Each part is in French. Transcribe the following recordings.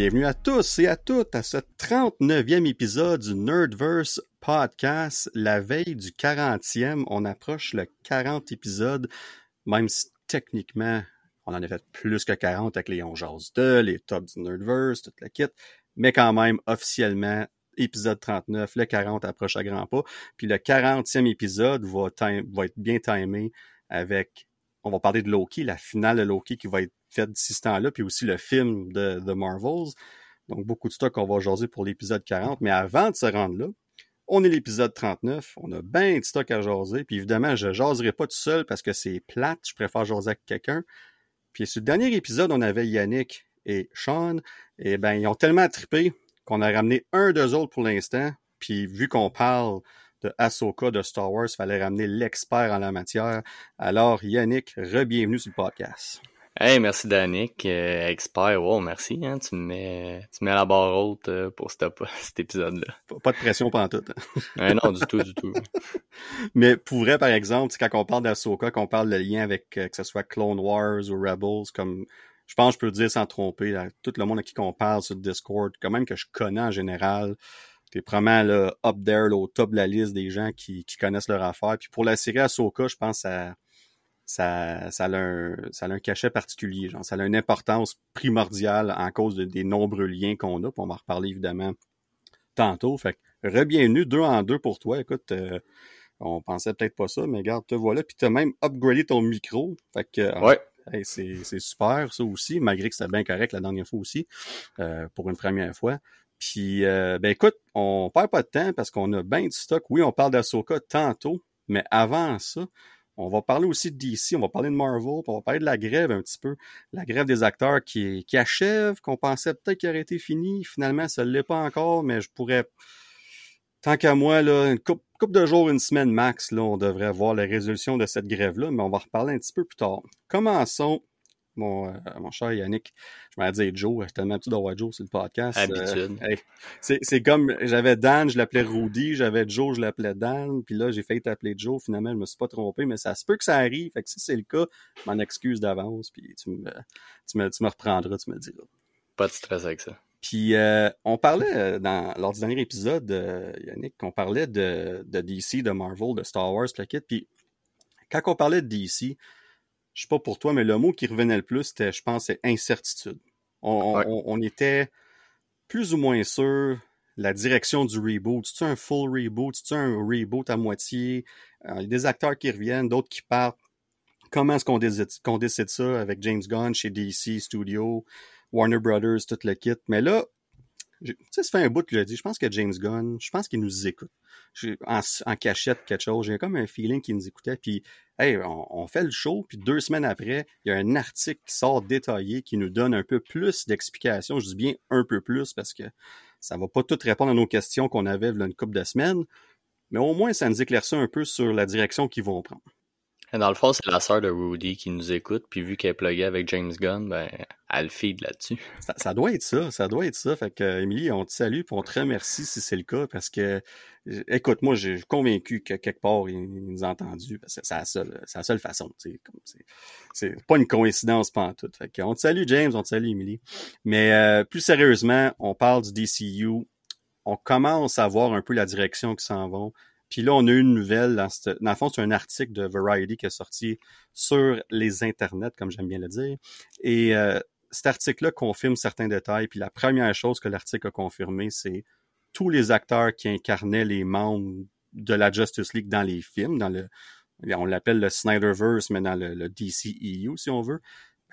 bienvenue à tous et à toutes à ce 39e épisode du Nerdverse Podcast. La veille du 40e, on approche le 40 épisode, même si techniquement, on en a fait plus que 40 avec les 11 de, les tops du Nerdverse, toute la kit, mais quand même, officiellement, épisode 39, le 40 approche à grands pas. Puis le 40e épisode va être bien timé avec, on va parler de Loki, la finale de Loki qui va être faite d'ici ce temps-là, puis aussi le film de The Marvels. Donc beaucoup de stock qu'on va jaser pour l'épisode 40. Mais avant de se rendre là, on est l'épisode 39, on a bien de stock à jaser, puis évidemment, je jaserai pas tout seul parce que c'est plate, je préfère jaser avec quelqu'un. Puis le dernier épisode, on avait Yannick et Sean, et ben ils ont tellement trippé qu'on a ramené un d'eux autres pour l'instant, puis vu qu'on parle de Ahsoka de Star Wars, il fallait ramener l'expert en la matière. Alors Yannick, re-bienvenue sur le podcast. Hey, merci Danick, euh, expert. Wow, merci. Hein, tu, me mets, tu mets la barre haute euh, pour cet, cet épisode-là. Pas de pression pendant tout. Hein. non, du tout, du tout. Mais pour vrai, par exemple, quand on parle d'Ahsoka, qu'on parle de lien avec euh, que ce soit Clone Wars ou Rebels, comme je pense que je peux le dire sans tromper, là, tout le monde à qui qu'on parle sur Discord, quand même que je connais en général, t'es vraiment là, up there, là, au top de la liste des gens qui, qui connaissent leur affaire. Puis pour la série Ahsoka, je pense à ça, ça, a un, ça a un cachet particulier, genre, ça a une importance primordiale en cause des nombreux liens qu'on a, puis on va en reparler évidemment tantôt. Fait que, re-bienvenue, deux en deux pour toi. Écoute, euh, on pensait peut-être pas ça, mais regarde, te voilà, puis t'as même upgradé ton micro. Fait que, ouais. c'est super, ça aussi, malgré que c'était bien correct la dernière fois aussi, euh, pour une première fois. Puis, euh, ben écoute, on perd pas de temps parce qu'on a bien de stock. Oui, on parle d'Asoka tantôt, mais avant ça, on va parler aussi de DC, on va parler de Marvel, on va parler de la grève un petit peu. La grève des acteurs qui, qui achève, qu'on pensait peut-être qu'il aurait été fini. Finalement, ça ne l'est pas encore, mais je pourrais, tant qu'à moi, là, une couple, de jours, une semaine max, là, on devrait voir la résolution de cette grève-là, mais on va reparler un petit peu plus tard. Commençons mon, euh, mon cher Yannick, je m'allais dire Joe, j'ai tellement habitué d'avoir Joe sur le podcast. Euh, Habitude. c'est comme, j'avais Dan, je l'appelais Rudy, j'avais Joe, je l'appelais Dan, puis là, j'ai failli t'appeler Joe, finalement, je me suis pas trompé, mais ça se peut que ça arrive, fait que si c'est le cas, je m'en excuse d'avance, puis tu me, tu, me, tu me reprendras, tu me diras. Pas de stress avec ça. Puis euh, on parlait dans lors du dernier épisode, Yannick, on parlait de, de DC, de Marvel, de Star Wars, le kit. Puis quand on parlait de DC, je sais pas pour toi, mais le mot qui revenait le plus, c'était, je pense, c'est incertitude. On, était plus ou moins sûr la direction du reboot. C'est un full reboot, c'est un reboot à moitié? Euh, il y a des acteurs qui reviennent, d'autres qui partent. Comment est-ce qu'on décide, qu'on décide ça avec James Gunn chez DC Studio, Warner Brothers, tout le kit? Mais là, tu sais, ça fait un bout que je l'ai dit. Je pense que James Gunn, je pense qu'il nous écoute. En, cachette quelque chose. J'ai comme un feeling qu'il nous écoutait. Puis, hey, on, fait le show. Puis deux semaines après, il y a un article qui sort détaillé qui nous donne un peu plus d'explications. Je dis bien un peu plus parce que ça va pas tout répondre à nos questions qu'on avait là, une couple de semaines. Mais au moins, ça nous éclaircit un peu sur la direction qu'ils vont prendre. Dans le fond, c'est la sœur de Rudy qui nous écoute, puis vu qu'elle est avec James Gunn, ben, elle feed là-dessus. Ça, doit être ça, ça doit être ça. Fait que, Émilie, on te salue, puis on te remercie si c'est le cas, parce que, écoute, moi, j'ai convaincu que quelque part, il, nous a entendus, parce que c'est la seule, la seule façon, c'est pas une coïncidence pas en tout. Fait que, on te salue, James, on te salue, Émilie. Mais, euh, plus sérieusement, on parle du DCU. On commence à voir un peu la direction qui s'en vont. Puis là, on a eu une nouvelle, dans, dans le fond, c'est un article de Variety qui est sorti sur les internets, comme j'aime bien le dire. Et euh, cet article-là confirme certains détails. Puis la première chose que l'article a confirmé, c'est tous les acteurs qui incarnaient les membres de la Justice League dans les films, dans le, on l'appelle le Snyderverse, mais dans le, DCEU, si on veut.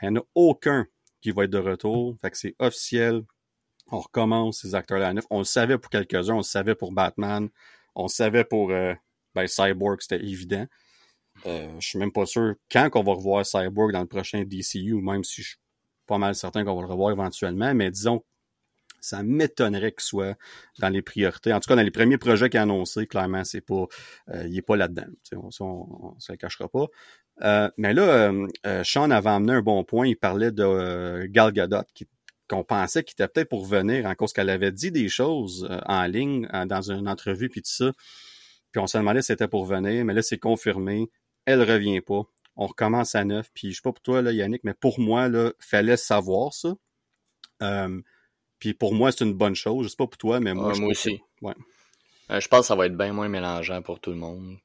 Il n'y en a aucun qui va être de retour. Fait que c'est officiel. On recommence ces acteurs-là neuf. On le savait pour quelques-uns, on le savait pour Batman. On savait pour euh, ben, Cyborg, c'était évident. Euh, je suis même pas sûr quand qu'on va revoir Cyborg dans le prochain DCU, même si je suis pas mal certain qu'on va le revoir éventuellement, mais disons ça m'étonnerait qu'il soit dans les priorités. En tout cas, dans les premiers projets qu'il a annoncés, clairement, c'est pas, euh, il est pas là-dedans. On, on, on, se le cachera pas. Euh, mais là, Sean avait amené un bon point. Il parlait de Gal Gadot, qui qu'on pensait qu'il était peut-être pour venir en cause qu'elle avait dit des choses euh, en ligne euh, dans une entrevue puis tout ça. Puis on se demandait si c'était pour venir, mais là c'est confirmé, elle revient pas. On recommence à neuf, puis je sais pas pour toi là Yannick, mais pour moi là, fallait savoir ça. Euh, Puis pour moi, c'est une bonne chose. Je sais pas pour toi, mais moi, je moi aussi. Ouais. Je pense que ça va être bien moins mélangeant pour tout le monde.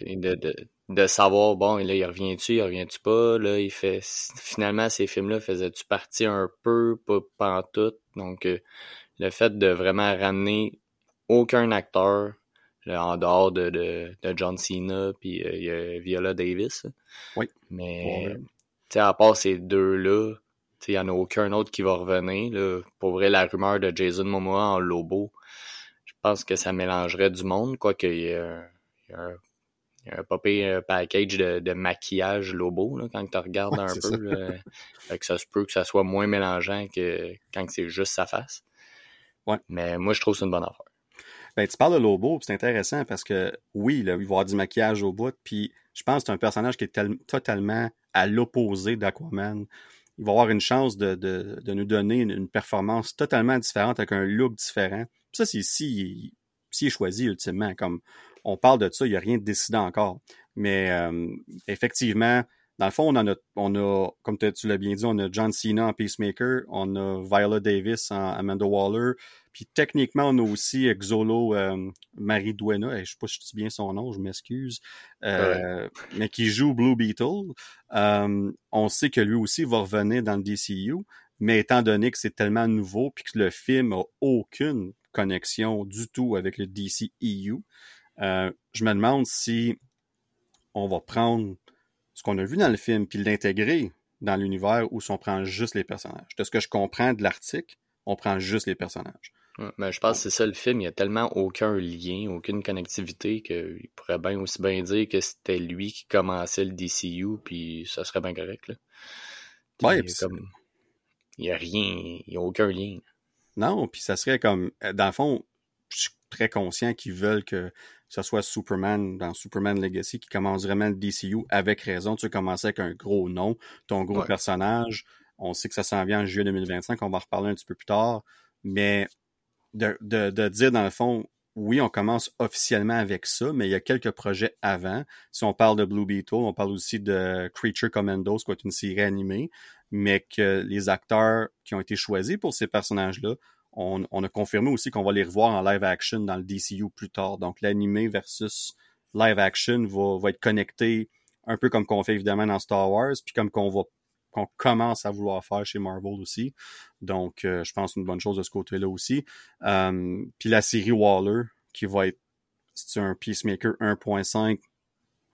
De, de, de, savoir, bon, là, il revient-tu, il revient-tu pas, là, il fait, finalement, ces films-là faisaient-tu partie un peu, pas, pas en tout? Donc, euh, le fait de vraiment ramener aucun acteur en dehors de, de, de John Cena puis euh, Viola Davis. Oui. Mais, tu sais, à part ces deux-là, il n'y en a aucun autre qui va revenir. Là. Pour vrai, la rumeur de Jason Momoa en Lobo, je pense que ça mélangerait du monde, quoi qu'il y ait un, y a un, un package de, maquillage Lobo là, quand tu regardes un peu. que ça se peut que ça soit moins mélangeant que quand c'est juste sa face. Ouais. Mais moi, je trouve que c'est une bonne affaire. Ben, tu parles de Lobo, c'est intéressant parce que oui, là, il va y avoir du maquillage au bout, puis je pense que c'est un personnage qui est totalement à l'opposé d'Aquaman il va avoir une chance de, de, de nous donner une, performance totalement différente avec un look différent. ça, c'est si, si est choisi ultimement. Comme on parle de ça, il n'y a rien de décidé encore. Mais euh, effectivement, dans le fond, on a, on a comme tu l'as bien dit, on a John Cena en Peacemaker, on a Viola Davis en Amanda Waller, puis techniquement, on a aussi Xolo euh, Marie Duena, je sais pas si je dis bien son nom, je m'excuse, euh, mais qui joue Blue Beetle. Euh, on sait que lui aussi va revenir dans le DCU, mais étant donné que c'est tellement nouveau puis que le film a aucune connexion du tout avec le DCEU, euh, je me demande si on va prendre ce qu'on a vu dans le film puis l'intégrer dans l'univers ou si on prend juste les personnages. De ce que je comprends de l'article, on prend juste les personnages. mais je pense que c'est ça le film. Il n'y a tellement aucun lien, aucune connectivité qu'il pourrait bien aussi bien dire que c'était lui qui commençait le DCU, puis ça serait bien correct. Là. Ouais, il n'y a rien, il n'y a aucun lien. Non, puis ça serait comme, dans le fond, je suis très conscient qu'ils veulent que ce soit Superman dans Superman Legacy qui commence vraiment le DCU avec raison. Tu as commencé avec un gros nom, ton gros personnage. On sait que ça s'en vient en juillet 2025, on va en reparler un petit peu plus tard. Mais de, de, de dire dans le fond, oui, on commence officiellement avec ça, mais il y a quelques projets avant. Si on parle de Blue Beetle, on parle aussi de Creature Commandos, qui est une série animée, mais que les acteurs qui ont été choisis pour ces personnages-là on, a confirmé aussi qu'on va les revoir en live action dans le DCU plus tard. Donc l'animé versus live action va, être connecté un peu comme qu'on fait évidemment dans Star Wars, puis comme qu'on commence à vouloir faire chez Marvel aussi. Donc, euh, je pense une bonne chose de ce côté-là aussi. Euh, puis la série Waller, qui va être c'est un Peacemaker 1.5,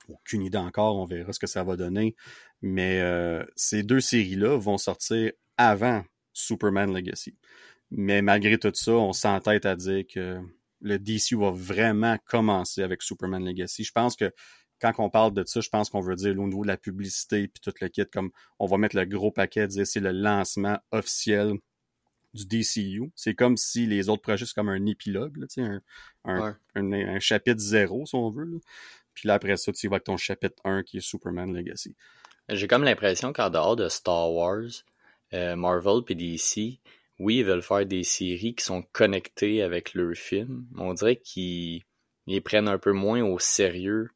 aucune idée encore, on verra ce que ça va donner. Mais euh, ces deux séries-là vont sortir avant Superman Legacy. Mais malgré tout ça, on s'entête à dire que le DC va vraiment commencer avec Superman Legacy. Je pense que quand on parle de ça, je pense qu'on veut dire au niveau de la publicité puis tout le kit, comme on va mettre le gros paquet, dire c'est le lancement officiel du DCU. C'est comme si les autres projets, c'est comme un épilogue, là, un, un, un, chapitre zéro, si on veut. Puis là, après ça, tu vas avec ton chapitre 1 qui est Superman Legacy. J'ai comme l'impression qu'en dehors de Star Wars, euh, Marvel puis DC, oui, ils veulent faire des séries qui sont connectées avec leurs films, mais on dirait qu'ils les prennent un peu moins au sérieux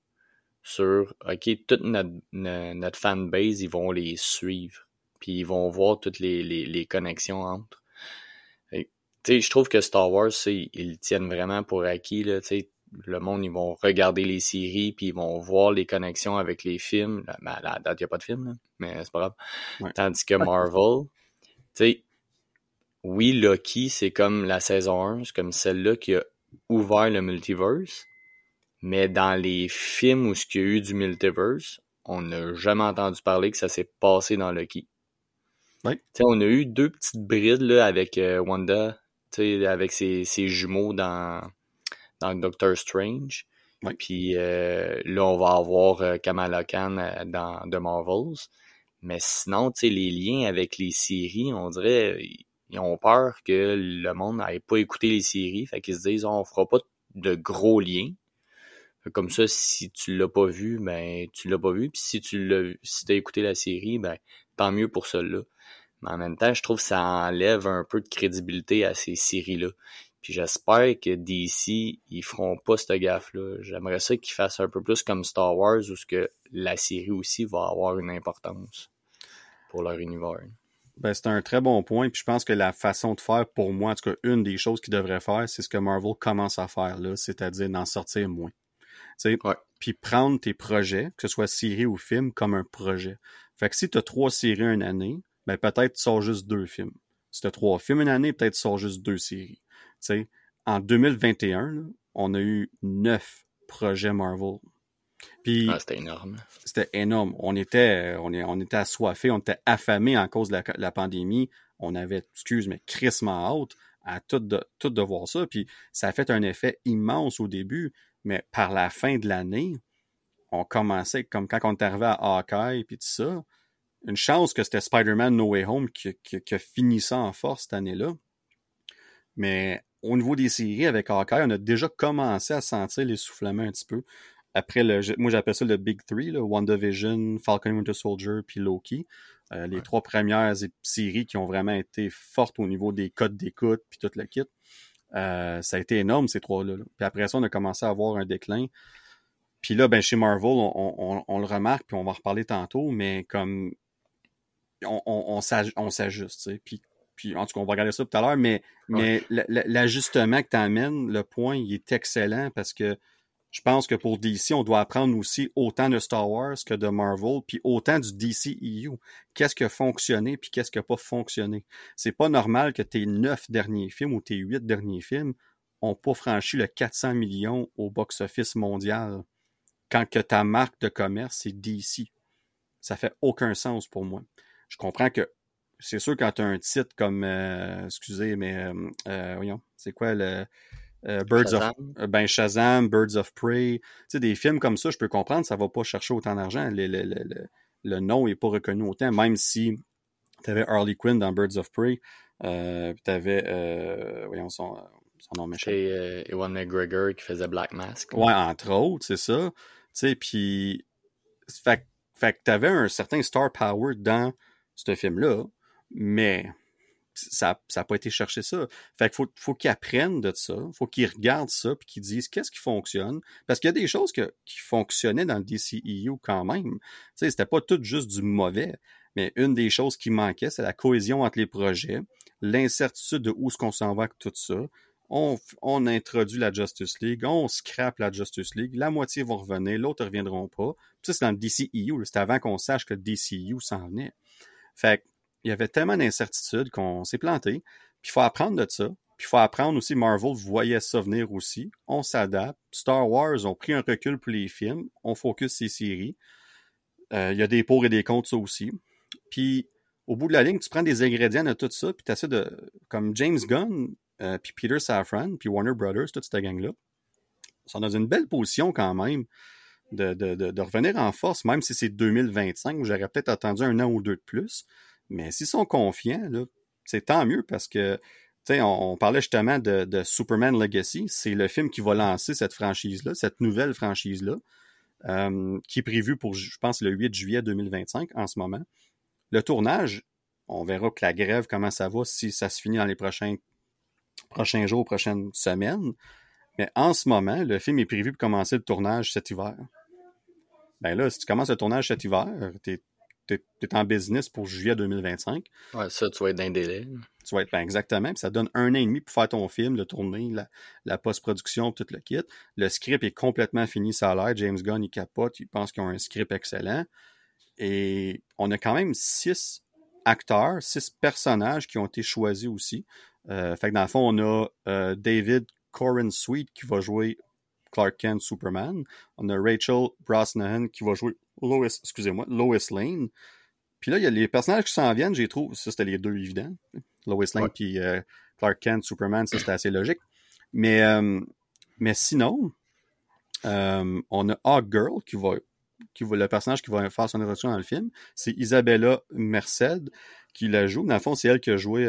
sur OK, toute notre, notre fanbase, ils vont les suivre. Puis ils vont voir toutes les, les, les connexions entre. Tu je trouve que Star Wars, ils tiennent vraiment pour acquis. Là, le monde, ils vont regarder les séries, puis ils vont voir les connexions avec les films. Ben, à la date, il n'y a pas de film, mais c'est pas grave. Tandis que Marvel, tu sais, oui, Loki, c'est comme la saison 1, c'est comme celle-là qui a ouvert le multiverse. Mais dans les films où il y a eu du multiverse, on n'a jamais entendu parler que ça s'est passé dans Loki. Oui. on a eu deux petites brides là, avec euh, Wanda, avec ses, ses, jumeaux dans, dans Doctor Strange. Puis euh, là, on va avoir euh, Kamala Khan dans The Marvels. Mais sinon, les liens avec les séries, on dirait, ils ont peur que le monde n'aille pas écouter les séries. Fait qu'ils se disent, on fera pas de gros liens. Comme ça, si tu l'as pas vu, ben, tu l'as pas vu. Puis si tu l'as, écouté la série, ben, tant mieux pour cela. Mais en même temps, je trouve que ça enlève un peu de crédibilité à ces séries-là. Puis j'espère que DC, ils feront pas cette gaffe-là. J'aimerais ça qu'ils fassent un peu plus comme Star Wars, où que la série aussi va avoir une importance pour leur univers. Ben, c'est un très bon point. Puis je pense que la façon de faire, pour moi, en tout cas, une des choses qu'ils devraient faire, c'est ce que Marvel commence à faire là, c'est-à-dire d'en sortir moins. Ouais. Puis prendre tes projets, que ce soit série ou film, comme un projet. Fait que si tu as trois séries une année, ben peut-être tu sors juste deux films. Si tu as trois films une année, peut-être tu sors juste deux séries. en 2021, là, on a eu neuf projets Marvel. Puis Ah, c'était énorme. c'était énorme. On était, on, est- on était assoiffés, on était affamés en cause de la, la pandémie. On avait, excuse, mais crissement hâte à tout de, tout de voir ça. Puis ça a fait un effet immense au début, mais par la fin de l'année, on commençait, comme quand on est arrivé à Hawkeye puis tout ça, une chance que c'était Spider-Man No Way Home qui, qui, qui a fini ça en force cette année-là. Mais au niveau des séries, avec Hawkeye, on a déjà commencé à sentir l'essoufflement un petit peu. Après, le, moi j'appelle ça le Big Three, là, WandaVision, Falcon Winter Soldier, puis Loki. Euh, les Ouais. trois premières séries qui ont vraiment été fortes au niveau des codes d'écoute, puis tout le kit. Euh, ça a été énorme, ces trois-là. là. Puis après ça, on a commencé à avoir un déclin. Puis là, ben, chez Marvel, on, on- on le remarque, puis on va en reparler tantôt, mais comme on, on, on s'aj- on s'ajuste. Puis, puis en tout cas, on va regarder ça tout à l'heure, mais, mais l'ajustement que tu amènes, le point, il est excellent parce que je pense que pour DC, on doit apprendre aussi autant de Star Wars que de Marvel, puis autant du DCEU. Qu'est-ce qui a fonctionné, puis qu'est-ce qui n'a pas fonctionné? C'est pas normal que tes neuf derniers films ou tes huit derniers films ont pas franchi le 400 millions au box-office mondial quand que ta marque de commerce, c'est DC. Ça fait aucun sens pour moi. Je comprends que c'est sûr quand tu as un titre comme, euh, excusez, mais, euh, euh, voyons, c'est quoi le... euh, Birds of Shazam. euh, ben Shazam, Birds of Prey, tu sais, des films comme ça, je peux comprendre, ça va pas chercher autant d'argent. Le, le, le, le- le nom est pas reconnu autant, même si tu avais Harley Quinn dans Birds of Prey, euh, tu avais, euh, voyons son, son nom m'échappe. C'est Ewan McGregor qui faisait Black Mask. Ouais, entre autres, c'est ça. Tu sais, puis, fait, fait que t'avais un certain star power dans ce film-là, mais ça n'a pas été chercher ça. Fait qu'il faut, qu'ils apprennent de ça, faut qu'ils regardent ça, puis qu'ils disent qu'est-ce qui fonctionne. Parce qu'il y a des choses que, qui fonctionnaient dans le DCEU quand même. Tu sais, c'était pas tout juste du mauvais, mais une des choses qui manquait, c'est la cohésion entre les projets, l'incertitude de où est-ce qu'on s'en va avec tout ça. On, on introduit la Justice League, on scrape la Justice League, la moitié vont revenir, l'autre ne reviendront pas. Puis ça, c'est dans le DCEU, là. c'était avant qu'on sache que le DCEU s'en venait. Fait il y avait tellement d'incertitudes qu'on s'est planté. Puis il faut apprendre de ça. Puis il faut apprendre aussi, Marvel voyait ça venir aussi. On s'adapte. Star Wars ont pris un recul pour les films. On focus ces séries. Euh, Il y a des pour et des contre, ça aussi. Puis au bout de la ligne, tu prends des ingrédients de tout ça, puis tu essaies de. Comme James Gunn, euh, puis Peter Safran, puis Warner Brothers, toute cette gang-là, sont dans une belle position quand même de, de, de, de revenir en force, même si c'est 2025, où j'aurais peut-être attendu un an ou deux de plus. Mais s'ils sont confiants, c'est tant mieux parce que, on, on parlait justement de, de Superman Legacy. C'est le film qui va lancer cette franchise-là, cette nouvelle franchise-là, euh, qui est prévue pour, je pense, le 8 juillet 2025 en ce moment. Le tournage, on verra que la grève, comment ça va, si ça se finit dans les prochains, prochains jours, prochaines semaines. Mais en ce moment, le film est prévu pour commencer le tournage cet hiver. Ben là, si tu commences le tournage cet hiver, t'es t'es es en business pour juillet 2025. Ouais, ça, tu vas être dans un délai. Tu vas être ben exactement, puis ça donne un an et demi pour faire ton film, le tourner, la, la post-production, tout le kit. Le script est complètement fini, ça a l'air. James Gunn, il capote, il pense qu'ils ont un script excellent. Et on a quand même six acteurs, six personnages qui ont été choisis aussi. Euh, fait que dans le fond, on a euh, David Corin Sweet qui va jouer Clark Kent Superman. On a Rachel Brosnahan qui va jouer Lois, excusez-moi, Lois Lane. Puis là, il y a les personnages qui s'en viennent, j'ai trouvé, ça c'était les deux évidents. Lois Lane Ouais. puis euh, Clark Kent Superman, ça c'était assez logique. Mais, euh, mais sinon, euh, on a Hawk Girl qui va, qui va, le personnage qui va faire son introduction dans le film. C'est Isabella Merced qui la joue. Dans le fond, c'est elle qui a joué,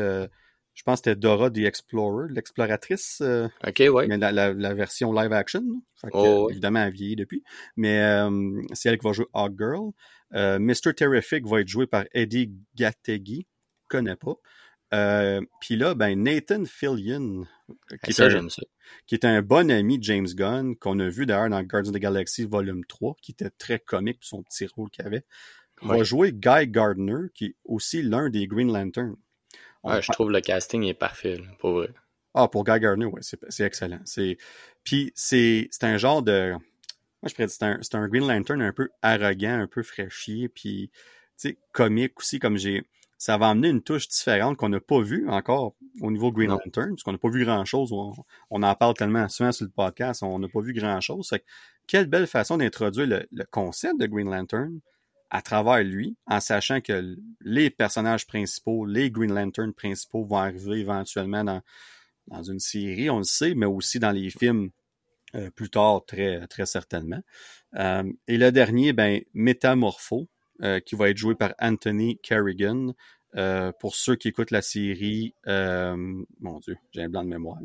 je pense que c'était Dora the Explorer, l'exploratrice. euh, OK, ouais. mais la, la, la version live action. là. Fait que, Oh, ouais. Évidemment, elle a vieilli depuis. Mais euh, c'est elle qui va jouer Hawk Girl. Euh, Mr. Terrific va être joué par Eddie Gattegi. connais pas. Euh, Puis là, ben, Nathan Fillion, qui Ah, est, ça, un, j'aime ça. qui est un bon ami de James Gunn, qu'on a vu d'ailleurs dans Guardians of the Galaxy Volume 3, qui était très comique pour son petit rôle qu'il avait va jouer Guy Gardner, qui est aussi l'un des Green Lantern. Ouais, je trouve le casting est parfait, pour vrai. Ah, pour Guy Gardner, oui, c'est excellent. Puis c'est un genre de... Moi, je pourrais dire c'est un, un, Green Lantern un peu arrogant, un peu fraîchier, puis comique aussi, comme j'ai ça va amener une touche différente qu'on n'a pas vue encore au niveau Green Lantern, parce qu'on n'a pas vu grand-chose. On, en parle tellement souvent sur le podcast, on n'a pas vu grand-chose. Quelle belle façon d'introduire le, concept de Green Lantern à travers lui, en sachant que les personnages principaux, les Green Lantern principaux vont arriver éventuellement dans, dans une série, on le sait, mais aussi dans les films euh, plus tard, très, très certainement. Euh, et le dernier, ben, Métamorpho, euh, qui va être joué par Anthony Kerrigan. Euh, pour ceux qui écoutent la série, euh, mon Dieu, j'ai un blanc de mémoire.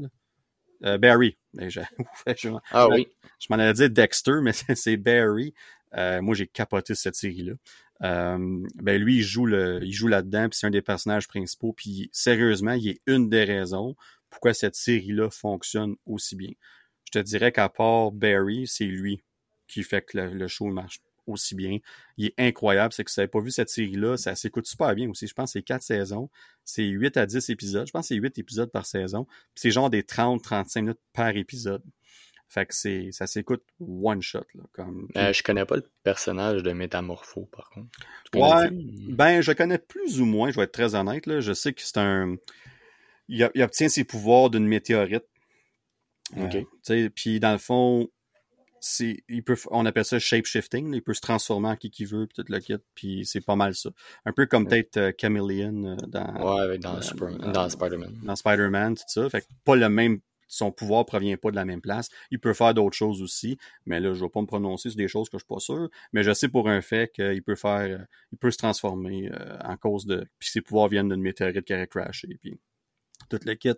Barry. Ben, ah oui. Je m'en allais dire Dexter, mais c'est Barry. Moi, j'ai capoté cette série-là. ben lui, il joue le, il joue là-dedans, puis c'est un des personnages principaux. Puis sérieusement, il est une des raisons pourquoi cette série-là fonctionne aussi bien. Je te dirais qu'à part Barry, c'est lui qui fait que le show marche aussi bien. Il est incroyable. C'est que si vous n'avez pas vu cette série-là, ça s'écoute super bien aussi. Je pense que c'est quatre saisons. C'est 8 à 10 épisodes. Je pense que c'est 8 épisodes par saison. c'est genre des 30-35 minutes par épisode. Fait que c'est, ça s'écoute one shot. Là, comme... Euh, je connais pas le personnage de Métamorpho, par contre. Ouais, ben, je connais plus ou moins, je vais être très honnête. Là. Je sais que c'est un. Il, obtient ses pouvoirs d'une météorite. OK. Euh, puis dans le fond, il peut, on appelle ça shape shifting. Il peut se transformer en qui qu'il veut, puis tout le kit, puis c'est pas mal ça. Un peu comme peut-être euh, Chameleon euh, dans, ouais, dans, dans Spider-Man. Dans Spider-Man, tout ça. Fait que pas le même, son pouvoir provient pas de la même place. Il peut faire d'autres choses aussi, mais là, je vais pas me prononcer sur des choses que je suis pas sûr. Mais je sais pour un fait qu'il peut faire, il peut se transformer en cause de, puis ses pouvoirs viennent d'une météorite qui aurait crashé, puis tout le kit.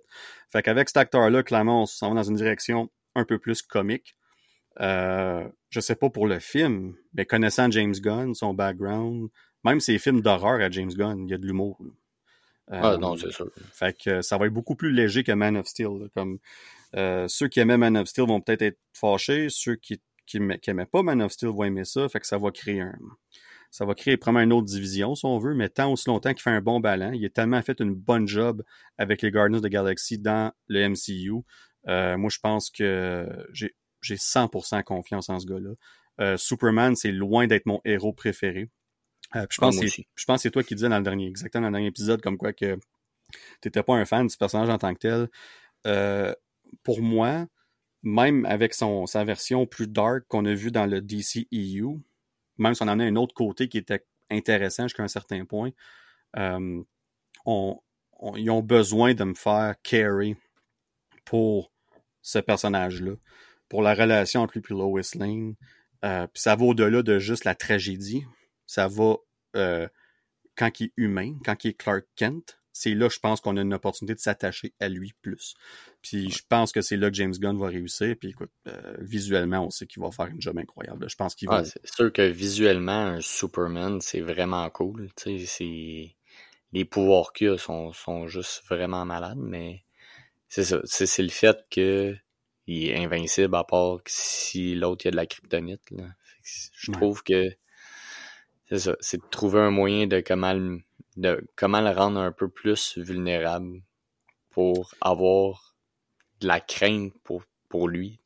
Fait qu'avec cet acteur-là, clairement, on s'en va dans une direction un peu plus comique. Euh, je sais pas pour le film, mais connaissant James Gunn, son background, même ses films d'horreur à James Gunn, il y a de l'humour. Ah non, c'est sûr. Fait que ça va être beaucoup plus léger que Man of Steel. Comme euh, ceux qui aimaient Man of Steel vont peut-être être fâchés, ceux qui qui, aimaient pas Man of Steel vont aimer ça. Fait que ça va créer un ça va créer probablement une autre division, si on veut, mais tant aussi longtemps qu'il fait un bon ballon, il a tellement fait une bonne job avec les Guardians the Galaxy dans le MCU. Euh, moi, je pense que j'ai j'ai 100% confiance en ce gars-là. Euh, Superman, c'est loin d'être mon héros préféré. Euh, je, pense ah, je pense que c'est toi qui disais dans le dernier, exactement dans le dernier épisode, comme quoi que t'étais pas un fan du personnage en tant que tel. Euh, pour moi, même avec son, sa version plus dark qu'on a vu dans le DCEU, même si on en a un autre côté qui était intéressant jusqu'à un certain point, on, ils ont besoin de me faire carry pour ce personnage-là pour la relation entre lui et Lois Lane. Euh, puis ça va au-delà de juste la tragédie. Ça va euh, quand il est humain, quand il est Clark Kent. C'est là, je pense qu'on a une opportunité de s'attacher à lui plus. Puis je pense que c'est là que James Gunn va réussir. Puis écoute, euh, visuellement, on sait qu'il va faire une job incroyable. Je pense qu'il va. c'est sûr que visuellement, un Superman, c'est vraiment cool. C'est les pouvoirs qu'il a sont, sont juste vraiment malades, mais c'est ça. C'est le fait que il est invincible à part si l'autre il y a de la kryptonite. Je trouve que c'est ça, c'est de trouver un moyen de comment le, de comment le rendre un peu plus vulnérable pour avoir de la crainte pour, pour lui.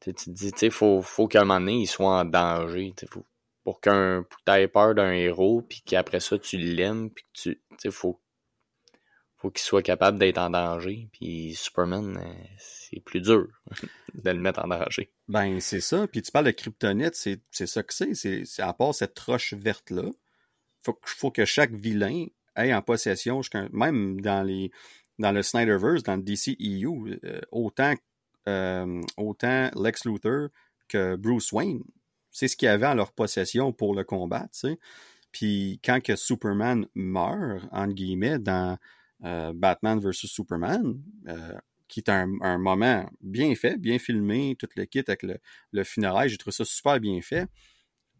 Tu te dis, tu faut, faut qu'à un moment donné, il soit en danger. pour qu'un tu aies peur d'un héros, puis qu'après ça, tu l'aimes, puis que tu. Tu faut faut qu'il soit capable d'être en danger. Puis Superman, euh, c'est plus dur de le mettre en danger. Ben, c'est ça. Puis tu parles de kryptonite, c'est, ça que c'est. C'est, à part cette roche verte-là, faut, faut que chaque vilain ait en possession, même dans les dans le Snyderverse, dans le DCEU, euh, autant, euh, autant Lex Luthor que Bruce Wayne, c'est ce qu'ils avaient en leur possession pour le combattre, Puis quand que Superman meurt, entre guillemets, dans euh, Batman vs Superman, euh, qui est un, moment bien fait, bien filmé, tout le kit avec le, funérail, j'ai trouvé ça super bien fait.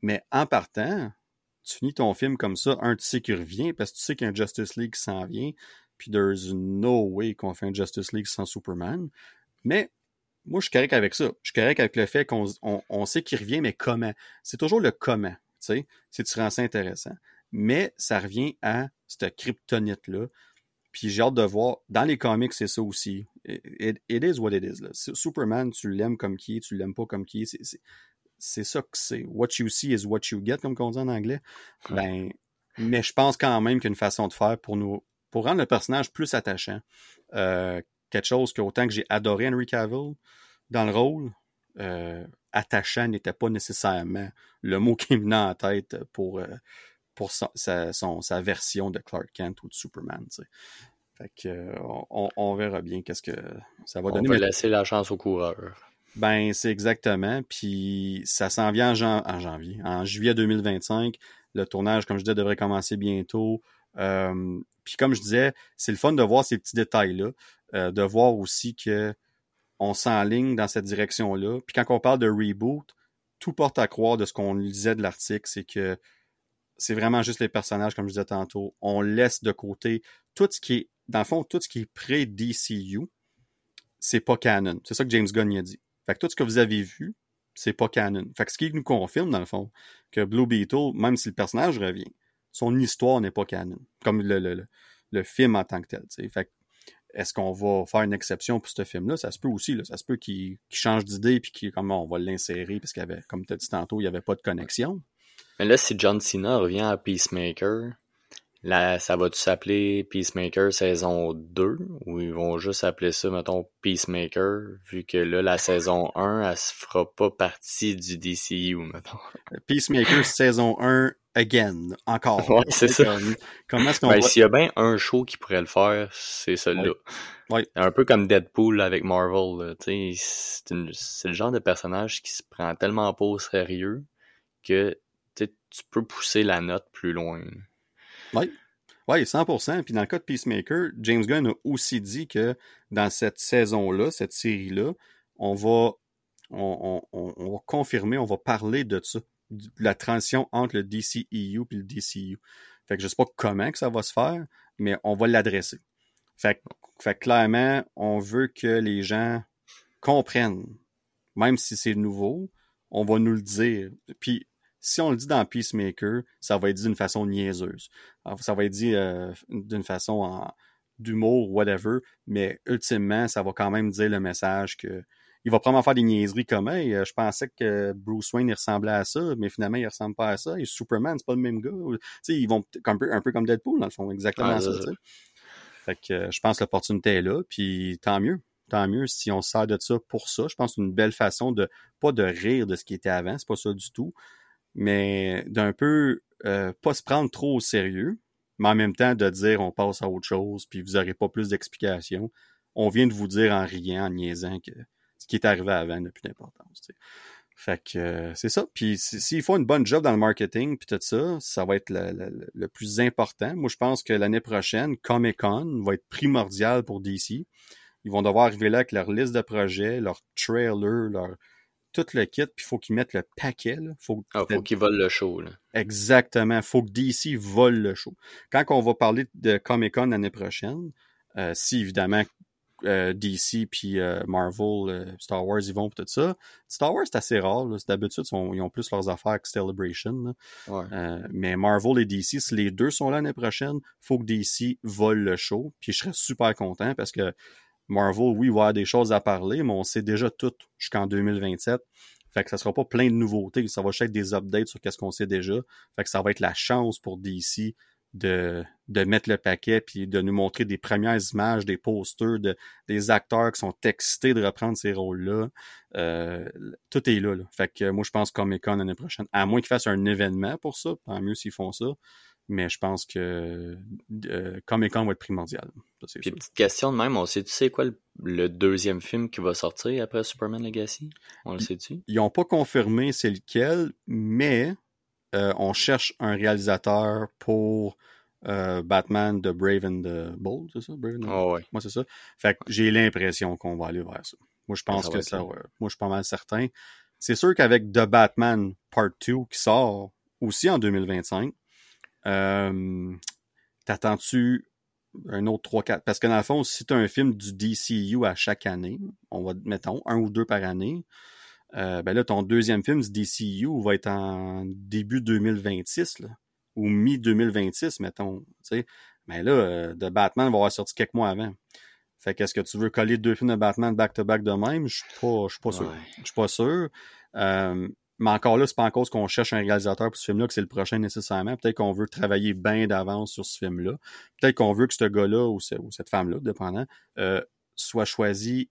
Mais en partant, tu finis ton film comme ça, un, tu sais qu'il revient, parce que tu sais qu'il y a un Justice League s'en vient, puis there's no way qu'on fait un Justice League sans Superman. Mais moi, je suis correct avec ça. Je suis correct avec le fait qu'on on, sait qu'il revient, mais comment? C'est toujours le comment. sais, si tu rends ça intéressant? Mais ça revient à cette kryptonite-là. Puis j'ai hâte de voir. Dans les comics, c'est ça aussi. It, is what it is. Là. Superman, tu l'aimes comme qui, tu l'aimes pas comme qui. C'est ça que c'est. What you see is what you get, comme on dit en anglais. Ben, mais je pense quand même qu'il y a une façon de faire pour nous pour rendre le personnage plus attachant. Euh, quelque chose que autant que j'ai adoré Henry Cavill dans le rôle, euh, attachant n'était pas nécessairement le mot qui me venait en tête pour, euh, pour sa, son, sa version de Clark Kent ou de Superman. Fait que, on, on, verra bien qu'est-ce que ça va donner. On va laisser la chance au coureur. Ben, c'est exactement. Puis ça s'en vient en, en, janvier. En juillet 2025, le tournage, comme je disais, devrait commencer bientôt. Euh, puis comme je disais, c'est le fun de voir ces petits détails-là, euh, de voir aussi que on s'enligne dans cette direction-là. Puis quand on parle de reboot, tout porte à croire de ce qu'on lisait de l'article, c'est que c'est vraiment juste les personnages, comme je disais tantôt. On laisse de côté tout ce qui est, dans le fond, tout ce qui est pré-DCU, c'est pas canon. C'est ça que James Gunn a dit. Fait que tout ce que vous avez vu, c'est pas canon. Fait que ce qui nous confirme, dans le fond, que Blue Beetle, même si le personnage revient, son histoire n'est pas canon. Comme le, film en tant que tel. Est-ce qu'on va faire une exception pour ce film-là? Ça se peut aussi, là. Ça se peut qu'il change d'idée puis qu'il comment on va l'insérer parce qu'il y avait, comme tu as dit tantôt, il n'y avait pas de connexion. Mais là, si John Cena revient à Peacemaker, là, ça va-tu s'appeler Peacemaker saison 2 ou ils vont juste appeler ça, mettons, Peacemaker, vu que là, la saison 1, elle se fera pas partie du DCU, mettons. Peacemaker saison 1 again, encore. Ouais, c'est ça. Comment est-ce qu'on ben, S'il y a bien un show qui pourrait le faire, c'est celui-là. Ouais. Un peu comme Deadpool avec Marvel. C'est le genre de personnage qui se prend tellement pas au sérieux que tu peux pousser la note plus loin. Oui. Oui, 100%. Puis dans le cas de Peacemaker, James Gunn a aussi dit que dans cette saison-là, cette série-là, on va, on, on, va confirmer, on va parler de ça la transition entre le DCEU et le DCU. Fait que je sais pas comment que ça va se faire, mais on va l'adresser. Fait, fait clairement, on veut que les gens comprennent, même si c'est nouveau, on va nous le dire. Puis si on le dit dans Peacemaker, ça va être dit d'une façon niaiseuse. ça va être dit euh, d'une façon d'humour, whatever, mais ultimement, ça va quand même dire le message que il va probablement faire des niaiseries comme hey, euh, je pensais que Bruce Wayne il ressemblait à ça, mais finalement il ressemble pas à ça. Et Superman, c'est pas le même gars. ils vont un peu, un peu comme Deadpool, dans le fond, exactement ça. Fait que euh, je pense que l'opportunité est là, puis tant mieux. Tant mieux si on sert de ça pour ça. Je pense que c'est une belle façon de pas de rire de ce qui était avant, c'est pas ça du tout, mais d'un peu euh, pas se prendre trop au sérieux, mais en même temps de dire on passe à autre chose, puis vous n'aurez pas plus d'explications. On vient de vous dire en riant, en niaisant que ce qui est arrivé avant n'a plus d'importance. Fait que euh, c'est ça. Puis s'il faut une bonne job dans le marketing puis tout ça, ça va être le, plus important. Moi, je pense que l'année prochaine, Comic Con va être primordial pour DC. Ils vont devoir arriver là avec leur liste de projets, leur trailer, leur tout le kit, puis il faut qu'ils mettent le paquet. Là. Faut, ah, faut qu'ils volent le show. Là. Exactement. faut que DC vole le show. Quand on va parler de Comic Con l'année prochaine, euh, si évidemment euh, DC puis euh, Marvel, Star Wars, ils vont tout ça. Star Wars, c'est assez rare. D'habitude, ils ont plus leurs affaires que Celebration. mais Marvel et DC, si les deux sont là l'année prochaine, faut que DC vole le show. Puis je serais super content parce que Marvel, oui, il va avoir des choses à parler, mais on sait déjà tout jusqu'en 2027. Fait que ça sera pas plein de nouveautés. Ça va juste être des updates sur qu'est-ce qu'on sait déjà. Fait que ça va être la chance pour DC de, de mettre le paquet puis de nous montrer des premières images, des posters, de, des acteurs qui sont excités de reprendre ces rôles-là. Euh, tout est là, Fait que moi, je pense Comic Con l'année prochaine. À moins qu'ils fassent un événement pour ça, tant mieux s'ils font ça. Mais je pense que euh, Comic Con va être primordial. petite question de même, on sait, tu sais quoi le, deuxième film qui va sortir après Superman Legacy? On le sait-tu? Ils n'ont pas confirmé c'est lequel, mais euh, on cherche un réalisateur pour euh, Batman de Brave and the Bold, c'est ça? Brave oh, ouais. Moi, c'est ça. Fait que j'ai l'impression qu'on va aller vers ça. Moi, je pense que ça, moi, je suis pas mal certain. C'est sûr qu'avec The Batman Part 2 qui sort aussi en 2025, euh, t'attends-tu un autre 3-4? Parce que dans le fond, si tu as un film du DCU à chaque année, on va, mettons, un ou deux par année, euh, ben là, ton deuxième film du DCU va être en début 2026, là, ou mi-2026, mettons. sais. Mais là, euh, de Batman va avoir sorti quelques mois avant. Fait qu'est-ce que tu veux coller deux films de Batman back-to-back de même? Je suis pas, je suis pas sûr. Je suis pas sûr. Euh, mais encore là, c'est pas en cause qu'on cherche un réalisateur pour ce film-là, que c'est le prochain nécessairement. Peut-être qu'on veut travailler bien d'avance sur ce film-là. Peut-être qu'on veut que ce gars-là ou, cette femme-là, dépendant, euh, soit choisi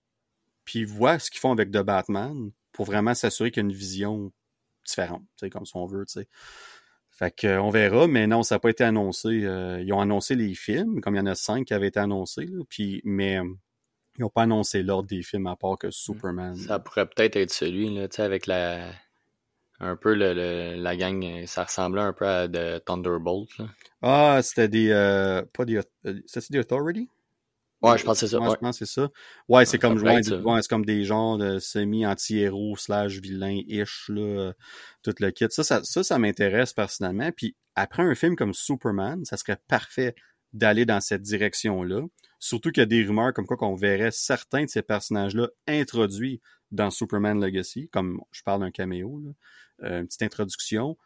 puis voit ce qu'ils font avec The Batman pour vraiment s'assurer qu'il y a une vision différente, comme si on veut. Fait que, on verra, mais non, ça n'a pas été annoncé. Euh, ils ont annoncé les films, comme il y en a cinq qui avaient été annoncés, puis, mais ils n'ont pas annoncé l'ordre des films à part que Superman. Ça pourrait peut-être être celui, là, tu sais, avec la un peu le, la gang, ça ressemblait un peu à de Thunderbolt. Là. Ah, c'était des. Euh, pas des. C'était des Authority? Ouais, je pense que c'est ça. Ouais, ouais. Je pense que c'est ça. Ouais, c'est comme, ouais, c'est comme des genres de semi-anti-héros slash vilain-ish, là, tout le kit. Ça, ça, ça, ça m'intéresse personnellement. Puis après un film comme Superman, ça serait parfait d'aller dans cette direction-là. Surtout qu'il y a des rumeurs comme quoi qu'on verrait certains de ces personnages-là introduits dans Superman Legacy, comme je parle d'un caméo, là. Euh, une petite introduction,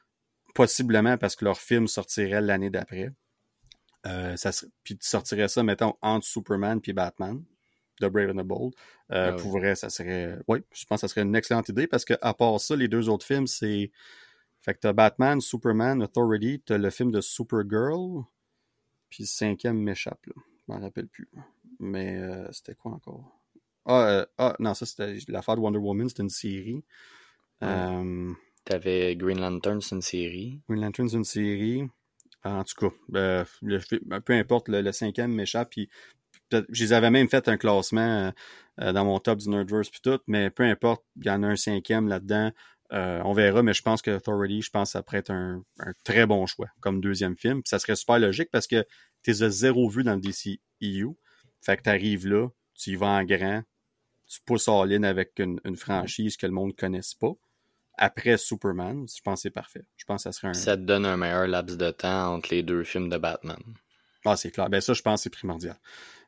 possiblement parce que leur film sortirait l'année d'après. Euh, ça puis tu sortirais ça, mettons, entre Superman puis Batman, The Brave and the Bold. Euh, ah, oui. ça serait. Oui, je pense que ça serait une excellente idée parce que à part ça, les deux autres films, c'est. Fait que t'as Batman, Superman, Authority, t'as le film de Supergirl, puis le cinquième m'échappe, là. Je m'en rappelle plus. Mais euh, c'était quoi encore? Ah, euh, ah, non, ça c'était l'affaire de Wonder Woman, c'était une série. Ouais. T'avais Green Lantern, c'est une série. Green Lantern, c'est une série. En tout cas, euh, le, peu importe, le, cinquième m'échappe. Puis, je les avais même fait un classement euh, dans mon top du Nerdverse puis tout, mais peu importe, il y en a un cinquième là-dedans. Euh, on verra, mais je pense que Authority, je pense que ça pourrait être un, un très bon choix comme deuxième film. Ça serait super logique parce que tu as zéro vu dans le DCEU. Fait que tu arrives là, tu y vas en grand, tu pousses en ligne avec une, une franchise que le monde ne connaisse pas après Superman, je pense que c'est parfait. Je pense que ça serait un... Ça te donne un meilleur laps de temps entre les deux films de Batman. Ah, c'est clair. Ben ça, je pense que c'est primordial.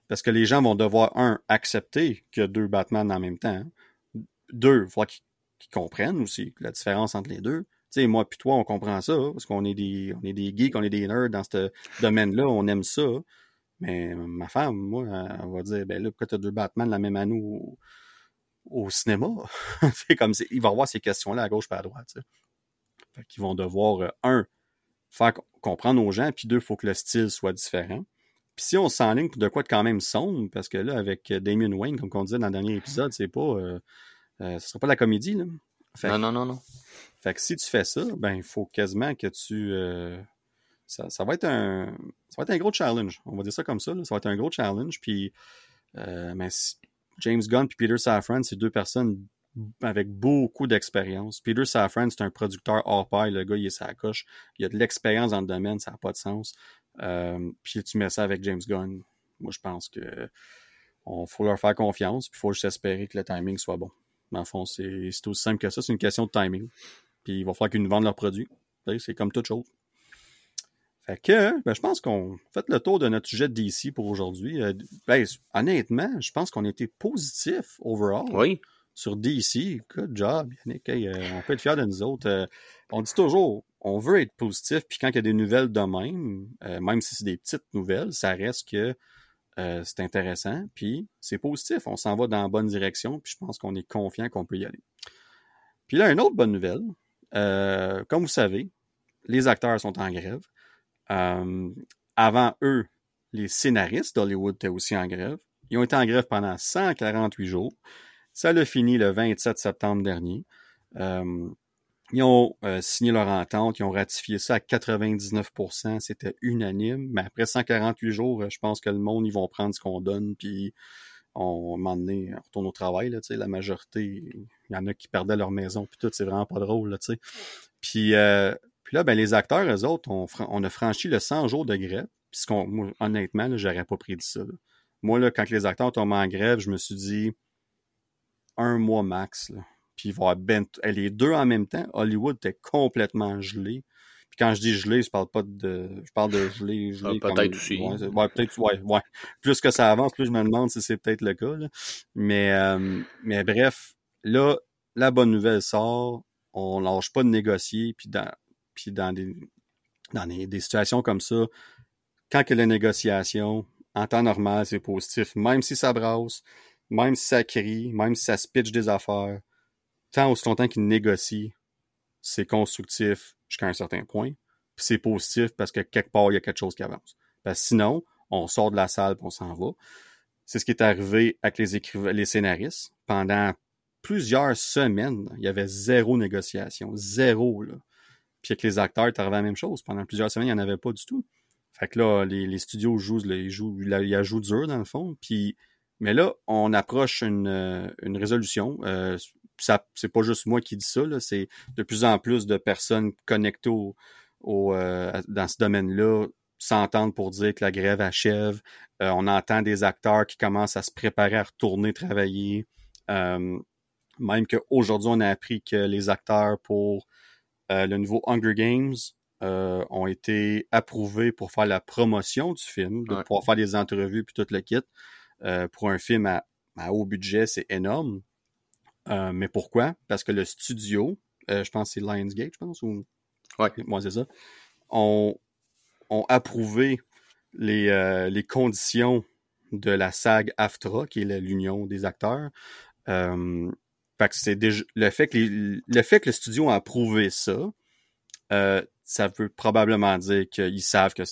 Parce que les gens vont devoir, un, accepter qu'il y a deux Batman en même temps. Deux, voir qu'ils comprennent aussi la différence entre les deux. Tu sais, moi puis toi, on comprend ça, parce qu'on est des on est des geeks, on est des nerds dans ce domaine-là, on aime ça. Mais ma femme, moi, elle va dire, ben là, pourquoi t'as deux Batman la même année au, au cinéma. c'est comme il va avoir ces questions-là à gauche et à droite. Fait qu'ils vont devoir, euh, un, faire comprendre aux gens, puis deux, il faut que le style soit différent. Puis si on s'enligne de quoi de quand même sombre, parce que là, avec Damien Wayne, comme on disait dans le dernier épisode, c'est pas. Euh, euh, ce sera pas la comédie, là. Fait, non, non, non, non. Fait que si tu fais ça, ben il faut quasiment que tu. Euh, ça, ça, va être un. Ça va être un gros challenge. On va dire ça comme ça. Là. Ça va être un gros challenge. Puis euh, mais si, James Gunn et Peter Safran, c'est deux personnes avec beaucoup d'expérience. Peter Safran, c'est un producteur hors pair. Le gars, il est sa coche. Il a de l'expérience dans le domaine, ça n'a pas de sens. Euh, puis tu mets ça avec James Gunn. Moi, je pense que on faut leur faire confiance. Puis il faut juste espérer que le timing soit bon. Dans le fond, c'est aussi simple que ça. C'est une question de timing. Puis il va falloir qu'ils nous vendent leurs produits. C'est comme toute chose. Fait que, ben, je pense qu'on fait le tour de notre sujet de DC pour aujourd'hui. Euh, ben, honnêtement, je pense qu'on était positif overall. Oui. Sur DC. Good job, Yannick. Hey, euh, on peut être fiers de nous autres. Euh, on dit toujours, on veut être positif, puis quand il y a des nouvelles de même, même si c'est des petites nouvelles, ça reste que c'est intéressant, puis c'est positif. On s'en va dans la bonne direction, puis je pense qu'on est confiant qu'on peut y aller. Puis là, une autre bonne nouvelle. comme vous savez, les acteurs sont en grève. Euh, avant eux, les scénaristes d'Hollywood étaient aussi en grève. Ils ont été en grève pendant 148 jours. Ça l'a fini le 27 septembre dernier. Euh, ils ont euh, signé leur entente, ils ont ratifié ça à 99%, c'était unanime. Mais après 148 jours, je pense que le monde, ils vont prendre ce qu'on donne, puis on, on retourne au travail. Là, la majorité, il y en a qui perdaient leur maison, puis tout, c'est vraiment pas drôle. Là, puis euh, puis là, ben, les acteurs, eux autres, on, on a franchi le 100 jours de grève. Puis moi, honnêtement, j'aurais pas prédit ça. Là. Moi, là, quand les acteurs tombent en grève, je me suis dit un mois max. Là. Puis il va ben, les deux en même temps. Hollywood était complètement gelé. Puis quand je dis gelé, je parle pas de. Je parle de gelé, gelé. Ah, peut-être aussi. Ouais, ouais peut-être, ouais, ouais. Plus que ça avance, plus je me demande si c'est peut-être le cas. Là. Mais, euh, mais bref, là, la bonne nouvelle sort, on lâche pas de négocier, puis dans, puis dans des, dans des, situations comme ça, quand a la négociation, en temps normal, c'est positif, même si ça brasse, même si ça crie, même si ça se pitch des affaires, tant aussi longtemps qu'il négocie, c'est constructif jusqu'à un certain point, puis c'est positif parce que quelque part, il y a quelque chose qui avance. Parce que sinon, on sort de la salle et on s'en va. C'est ce qui est arrivé avec les les scénaristes. Pendant plusieurs semaines, il y avait zéro négociation, zéro, là. Puis avec les acteurs, tu arrivé la même chose. Pendant plusieurs semaines, il n'y en avait pas du tout. Fait que là, les, studios jouent, ils jouent, ils jouent dur dans le fond. Puis, mais là, on approche une, euh, une résolution. Euh, ça, c'est pas juste moi qui dis ça, c'est de plus en plus de personnes connectées au, euh, dans ce domaine-là s'entendent pour dire que la grève achève. Euh, on entend des acteurs qui commencent à se préparer à retourner travailler. Même qu'aujourd'hui, on a appris que les acteurs pour euh, le nouveau Hunger Games ont été approuvés pour faire la promotion du film, de pouvoir faire des entrevues puis tout le kit. pour un film à, haut budget, c'est énorme. mais pourquoi? Parce que le studio, je pense que c'est Lionsgate, je pense, ou... Ouais. Moi, c'est ça. On, ont approuvé les, euh, les conditions de la SAG AFTRA, qui est l'union des acteurs. Fait que c'est déjà le fait que le fait que le studio a approuvé ça, euh, ça veut probablement dire qu'ils savent que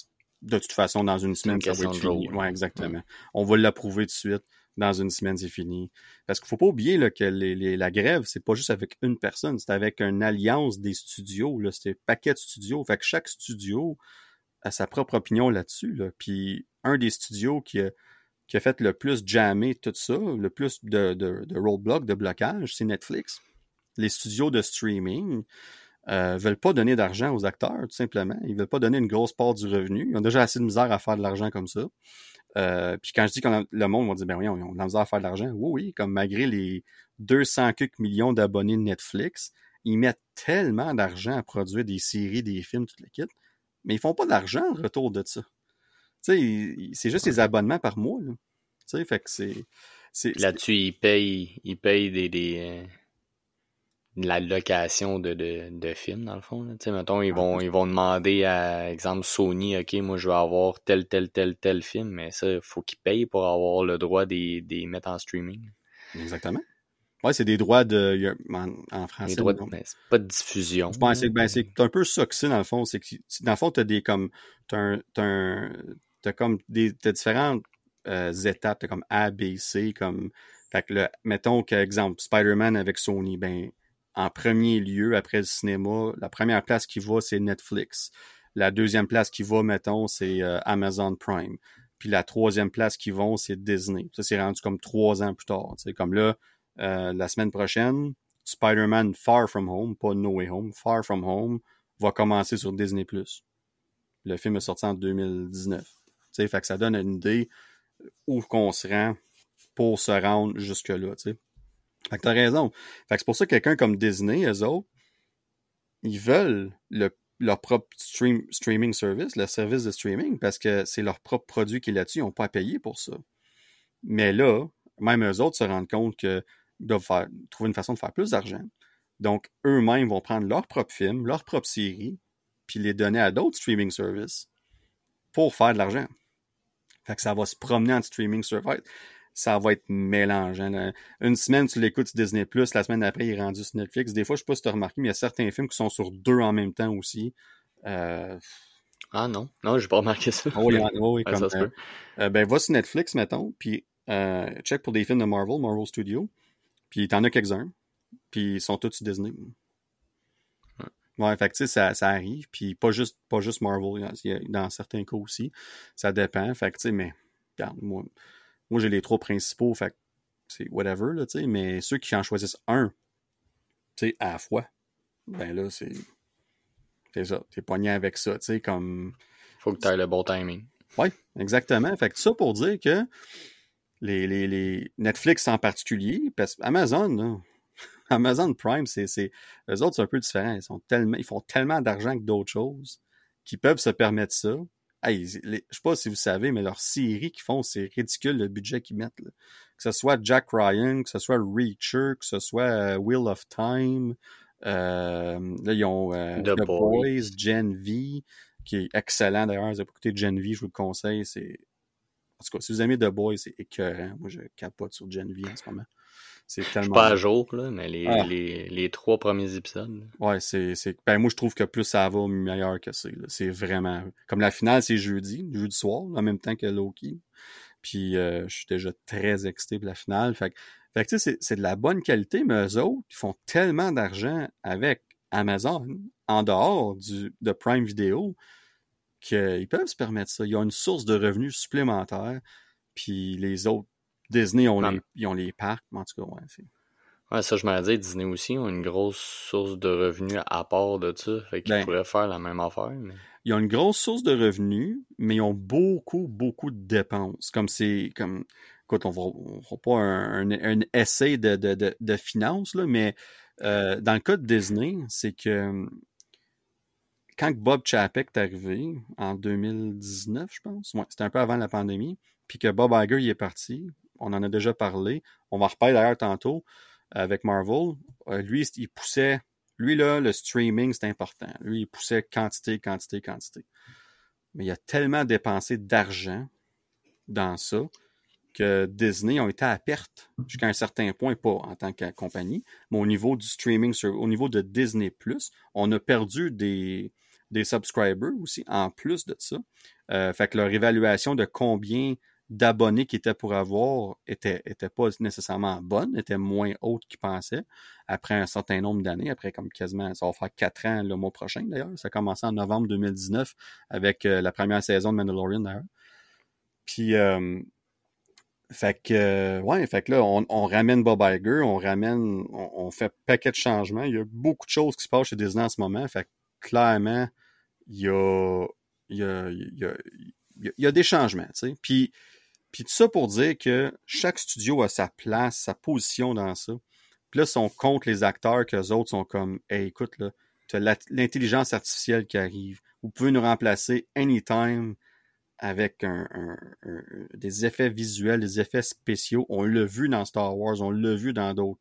de toute façon dans une semaine ça va être fini. Ouais, exactement. On va l'approuver tout de suite. Dans une semaine, c'est fini. Parce qu'il faut pas oublier là, que les, la grève, c'est pas juste avec une personne, c'est avec une alliance des studios. C'est un paquet de studios. Fait que chaque studio à sa propre opinion là-dessus. Là. Puis un des studios qui a, qui a fait le plus jammer tout ça, le plus de, de, de roadblock, de blocage, c'est Netflix. Les studios de streaming euh, veulent pas donner d'argent aux acteurs, tout simplement. Ils veulent pas donner une grosse part du revenu. Ils ont déjà assez de misère à faire de l'argent comme ça. Euh, puis quand je dis que le monde va dire, ben oui, on a de misère à faire de l'argent. Oui, oui, comme malgré les 200 millions d'abonnés de Netflix, ils mettent tellement d'argent à produire des séries, des films, toute l'équipe mais ils font pas d'argent en retour de ça. Tu sais, c'est juste les abonnements par mois. Là. Tu sais, fait que c'est. Là-dessus, ils payent, ils payent des, des euh, la location de, de, de films, dans le fond. Tu sais, mettons, ils vont, ils vont demander à, exemple, Sony, OK, moi, je veux avoir tel, tel, tel, tel film, mais ça, il faut qu'ils payent pour avoir le droit des, des mettre en streaming. Exactement. Ouais, c'est des droits de. En, français. Des droits de, ben, c'est pas de diffusion. Je pense que ben, c'est un peu ça que c'est, dans le fond. C'est que, dans le fond, t'as des comme. T'as as, comme des. T'as différentes euh, étapes. T'as comme A, B, C. Comme. Fait que le, mettons qu'exemple, Spider-Man avec Sony, ben, en premier lieu, après le cinéma, la première place qui va, c'est Netflix. La deuxième place qui va, mettons, c'est euh, Amazon Prime. Puis la troisième place qui vont, c'est Disney. Ça, c'est rendu comme trois ans plus tard. C'est comme là, euh, la semaine prochaine, Spider-Man Far From Home, pas No Way Home, Far From Home, va commencer sur Disney+. Le film est sorti en 2019. Fait que ça donne une idée où qu'on se rend pour se rendre jusque-là. Fait que t'as raison. Fait que c'est pour ça que quelqu'un comme Disney, eux autres, ils veulent le, leur propre stream, streaming service, le service de streaming, parce que c'est leur propre produit qui est là-dessus, ils n'ont pas à payer pour ça. Mais là, même eux autres se rendent compte que doivent faire, trouver une façon de faire plus d'argent. Donc, eux-mêmes vont prendre leur propre film, leur propre série, puis les donner à d'autres streaming services pour faire de l'argent. Fait que ça va se promener en streaming service. Ça va être mélangeant. Une semaine, tu l'écoutes sur Disney+, la semaine d'après, il est rendu sur Netflix. Des fois, je sais pas si tu as remarqué, mais il y a certains films qui sont sur deux en même temps aussi. Euh, ah non, non, j'ai pas remarqué ça. Oh, oui, oui, comme, euh, euh, ben, va sur Netflix, mettons, puis check pour des films de Marvel, Marvel Studios. Puis t'en as quelques-uns. Puis ils sont tous sur Disney. Ouais, fait que ça, ça, arrive. Puis pas juste, pas juste Marvel, dans certains cas aussi. Ça dépend. Fait que tu sais, mais regarde, moi, moi j'ai les trois principaux. Fait que c'est whatever, là, tu sais. Mais ceux qui en choisissent un, tu sais, à la fois, ben là, c'est. C'est ça. T'es pogné avec ça, tu sais, comme. Faut que tu aies le bon timing. Ouais, exactement. Fait que ça pour dire que les, les, les, Netflix en particulier, parce Amazon, Amazon Prime, c'est, c'est, eux autres, c'est un peu différent. Ils, sont tellement, ils font tellement d'argent que d'autres choses qu'ils peuvent se permettre ça hey, je sais pas si vous savez, mais leurs séries qu'ils font, c'est ridicule le budget qu'ils mettent. Là. Que ce soit Jack Ryan, que ce soit Reacher, que ce soit euh, Wheel of Time. Euh, là, ils ont euh, The, Boys. Gen V, qui est excellent d'ailleurs. Vous avez écouté Gen V, je vous le conseille. C'est... En tout cas, si vous aimez The Boys, c'est écœurant. Moi, je capote sur Gen V en ce moment. C'est tellement... Je suis pas à jour, là, mais les, ah. les, les, trois premiers épisodes. Ouais, c'est, c'est. Ben, moi, je trouve que plus ça va, meilleur que c'est. C'est vraiment. Comme la finale, c'est jeudi, jeudi soir, en même temps que Loki. Puis euh, je suis déjà très excité pour la finale. Fait, fait que tu sais, c'est de la bonne qualité, mais eux autres, ils font tellement d'argent avec Amazon en dehors du, de Prime Video qu'ils peuvent se permettre ça. Ils ont une source de revenus supplémentaire. Puis les autres Disney, ont les, ils ont les parcs, mais en tout cas, ouais. Ouais, ça, je m'en dit, Disney aussi ont une grosse source de revenus à part de ça. Fait qu'ils ben, pourraient faire la même affaire. Ils ont une grosse source de revenus, mais ils ont beaucoup, beaucoup de dépenses. Comme c'est. comme Écoute, on ne fera pas un, un, essai de, de, de, de finances, là, mais euh, dans le cas de Disney, c'est que quand Bob Chapek est arrivé, en 2019, je pense, ouais, c'était un peu avant la pandémie, puis que Bob Iger y est parti, on en a déjà parlé. On va reparler d'ailleurs tantôt avec Marvel. Euh, lui, il poussait. Lui, là, le streaming, c'est important. Lui, il poussait quantité, quantité, quantité. Mais il a tellement dépensé d'argent dans ça que Disney ont été à perte jusqu'à un certain point, pas en tant que compagnie, mais au niveau du streaming, au niveau de Disney on a perdu des, des subscribers aussi, en plus de ça. Euh, fait que leur évaluation de combien d'abonnés qui étaient pour avoir était, était pas nécessairement bonne, était moins haute qu'ils pensaient après un certain nombre d'années, après comme quasiment, ça va faire quatre ans le mois prochain d'ailleurs. Ça a commencé en novembre 2019 avec euh, la première saison de Mandalorian d'ailleurs. Puis, euh, fait que, ouais, fait que là, on, on ramène Bob Iger, on ramène, on, on, fait paquet de changements. Il y a beaucoup de choses qui se passent chez Disney en ce moment. Fait que, clairement, il y a, il y a, il y a, il y a des changements, tu sais. Puis, puis tout ça pour dire que chaque studio a sa place, sa position dans ça. Puis là, si on compte les acteurs, que les autres sont comme Hey, écoute, là, tu as l'intelligence artificielle qui arrive. Vous pouvez nous remplacer anytime avec un, des effets visuels, des effets spéciaux. On l'a vu dans Star Wars, on l'a vu dans d'autres.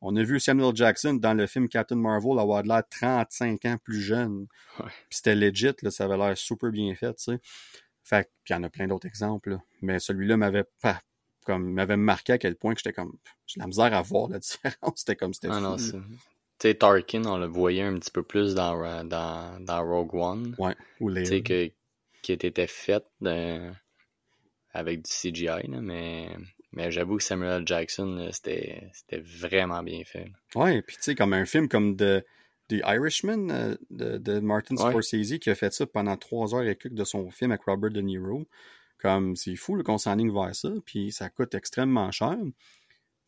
On a vu Samuel Jackson dans le film Captain Marvel avoir l'air 35 ans plus jeune. Puis c'était legit, là, ça avait l'air super bien fait, tu sais. Fait puis il y en a plein d'autres exemples, mais celui-là m'avait pas comme m'avait marqué à quel point que j'étais comme j'ai la misère à voir la différence, c'était comme c'était ah, Tu sais, Tarkin, on le voyait un petit peu plus dans, dans, dans Rogue One. Ouais, ou les... Tu sais, que, qui était fait avec du CGI, mais, mais j'avoue que Samuel Jackson, c'était vraiment bien fait. Ouais, puis tu sais, comme un film comme de The Irishman euh, de, Martin Scorsese qui a fait ça pendant trois heures et quelques de son film avec Robert De Niro. Comme c'est fou qu'on s'enligne vers ça, puis ça coûte extrêmement cher.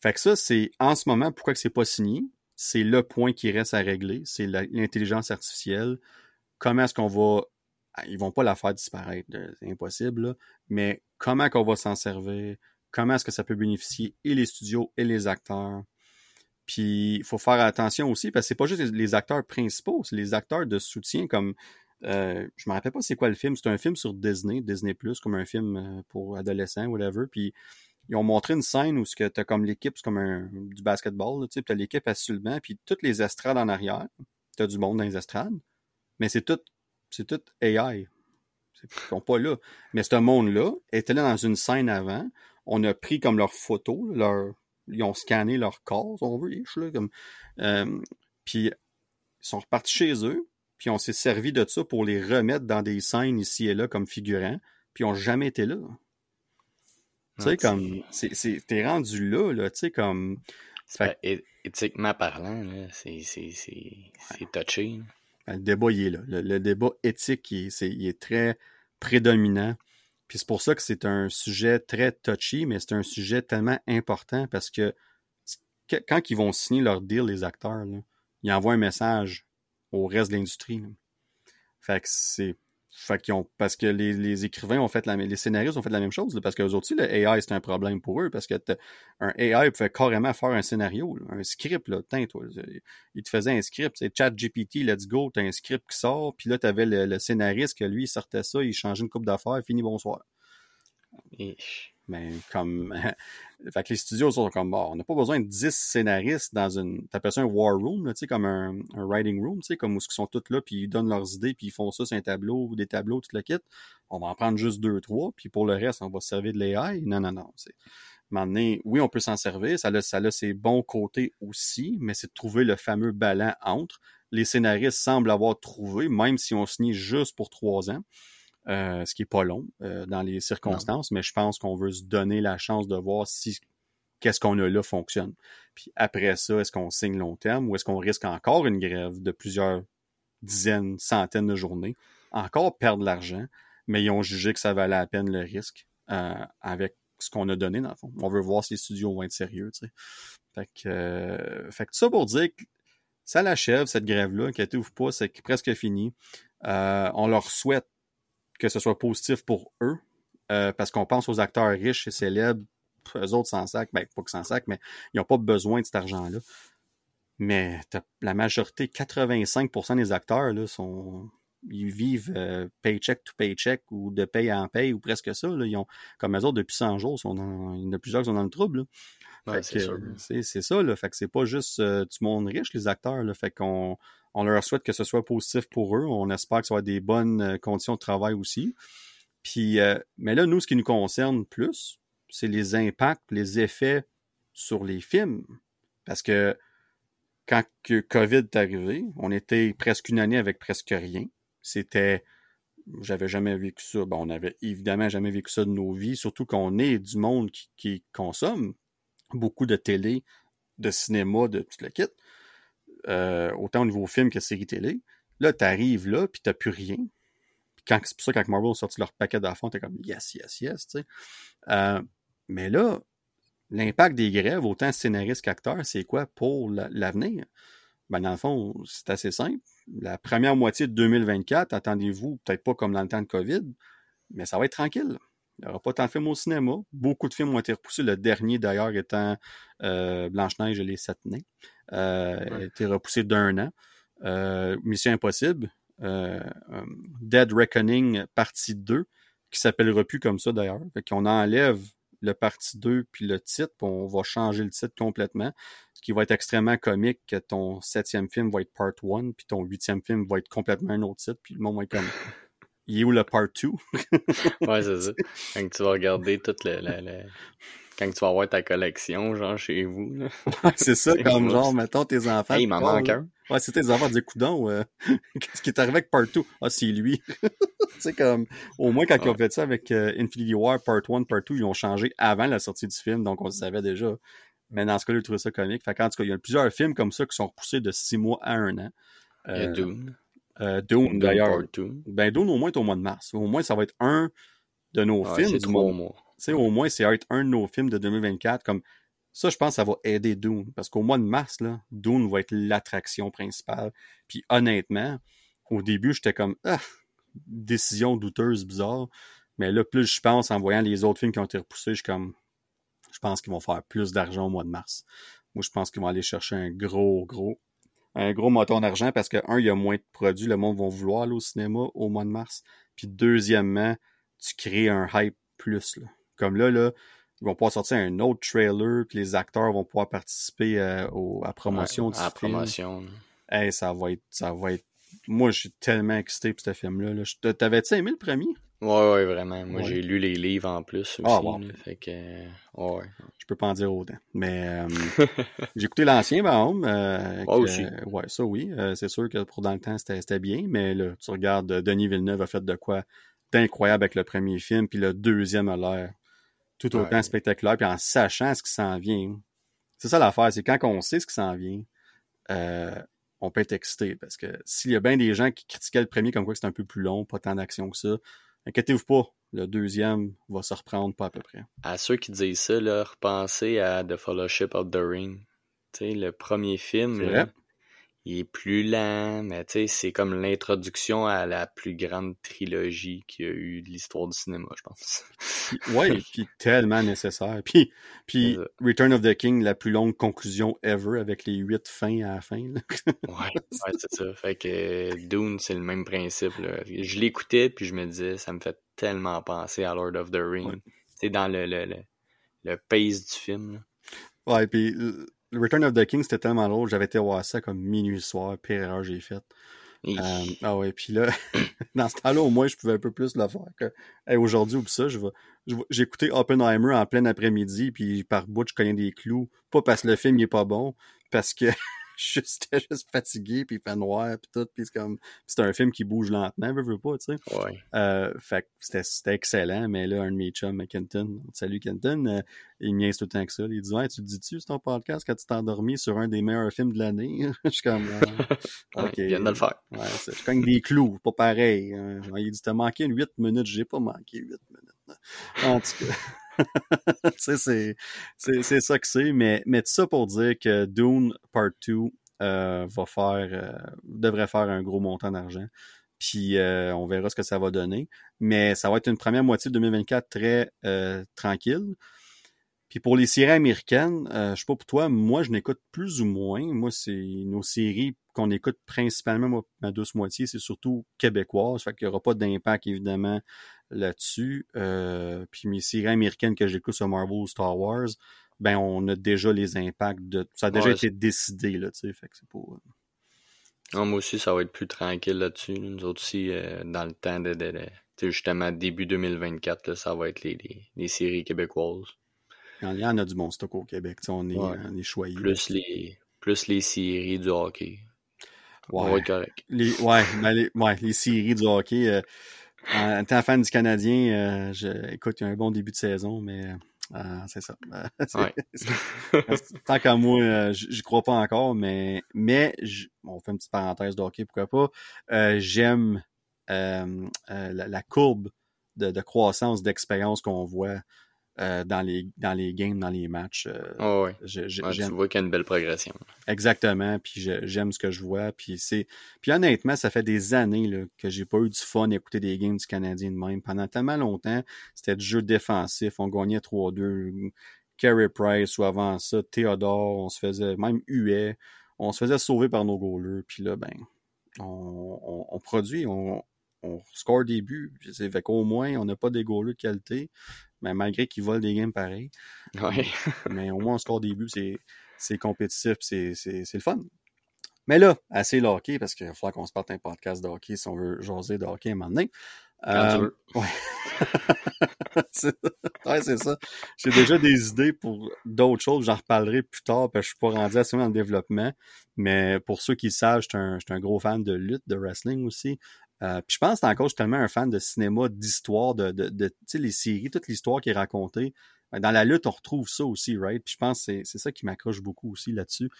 Fait que ça, c'est en ce moment, pourquoi que c'est pas signé? C'est le point qui reste à régler, c'est l'intelligence artificielle. Comment est-ce qu'on va. Ah, ils vont pas la faire disparaître, c'est impossible, mais comment qu'on va s'en servir? Comment est-ce que ça peut bénéficier et les studios et les acteurs? Puis il faut faire attention aussi, parce que c'est pas juste les, acteurs principaux, c'est les acteurs de soutien comme euh, je me rappelle pas c'est quoi le film. C'est un film sur Disney, Disney Plus, comme un film euh, pour adolescents, whatever. Puis ils ont montré une scène où tu as comme l'équipe, c'est comme un, du basketball, tu as l'équipe assis sur le banc, puis toutes les estrades en arrière. Tu as du monde dans les estrades. Mais c'est tout, c'est tout AI. Ils sont pas là. Mais ce monde-là était là dans une scène avant. On a pris comme leurs photos, leur, ils ont scanné leur corps, on veut, comme, euh, puis ils sont repartis chez eux, puis on s'est servi de ça pour les remettre dans des scènes ici et là comme figurants, puis ils n'ont jamais été là. Tu sais, comme, c'est, t'es rendu là, là, tu sais, comme... éthiquement parlant, c'est, touché. Ben, le débat, il est là. Le, débat éthique, il est très prédominant. Puis c'est pour ça que c'est un sujet très touchy, mais c'est un sujet tellement important parce que quand ils vont signer leur deal, les acteurs, ils envoient un message au reste de l'industrie. Fait que c'est. Fait qu'ils ont, parce que les, les, écrivains ont fait la les scénaristes ont fait la même chose, parce que eux aussi, le AI, c'est un problème pour eux, parce que un AI pouvait carrément faire un scénario, un script, là, Tiens, toi, il te faisait un script, c'est chat GPT, let's go, t'as un script qui sort, puis là, t'avais le, le scénariste que lui, il sortait ça, il changeait une coupe d'affaires, fini, bonsoir. Mais comme. fait que les studios sont comme, bon, on n'a pas besoin de 10 scénaristes dans une. T'appelles ça un war room, sais, comme un, un, writing room, comme où ils sont tous là, puis ils donnent leurs idées, puis ils font ça sur un tableau ou des tableaux, tout le kit. On va en prendre juste deux, trois, puis pour le reste, on va se servir de l'AI. Non, non, non. Maintenant, oui, on peut s'en servir, ça a, ça a ses bons côtés aussi, mais c'est de trouver le fameux ballon entre. Les scénaristes semblent avoir trouvé, même si on signe juste pour trois ans. Euh, ce qui est pas long euh, dans les circonstances, mais je pense qu'on veut se donner la chance de voir si qu'est-ce qu'on a là fonctionne. Puis après ça, est-ce qu'on signe long terme ou est-ce qu'on risque encore une grève de plusieurs dizaines, centaines de journées, encore perdre de l'argent, mais ils ont jugé que ça valait la peine le risque euh, avec ce qu'on a donné dans le fond. On veut voir si les studios vont être sérieux, tu sais. Fait que, fait que ça pour dire que ça l'achève, cette grève-là, inquiétez-vous pas, c'est presque fini. on leur souhaite que ce soit positif pour eux, euh, parce qu'on pense aux acteurs riches et célèbres, eux autres sans sac, ben pas que sans sac, mais ils n'ont pas besoin de cet argent-là. Mais la majorité, 85% des acteurs là, sont ils vivent euh, paycheck to paycheck ou de paye en paye ou presque ça. Là. Ils ont, comme eux autres, depuis 100 jours, sont il y en a plusieurs qui sont dans le trouble. c'est ça, là. Fait que c'est pas juste euh, du monde riche, les acteurs. Là. Fait qu'on on leur souhaite que ce soit positif pour eux. On espère que ça va être des bonnes euh, conditions de travail aussi. Puis, euh, mais là, nous, ce qui nous concerne plus, c'est les impacts, les effets sur les films. Parce que quand COVID est arrivé, on était presque une année avec presque rien. C'était, j'avais jamais vécu ça. Bon, on avait évidemment jamais vécu ça de nos vies, surtout qu'on est du monde qui, qui consomme beaucoup de télé, de cinéma, de tout le kit. Euh, autant au niveau film que série télé. Là, t'arrives là, puis t'as plus rien. Quand, c'est pour ça quand Marvel a sorti leur paquet d'enfants, t'es comme yes, yes, yes, tu sais. Euh, mais là, l'impact des grèves, autant scénariste qu'acteur, c'est quoi pour l'avenir? Ben, dans le fond, c'est assez simple. La première moitié de 2024, attendez-vous, peut-être pas comme dans le temps de COVID, mais ça va être tranquille. Il n'y aura pas tant de films au cinéma. Beaucoup de films ont été repoussés. Le dernier, d'ailleurs, étant euh, Blanche-Neige et les Sept Nains. Euh, a été repoussé d'un an. Euh, Mission Impossible, Dead Reckoning partie 2, qui s'appellera plus comme ça d'ailleurs. Fait qu'on enlève le partie 2 puis le titre, puis on va changer le titre complètement. Ce qui va être extrêmement comique que ton septième film va être part 1, puis ton huitième film va être complètement un autre titre, puis le monde va être comme il est où le part 2? ouais, c'est ça. Quand tu vas regarder toute le, le, quand tu vas avoir ta collection, genre chez vous. Là. c'est ça, comme genre, mettons tes enfants. il m'en manque un. Ouais, c'est tes enfants, du coudon. Euh, Qu'est-ce qui est arrivé avec Part 2? Ah, c'est lui. c'est comme, au moins quand ils ont fait ça avec euh, Infinity War Part 1, Part 2, ils ont changé avant la sortie du film, donc on le savait déjà. Mais dans ce cas-là, ils trouvaient ça comique. Fait en tout cas, il y a plusieurs films comme ça qui sont repoussés de six mois à un an. Euh, il y a Dune. Euh, Dune, d'ailleurs. Ben, Dune, au moins, est au mois de mars. Au moins, ça va être un de nos films. C'est trois mois sais, au moins, c'est être un de nos films de 2024. Comme ça, je pense que ça va aider Dune. Parce qu'au mois de mars, là, Dune va être l'attraction principale. Puis honnêtement, au début, j'étais comme ah, décision douteuse, bizarre. Mais là, plus je pense en voyant les autres films qui ont été repoussés, je suis comme je pense qu'ils vont faire plus d'argent au mois de mars. Moi, je pense qu'ils vont aller chercher un gros, gros, un gros moton d'argent parce que, un, il y a moins de produits, le monde va vouloir aller au cinéma au mois de mars. Puis deuxièmement, tu crées un hype plus. Là. Comme là, là, ils vont pouvoir sortir un autre trailer, que les acteurs vont pouvoir participer euh, à la promotion du à promotion. Hey, ça va être, ça va être. Moi, je suis tellement excité pour ce film-là. Là. T'avais-tu aimé le premier? Ouais, ouais, vraiment. Moi, j'ai lu les livres en plus ah, aussi. fait que, ouais. Je peux pas en dire autant. Mais euh, j'ai écouté l'ancien, ben, euh, aussi. ouais, ça oui. Euh, c'est sûr que pour dans le temps, c'était bien. Mais là, tu regardes, Denis Villeneuve a fait de quoi d'incroyable avec le premier film, puis le deuxième a l'air tout autant spectaculaire, puis en sachant ce qui s'en vient. C'est ça l'affaire, c'est quand on sait ce qui s'en vient, euh, on peut être excité. Parce que s'il y a bien des gens qui critiquaient le premier comme quoi c'est un peu plus long, pas tant d'action que ça, inquiétez-vous pas, le deuxième va se reprendre pas à peu près. À ceux qui disent ça, là, repensez à The Fellowship of the Ring. Tu sais, le premier film, il est plus lent, mais tu sais, c'est comme l'introduction à la plus grande trilogie qu'il y a eu de l'histoire du cinéma, je pense. ouais, puis tellement nécessaire. Puis, puis Return of the King, la plus longue conclusion ever avec les huit fins à la fin. ouais, ouais c'est ça. Fait que Dune, c'est le même principe. Là. Je l'écoutais, puis je me disais, ça me fait tellement penser à Lord of the Rings. C'est dans le, le, le, le, pace du film. Là. Ouais, puis le Return of the King, c'était tellement drôle. J'avais été voir ça comme minuit soir. Pire erreur j'ai faite. Euh, ah ouais, puis là, dans ce temps-là, au moins, je pouvais un peu plus le faire que aujourd'hui ou ça, je vais, j'ai écouté Oppenheimer en plein après-midi, puis par bout, je connais des clous. Pas parce que le film n'est pas bon, parce que j'étais juste fatigué, puis il fait noir, puis tout, puis c'est comme... c'est un film qui bouge lentement, veux, veux pas, tu sais. Ouais. Euh, fait que c'était excellent, mais là, un de mes chums, Kenton, salut Kenton, euh, il niaise tout le temps que ça. Il dit, ouais, tu te dis-tu, c'est ton podcast, quand tu t'es endormi sur un des meilleurs films de l'année? je suis comme... Euh, ok. Il vient de le faire. Ouais, je cogne des clous, pas pareil. Hein. Il dit, t'as manqué une 8 minutes, j'ai pas manqué 8 minutes. En tout cas... c'est, ça que c'est, mais, mais tout ça pour dire que Dune Part 2 euh, va faire, euh, devrait faire un gros montant d'argent. Puis euh, on verra ce que ça va donner. Mais ça va être une première moitié de 2024 très tranquille. Puis pour les séries américaines, je sais pas pour toi, moi je n'écoute plus ou moins. Moi, c'est nos séries qu'on écoute principalement, ma douce moitié, c'est surtout québécoise. Fait qu'il n'y aura pas d'impact évidemment là-dessus. Euh, puis mes séries américaines que j'écoute sur Marvel ou Star Wars, ben on a déjà les impacts de. Ça a déjà été décidé, là, tu sais. Fait que c'est pas. Non, moi aussi, ça va être plus tranquille là-dessus. Nous autres aussi, euh, dans le temps de, de, justement début 2024, ça va être les, les, séries québécoises. Il y en a du bon stock au Québec, on est, on est choyé. Plus les, plus les séries du hockey. Ouais. On va être correct. Les, ouais, ben les, ouais, les séries du hockey. Euh, en étant fan du Canadien, euh, je, écoute, il y a un bon début de saison, mais euh, c'est ça. Tant qu'à moi, je crois pas encore, mais, mais on fait une petite parenthèse de hockey, pourquoi pas. J'aime la, courbe de, de croissance, d'expérience qu'on voit euh, dans, les, dans les games, dans les matchs. oh ouais. tu vois qu'il y a une belle progression. Exactement, puis j'aime ce que je vois. Puis c'est. Puis honnêtement, ça fait des années là, que j'ai pas eu du fun à écouter des games du Canadien de même. Pendant tellement longtemps, c'était du jeu défensif. On gagnait 3-2. Carey Price ou avant ça, Théodore, on se faisait, même Huet, on se faisait sauver par nos goalers. Puis là, ben, on, on, produit, on, on score des buts. Fait qu'au moins, on n'a pas des goalers de qualité mais malgré qu'ils volent des games pareils. Ouais. mais au moins, on score des buts, c'est compétitif, c'est le fun. Mais là, assez le hockey, parce qu'il va falloir qu'on se parte un podcast de hockey si on veut jaser de hockey un moment donné. Euh, ouais. c'est ça. J'ai déjà des idées pour d'autres choses. J'en reparlerai plus tard parce que je suis pas rendu assez dans le développement. Mais pour ceux qui savent, je suis un, un, gros fan de lutte, de wrestling aussi. Euh, puis je pense que encore, je suis tellement un fan de cinéma, d'histoire, de, de, de les séries, toute l'histoire qui est racontée. Ben, dans la lutte, on retrouve ça aussi, right? Puis je pense que c'est ça qui m'accroche beaucoup aussi là-dessus.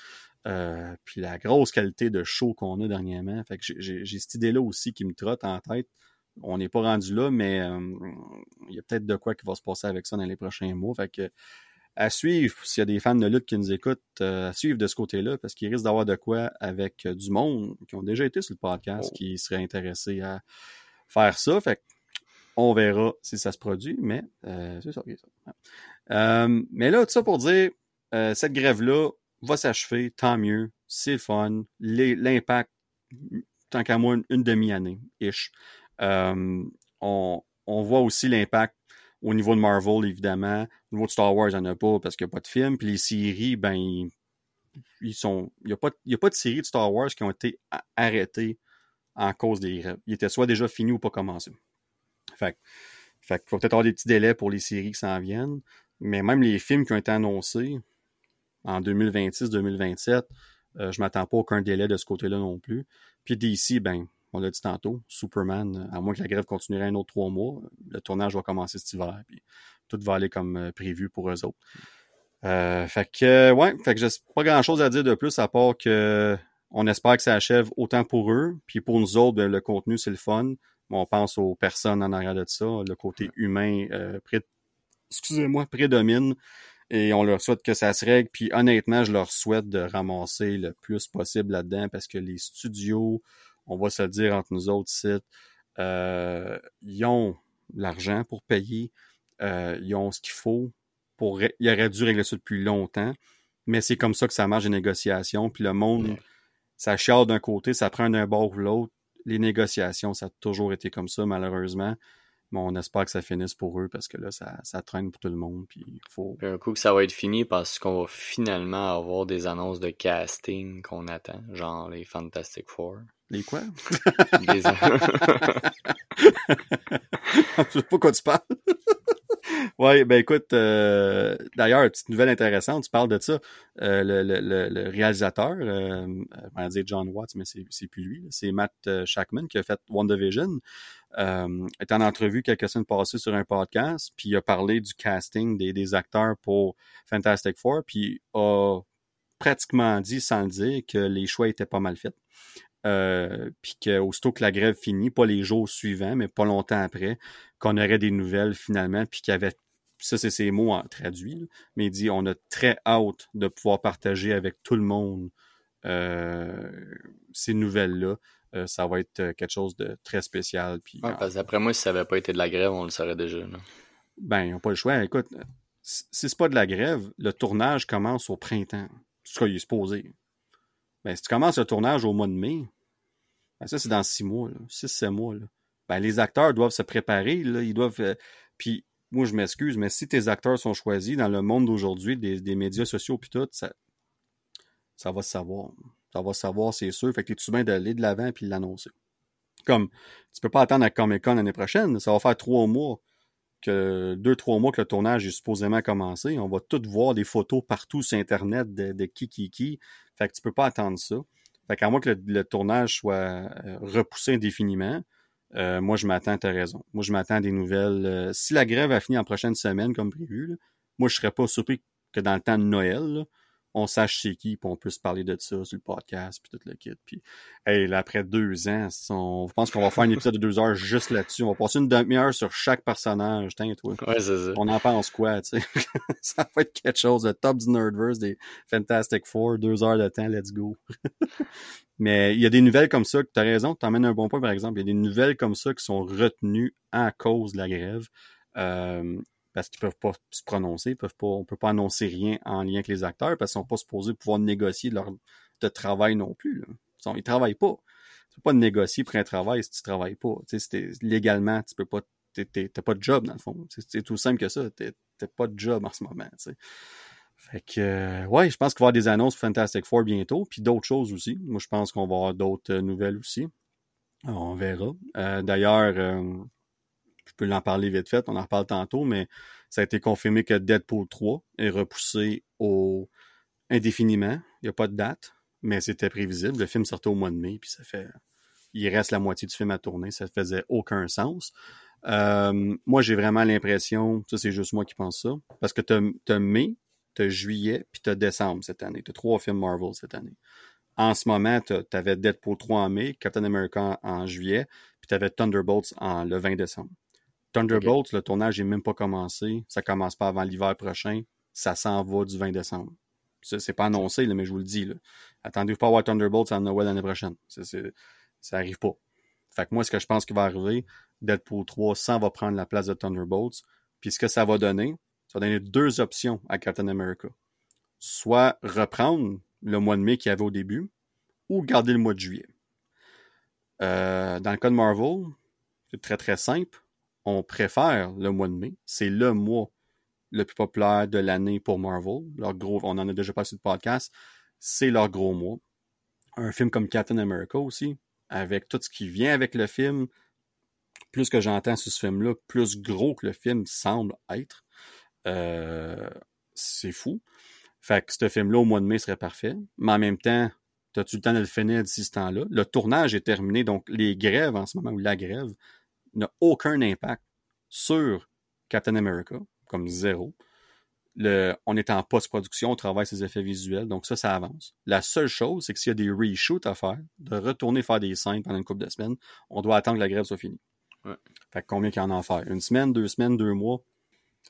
Euh, puis la grosse qualité de show qu'on a dernièrement. Fait que j'ai cette idée-là aussi qui me trotte en tête. On n'est pas rendu là, mais euh, il y a peut-être de quoi qui va se passer avec ça dans les prochains mois. Fait que à suivre, s'il y a des fans de lutte qui nous écoutent, euh, à suivre de ce côté-là, parce qu'il risque d'avoir de quoi avec euh, du monde qui ont déjà été sur le podcast, oh. qui seraient intéressés à faire ça. Fait on verra si ça se produit, mais euh, c'est ça. ça. mais là, tout ça pour dire, cette grève-là va s'achever, tant mieux, c'est le fun, l'impact, tant qu'à moi, une, demi-année-ish. on, on voit aussi l'impact au niveau de Marvel, évidemment. Au niveau de Star Wars, il n'y en a pas parce qu'il n'y a pas de film. Puis les séries, ben, ils sont. Il n'y a, pas, de séries de Star Wars qui ont été arrêtées en cause des grèves. Ils étaient soit déjà finis ou pas commencés. Fait, fait qu'il faut peut-être avoir des petits délais pour les séries qui s'en viennent. Mais même les films qui ont été annoncés en 2026-2027, euh, je m'attends pas à aucun délai de ce côté-là non plus. Puis d'ici, ben, on l'a dit tantôt, Superman, à moins que la grève continuerait un autre trois mois, le tournage va commencer cet hiver, puis tout va aller comme euh, prévu pour eux autres. Euh, fait que, ouais, fait que j'ai pas grand chose à dire de plus à part que on espère que ça achève autant pour eux, puis pour nous autres, ben, le contenu, c'est le fun. on pense aux personnes en arrière de ça, le côté humain, euh, excusez-moi, prédomine. Et on leur souhaite que ça se règle. Puis honnêtement, je leur souhaite de ramasser le plus possible là-dedans parce que les studios, on va se le dire entre nous autres sites, euh, ils ont l'argent pour payer, euh, ils ont ce qu'il faut pour. Ils auraient dû régler ça depuis longtemps, mais c'est comme ça que ça marche les négociations. Puis le monde, ça chiale d'un côté, ça prend d'un bord ou l'autre. Les négociations, ça a toujours été comme ça, malheureusement. Mais on espère que ça finisse pour eux parce que là, ça, ça traîne pour tout le monde. Puis faut... un coup que ça va être fini parce qu'on va finalement avoir des annonces de casting qu'on attend, genre les Fantastic Four. Les quoi? Des... Je sais pas quoi tu parles. oui, ben écoute, euh, d'ailleurs, petite nouvelle intéressante, tu parles de ça. Euh, le, le, le, réalisateur, euh, on va dire John Watts, mais c'est plus lui, c'est Matt euh, Shackman qui a fait WandaVision. Euh, est en entrevue quelques semaines passées sur un podcast, puis il a parlé du casting des, des acteurs pour Fantastic Four, puis a pratiquement dit, sans le dire, que les choix étaient pas mal faits. Euh, puis qu'aussitôt que la grève finit, pas les jours suivants, mais pas longtemps après, qu'on aurait des nouvelles finalement, puis qu'il y avait, ça c'est ses mots en traduit, mais il dit on a très hâte de pouvoir partager avec tout le monde euh, ces nouvelles-là. Euh, ça va être quelque chose de très spécial. Puis, ouais, parce qu'après moi, si ça n'avait pas été de la grève, on le saurait déjà. Ben, ils n'ont pas le choix. Écoute, si c'est pas de la grève, le tournage commence au printemps. Ce qu'il est supposé. Ben, si tu commences le tournage au mois de mai, ben ça, c'est dans six mois, six, sept mois. Là. Ben, les acteurs doivent se préparer, là, ils doivent. Euh, puis, moi, je m'excuse, mais si tes acteurs sont choisis dans le monde d'aujourd'hui, des, médias sociaux, puis tout, ça, ça va se savoir. Ça va se savoir, c'est sûr. Fait que t'es-tu bien d'aller de l'avant puis l'annoncer? Comme, tu peux pas attendre à Comic Con l'année prochaine, ça va faire trois mois que deux, trois mois que le tournage est supposément commencé. On va tout voir des photos partout sur Internet de, de qui, qui, qui. Fait que tu peux pas attendre ça. Fait qu'à moins que le, tournage soit euh, repoussé indéfiniment, euh, moi je m'attends, t'as raison. Moi je m'attends des nouvelles. Euh, si la grève a fini en prochaine semaine comme prévu, moi je serais pas surpris que dans le temps de Noël, on sache c'est qui, puis on peut se parler de ça sur le podcast, puis tout le kit. Puis, hey, là, après deux ans, on pense qu'on va faire un épisode de deux heures juste là-dessus. On va passer une demi-heure sur chaque personnage. Tiens, toi. Ouais, c'est ça. On en pense quoi, tu sais? ça va être quelque chose. de top du Nerdverse, des Fantastic Four, deux heures de temps, let's go. Mais il y a des nouvelles comme ça, tu as raison, tu emmènes un bon point, par exemple. Il y a des nouvelles comme ça qui sont retenues à cause de la grève. Euh, parce qu'ils peuvent pas se prononcer, peuvent pas, on peut pas annoncer rien en lien avec les acteurs parce qu'ils sont pas supposés pouvoir négocier leur de travail non plus. Ils, ils travaillent pas. Tu peux pas négocier pour un travail si tu travailles pas. Tu légalement, tu peux pas, t'as pas de job dans le fond. C'est tout simple que ça. T'as pas de job en ce moment. Tu. Fait que, euh, ouais, je pense qu'il va y avoir des annonces Fantastic Four bientôt, puis d'autres choses aussi. Moi, je pense qu'on va avoir d'autres euh, nouvelles aussi. on verra. Euh, D'ailleurs, je peux l'en parler vite fait, on en reparle tantôt, mais ça a été confirmé que Deadpool 3 est repoussé au indéfiniment. Il n'y a pas de date, mais c'était prévisible. Le film sortait au mois de mai, puis ça fait. Il reste la moitié du film à tourner, ça faisait aucun sens. Euh, moi, j'ai vraiment l'impression, ça c'est juste moi qui pense ça, parce que tu as mai, tu as juillet, puis tu as décembre cette année. Tu as trois films Marvel cette année. En ce moment, tu avais Deadpool 3 en mai, Captain America en, juillet, puis tu avais Thunderbolts en, le 20 décembre. Thunderbolts, le tournage n'est même pas commencé. Ça commence pas avant l'hiver prochain. Ça s'en va du 20 décembre. C'est pas annoncé, là, mais je vous le dis. Attendez-vous pas à voir Thunderbolts en Noël l'année prochaine. ça arrive pas. Fait que moi, ce que je pense qui va arriver, Deadpool 3 ça va prendre la place de Thunderbolts. Puis ce que ça va donner, ça va donner deux options à Captain America. Soit reprendre le mois de mai qu'il y avait au début, ou garder le mois de juillet. Euh, dans le cas de Marvel, c'est très très simple on préfère le mois de mai. C'est le mois le plus populaire de l'année pour Marvel. Leur gros, on en a déjà passé de podcast. C'est leur gros mois. Un film comme Captain America aussi, avec tout ce qui vient avec le film. Plus que j'entends sur ce film-là, plus gros que le film semble être. Euh, c'est fou. Fait que ce film-là, au mois de mai, serait parfait. Mais en même temps, as-tu le temps de le finir d'ici ce temps-là? Le tournage est terminé, donc les grèves en ce moment, ou la grève, n'a aucun impact sur Captain America, comme zéro. Le, on est en post-production, on travaille ses effets visuels, donc ça, ça avance. La seule chose, c'est que s'il y a des reshoots à faire, de retourner faire des scènes pendant une couple de semaines, on doit attendre que la grève soit finie. Ouais. Fait que combien qu'il y en a à faire? Une semaine, deux semaines, deux mois?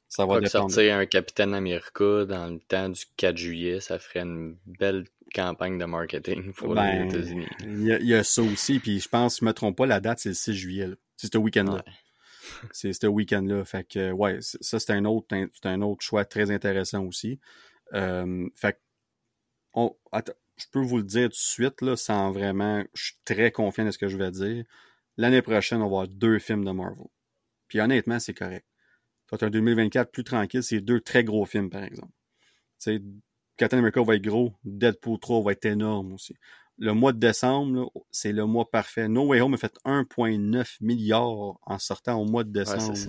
Ça va que sortir un Capitaine America dans le temps du 4 juillet, ça ferait une belle campagne de marketing pour Ben, les États-Unis. Il y, a, il y a ça aussi, puis je pense, je me trompe pas, la date, c'est le 6 juillet. là. C'est ce week-end-là. Ouais. C'est ce week-end-là. Fait que, ouais, ça, c'est un autre, c'est un autre choix très intéressant aussi. Euh, fait que, on, attends, je peux vous le dire tout de suite, là, sans vraiment, je suis très confiant de ce que je vais dire. L'année prochaine, on va avoir deux films de Marvel. Puis honnêtement, c'est correct. Tu un 2024 plus tranquille, c'est deux très gros films, par exemple. Tu sais, Captain America va être gros, Deadpool 3 va être énorme aussi. Le mois de décembre, c'est le mois parfait. No Way Home a fait 1,9 milliard en sortant au mois de Ouais, décembre. ça.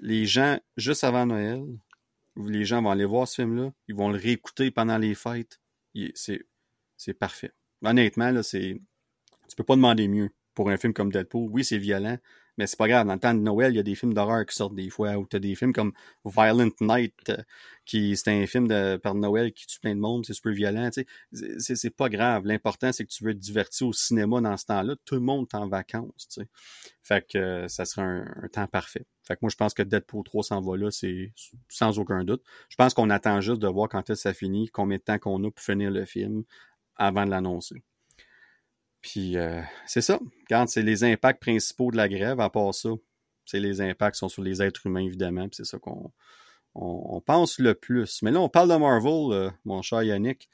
les gens, juste avant Noël, les gens vont aller voir ce film-là, ils vont le réécouter pendant les fêtes. C'est parfait. Honnêtement, là, c'est. Tu peux pas demander mieux pour un film comme Deadpool. Oui, c'est violent, mais c'est pas grave. Dans le temps de Noël, il y a des films d'horreur qui sortent des fois, ou t'as des films comme Violent Night, euh, qui c'est un film de par Noël qui tue plein de monde, c'est super violent. C'est- pas grave. L'important, c'est que tu veux te divertir au cinéma dans ce temps-là. Tout le monde est en vacances. tu sais. Fait que euh, ça serait un, un temps parfait. Fait que moi, je pense que Deadpool 3 s'en va là, c'est sans aucun doute. Je pense qu'on attend juste de voir quand est-ce que ça finit, combien de temps qu'on a pour finir le film avant de l'annoncer. Puis euh, c'est ça. Regarde, c'est les impacts principaux de la grève. À part ça, c'est les impacts qui sont sur les êtres humains, évidemment. Puis c'est ça qu'on on, on pense le plus. Mais là, on parle de Marvel, euh, mon cher Yannick.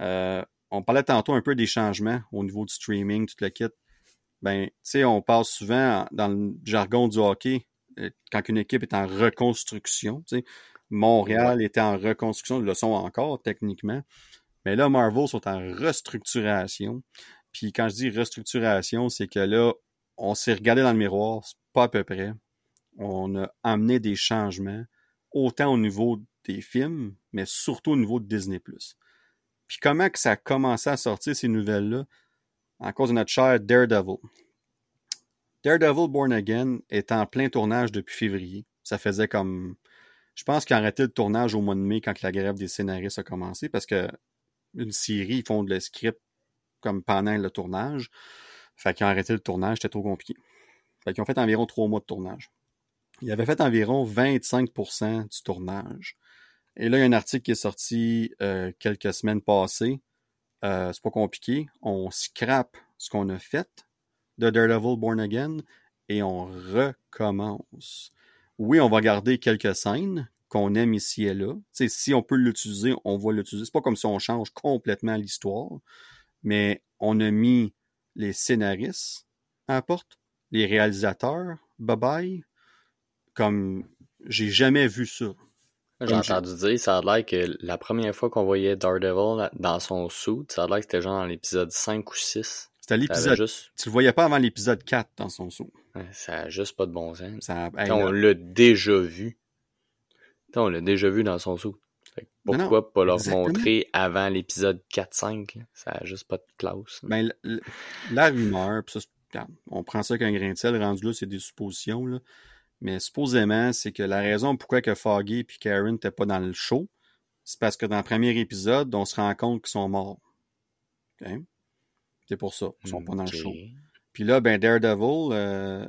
Euh, on parlait tantôt un peu des changements au niveau du streaming, tout le kit. Ben, tu sais, on parle souvent dans le jargon du hockey, quand une équipe est en reconstruction, tu sais. Montréal était en reconstruction, ils le sont encore techniquement. Mais là, Marvel sont en restructuration. Puis quand je dis restructuration, c'est que là, on s'est regardé dans le miroir, pas à peu près. On a amené des changements, autant au niveau des films, mais surtout au niveau de Disney+. Puis comment ça a commencé à sortir ces nouvelles-là? En cause de notre cher Daredevil. Daredevil Born Again est en plein tournage depuis février. Ça faisait comme... Je pense qu'ils arrêté le tournage au mois de mai quand la grève des scénaristes a commencé parce que une série, ils font le script comme pendant le tournage. Fait qu'ils ont arrêté le tournage, c'était trop compliqué. Fait qu'ils ont fait environ trois mois de tournage. Ils avaient fait environ 25% du tournage. Et là, il y a un article qui est sorti euh, quelques semaines passées. Euh, c'est pas compliqué. On scrape ce qu'on a fait de Daredevil Born Again et on recommence. Oui, on va garder quelques scènes qu'on aime ici et là. Si on peut l'utiliser, on va l'utiliser. C'est pas comme si on change complètement l'histoire, mais on a mis les scénaristes à la porte, les réalisateurs, bye bye. Comme j'ai jamais vu ça. J'ai entendu dire, ça a l'air que la première fois qu'on voyait Daredevil dans son suit, ça a l'air que c'était genre dans l'épisode 5 ou 6. C'était l'épisode. juste, Tu le voyais pas avant l'épisode 4 dans son saut. ça a juste pas de bon sens. Ça, hey, on l'a déjà vu. On l'a déjà vu dans son suit. Non, pourquoi pas leur exactement. montrer avant l'épisode 4-5? là? Ça a juste pas de classe. ben, la rumeur, ça, on prend ça qu'un grain de sel, rendu là, c'est des suppositions, là. Mais supposément, c'est que la raison pourquoi que Foggy et Karen n'étaient pas dans le show, c'est parce que dans le premier épisode, on se rend compte qu'ils sont morts. C'est pour ça, ils sont pas dans le show. Puis là, ben Daredevil euh,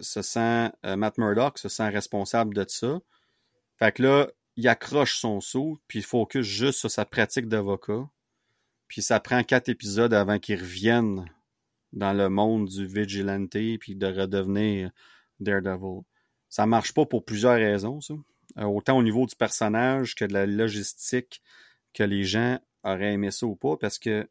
se sent, euh, Matt Murdock se sent responsable de ça. Fait que là, il accroche son saut, puis il focus juste sur sa pratique d'avocat. Puis ça prend quatre épisodes avant qu'il revienne dans le monde du vigilante, puis de redevenir Daredevil. Ça marche pas pour plusieurs raisons, ça. Euh, autant au niveau du personnage que de la logistique, que les gens auraient aimé ça ou pas, parce que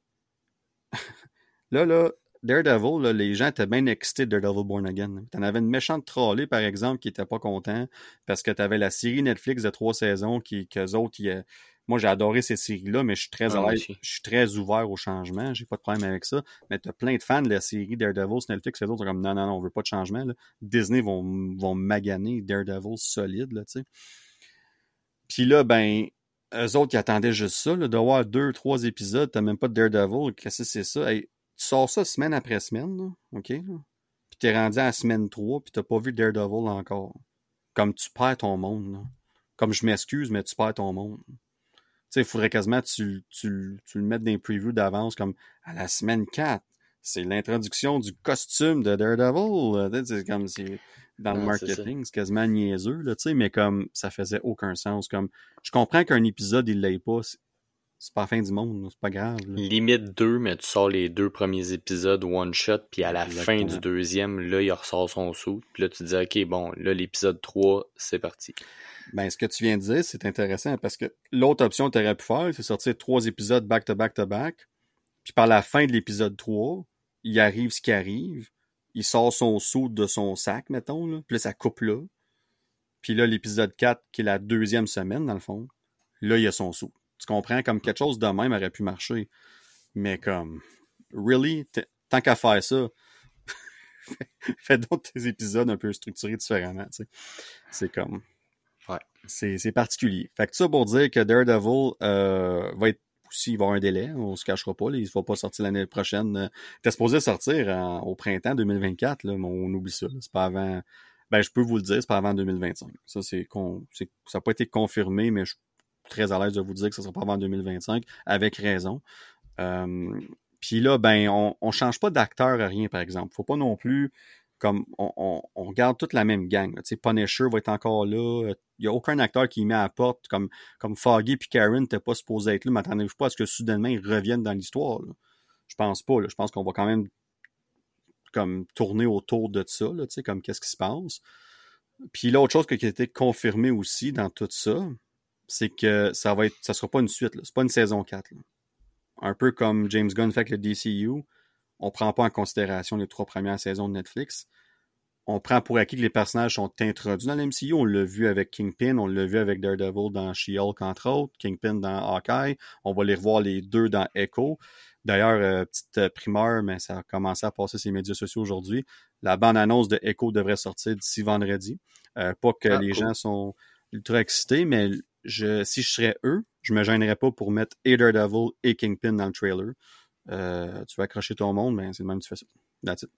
là, là, Daredevil, là, les gens étaient bien excités de Daredevil Born Again. T'en avais une méchante trollée, par exemple, qui était pas content parce que t'avais la série Netflix de trois saisons qui, qu'eux autres, ils, euh, moi, j'ai adoré ces séries-là, mais je suis très Ah, à l'aise, je suis très ouvert au changement. J'ai pas de problème avec ça. Mais t'as plein de fans de la série Daredevil Netflix, les autres comme non, non, non, on veut pas de changement. là. Disney vont, vont maganer Daredevil solide, là, tu sais. Puis là, ben, eux autres, ils attendaient juste ça, là, d'avoir deux, trois épisodes, t'as même pas de Daredevil, qu'est-ce que c'est ça? Hey, tu sors ça semaine après semaine, là, OK? Là? Puis t'es rendu à la semaine 3, puis t'as pas vu Daredevil encore. Comme tu perds ton monde, là. Comme je m'excuse, mais tu perds ton monde. Tu sais, il faudrait quasiment que tu, tu, tu le mettes dans les previews d'avance, comme à la semaine 4. C'est l'introduction du costume de Daredevil. C'est comme c'est. dans le Non, marketing, c'est quasiment niaiseux, là, tu sais, mais comme ça faisait aucun sens. Comme je comprends qu'un épisode, il l'ait pas, c'est pas la fin du monde, c'est pas grave. là. Limite deux, mais tu sors les deux premiers épisodes one shot, puis à la fin du deuxième, là, il ressort son sou. Puis là, tu dis, OK, bon, là, l'épisode 3, c'est parti. Ben, ce que tu viens de dire, c'est intéressant parce que l'autre option que tu aurais pu faire, c'est sortir trois épisodes back-to-back-to-back. Puis par la fin de l'épisode 3, il arrive ce qui arrive. Il sort son saut de son sac, mettons. Là. Puis là, ça coupe là. Puis là, l'épisode 4, qui est la deuxième semaine, dans le fond, là, il y a son saut. Tu comprends? Comme quelque chose de même aurait pu marcher. Mais comme, really? Tant qu'à faire ça, fais donc tes épisodes un peu structurés différemment, tu sais. C'est comme... Ouais. C'est particulier. Fait que ça pour dire que Daredevil euh, va être aussi, il va avoir un délai, on se cachera pas, là, il ne va pas sortir l'année prochaine. Euh, Il était supposé sortir en- au printemps 2024, là, mais on oublie ça. C'est pas avant. Ben, je peux vous le dire, c'est pas avant 2025. Ça, c'est con... ça n'a pas été confirmé, mais je très à l'aise de vous dire que ça sera pas avant 2025, avec raison. Euh, Puis là, ben, on, on change pas d'acteur à rien, par exemple. Faut pas non plus comme on, on, on garde toute la même gang. Tu Punisher va être encore là. Il n'y a aucun acteur qui met à la porte comme, comme Foggy puis Karen n'étaient pas supposés être là. M'attendez-vous pas à ce que soudainement ils reviennent dans l'histoire. Je pense pas. Je pense qu'on va quand même comme tourner autour de ça, là, comme qu'est-ce qui se passe. Puis l'autre chose qui a été confirmée aussi dans tout ça, c'est que ça va être. ça sera pas une suite. C'est pas une saison 4. là. Un peu comme James Gunn fait avec le DCU on prend pas en considération les trois premières saisons de Netflix. On prend pour acquis que les personnages sont introduits dans l'MCU. On l'a vu avec Kingpin, on l'a vu avec Daredevil dans She-Hulk, entre autres, Kingpin dans Hawkeye. On va les revoir les deux dans Echo. D'ailleurs, euh, petite euh, primeur, mais ça a commencé à passer sur les médias sociaux aujourd'hui. La bande-annonce de Echo devrait sortir d'ici vendredi. Euh, pas que Ah, les cool. gens sont ultra excités, mais je, si je serais eux, je me gênerais pas pour mettre et Daredevil et Kingpin dans le trailer. Euh, tu vas accrocher ton monde, mais c'est le même que tu fais ça. That's it.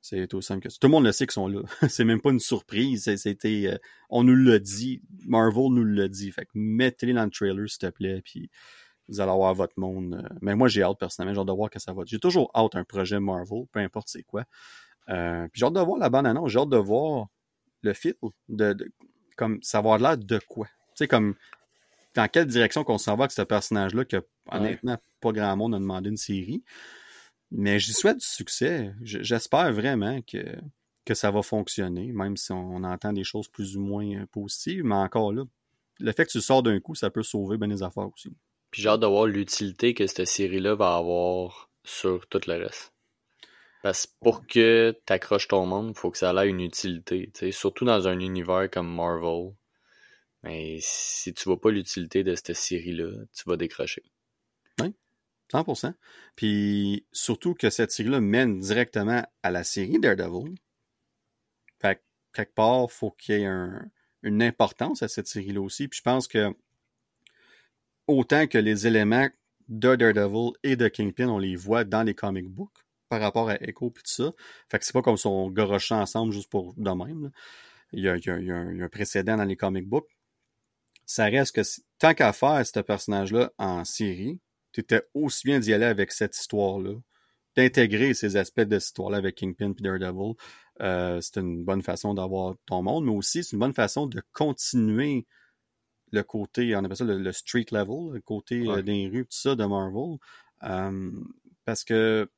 C'est aussi simple que ça. Tout le monde le sait qu'ils sont là. c'est même pas une surprise. C'était, euh, on nous l'a dit. Marvel nous l'a dit. Fait que mettez-les dans le trailer, s'il te plaît, puis vous allez avoir votre monde. euh. Mais moi, j'ai hâte, personnellement. J'ai hâte de voir que ça va. J'ai toujours hâte un projet Marvel, peu importe c'est quoi. Euh, puis j'ai hâte de voir la bande annonce. J'ai hâte de voir le fil. De, de- comme, savoir l'air de quoi. Tu sais, comme, dans quelle direction qu'on s'en va avec ce personnage-là que, honnêtement, pas grand monde a demandé une série. Mais j'y souhaite du succès. J'espère vraiment que, que ça va fonctionner, même si on, entend des choses plus ou moins euh, positives. Mais encore là, le fait que tu sors d'un coup, ça peut sauver bien des affaires aussi. Puis j'ai hâte de voir l'utilité que cette série-là va avoir sur tout le reste. Parce que pour que tu accroches ton monde, faut que ça ait une utilité. Surtout dans un univers comme Marvel. Mais si tu vois pas l'utilité de cette série-là, tu vas décrocher. 100%. Puis surtout que cette série-là mène directement à la série Daredevil. Fait que, quelque part, faut qu'il y ait un- une importance à cette série-là aussi. Puis je pense que autant que les éléments de Daredevil et de Kingpin, on les voit dans les comic books par rapport à Echo puis tout ça. Fait que c'est pas comme si on ensemble juste pour de même. Il y, a, il y a un précédent dans les comic books. Ça reste que tant qu'à faire ce personnage-là en série, tu étais aussi bien d'y aller avec cette histoire-là, d'intégrer ces aspects de cette histoire-là avec Kingpin et Daredevil. Euh, c'est une bonne façon d'avoir ton monde, mais aussi c'est une bonne façon de continuer le côté, on appelle ça le, le street level, le côté euh, des rues, tout ça de Marvel. Euh, parce que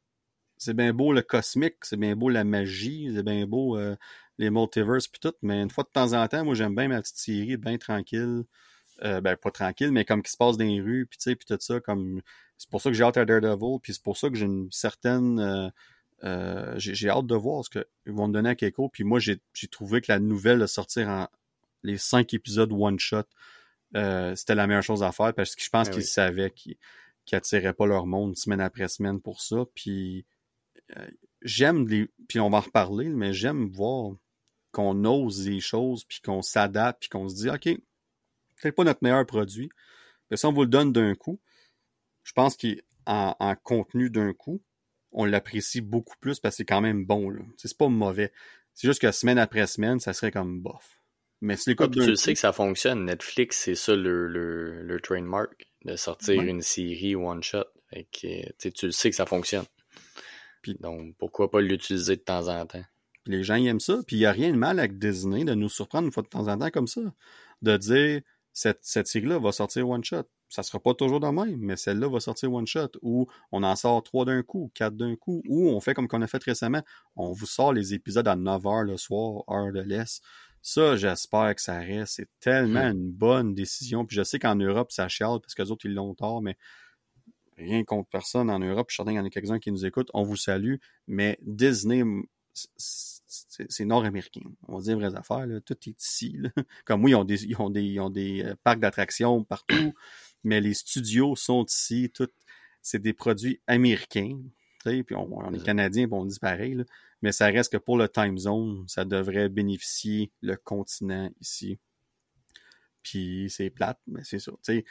c'est bien beau le cosmique, c'est bien beau la magie, c'est bien beau euh, les multiverses puis tout, mais une fois de temps en temps, moi j'aime bien ma petite série, bien tranquille. Euh, ben pas tranquille, mais comme qui se passe dans les rues, puis tu sais, puis tout ça, comme c'est pour ça que j'ai hâte à Daredevil, puis c'est pour ça que j'ai une certaine euh, euh, j'ai hâte de voir ce qu'ils vont me donner à Keiko, puis moi j'ai trouvé que la nouvelle de sortir en les cinq épisodes one shot, c'était la meilleure chose à faire parce que je pense Ah qu'ils oui. savaient qu'ils qu'ils attiraient pas leur monde semaine après semaine pour ça, puis j'aime les puis on va en reparler, mais j'aime voir qu'on ose des choses, puis qu'on s'adapte, puis qu'on se dit ok peut-être pas notre meilleur produit. Mais si on vous le donne d'un coup, je pense qu'en en contenu d'un coup, on l'apprécie beaucoup plus parce que c'est quand même bon. C'est pas mauvais. C'est juste que semaine après semaine, ça serait comme bof. Mais si Ah, l'écoute tu coup, le sais que ça fonctionne. Netflix, c'est ça le, le, le trademark, de sortir Ouais. une série one shot. Fait que, tu sais, tu le sais que ça fonctionne. Puis- Donc, pourquoi pas l'utiliser de temps en temps? Les gens ils aiment ça. Puis il n'y a rien de mal avec Disney de nous surprendre une fois de temps en temps comme ça. De dire cette, cette série-là va sortir one shot. Ça sera pas toujours de même, mais celle-là va sortir one shot. Ou on en sort trois d'un coup, quatre d'un coup. Ou on fait comme qu'on a fait récemment. On vous sort les épisodes à 9 h le soir, heure de l'Est. Ça, j'espère que ça reste. C'est tellement Hmm. une bonne décision. Puis je sais qu'en Europe, ça chiale parce que les autres, ils l'ont tard, mais rien contre personne en Europe. Je suis certain qu'il y en a quelques-uns qui nous écoutent. On vous salue. Mais Disney, c'est nord-américain. On va dire vraies affaires. Là. Tout est ici. là. Comme oui, ils ont des, ils ont des, ils ont des euh, parcs d'attractions partout, mais les studios sont ici. Tout, c'est des produits américains. Puis on, on est canadiens, puis on dit pareil. là. Mais ça reste que pour le time zone, ça devrait bénéficier le continent ici. Puis c'est plate, mais c'est ça. Ouais.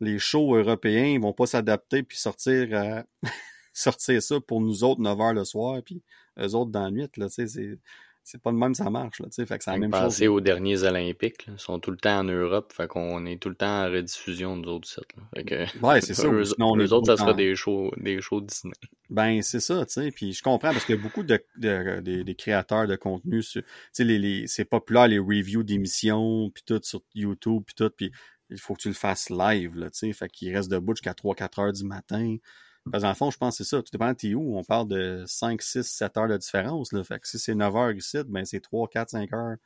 Les shows européens ils vont pas s'adapter puis sortir euh, sortir ça pour nous autres 9 h le soir, puis eux autres dans la nuit. Là, tu sais, c'est, c'est pas de même ça marche. Là, tu sais, fait que c'est la même chose. Aux derniers Olympiques, là. ils sont tout le temps en Europe, fait qu'on est tout le temps en rediffusion, nous autres, sites, là. Fait que, Ouais, c'est ça. eux, sinon, eux autres, ça le sera des shows, des shows Disney. Ben, c'est ça, tu sais. Puis je comprends parce qu'il y a beaucoup de, créateurs de contenu. Tu sais, les, les, c'est populaire, les reviews d'émissions, puis tout sur YouTube, puis tout. Puis il faut que tu le fasses live, là, tu sais. Fait qu'il reste debout jusqu'à 3-4 heures du matin. Parce qu'en fond, je pense que c'est ça. Tout dépend de t'es où. On parle de 5, 6, 7 heures de différence. Fait que si c'est 9 heures ici, ben c'est 3, 4, 5 heures,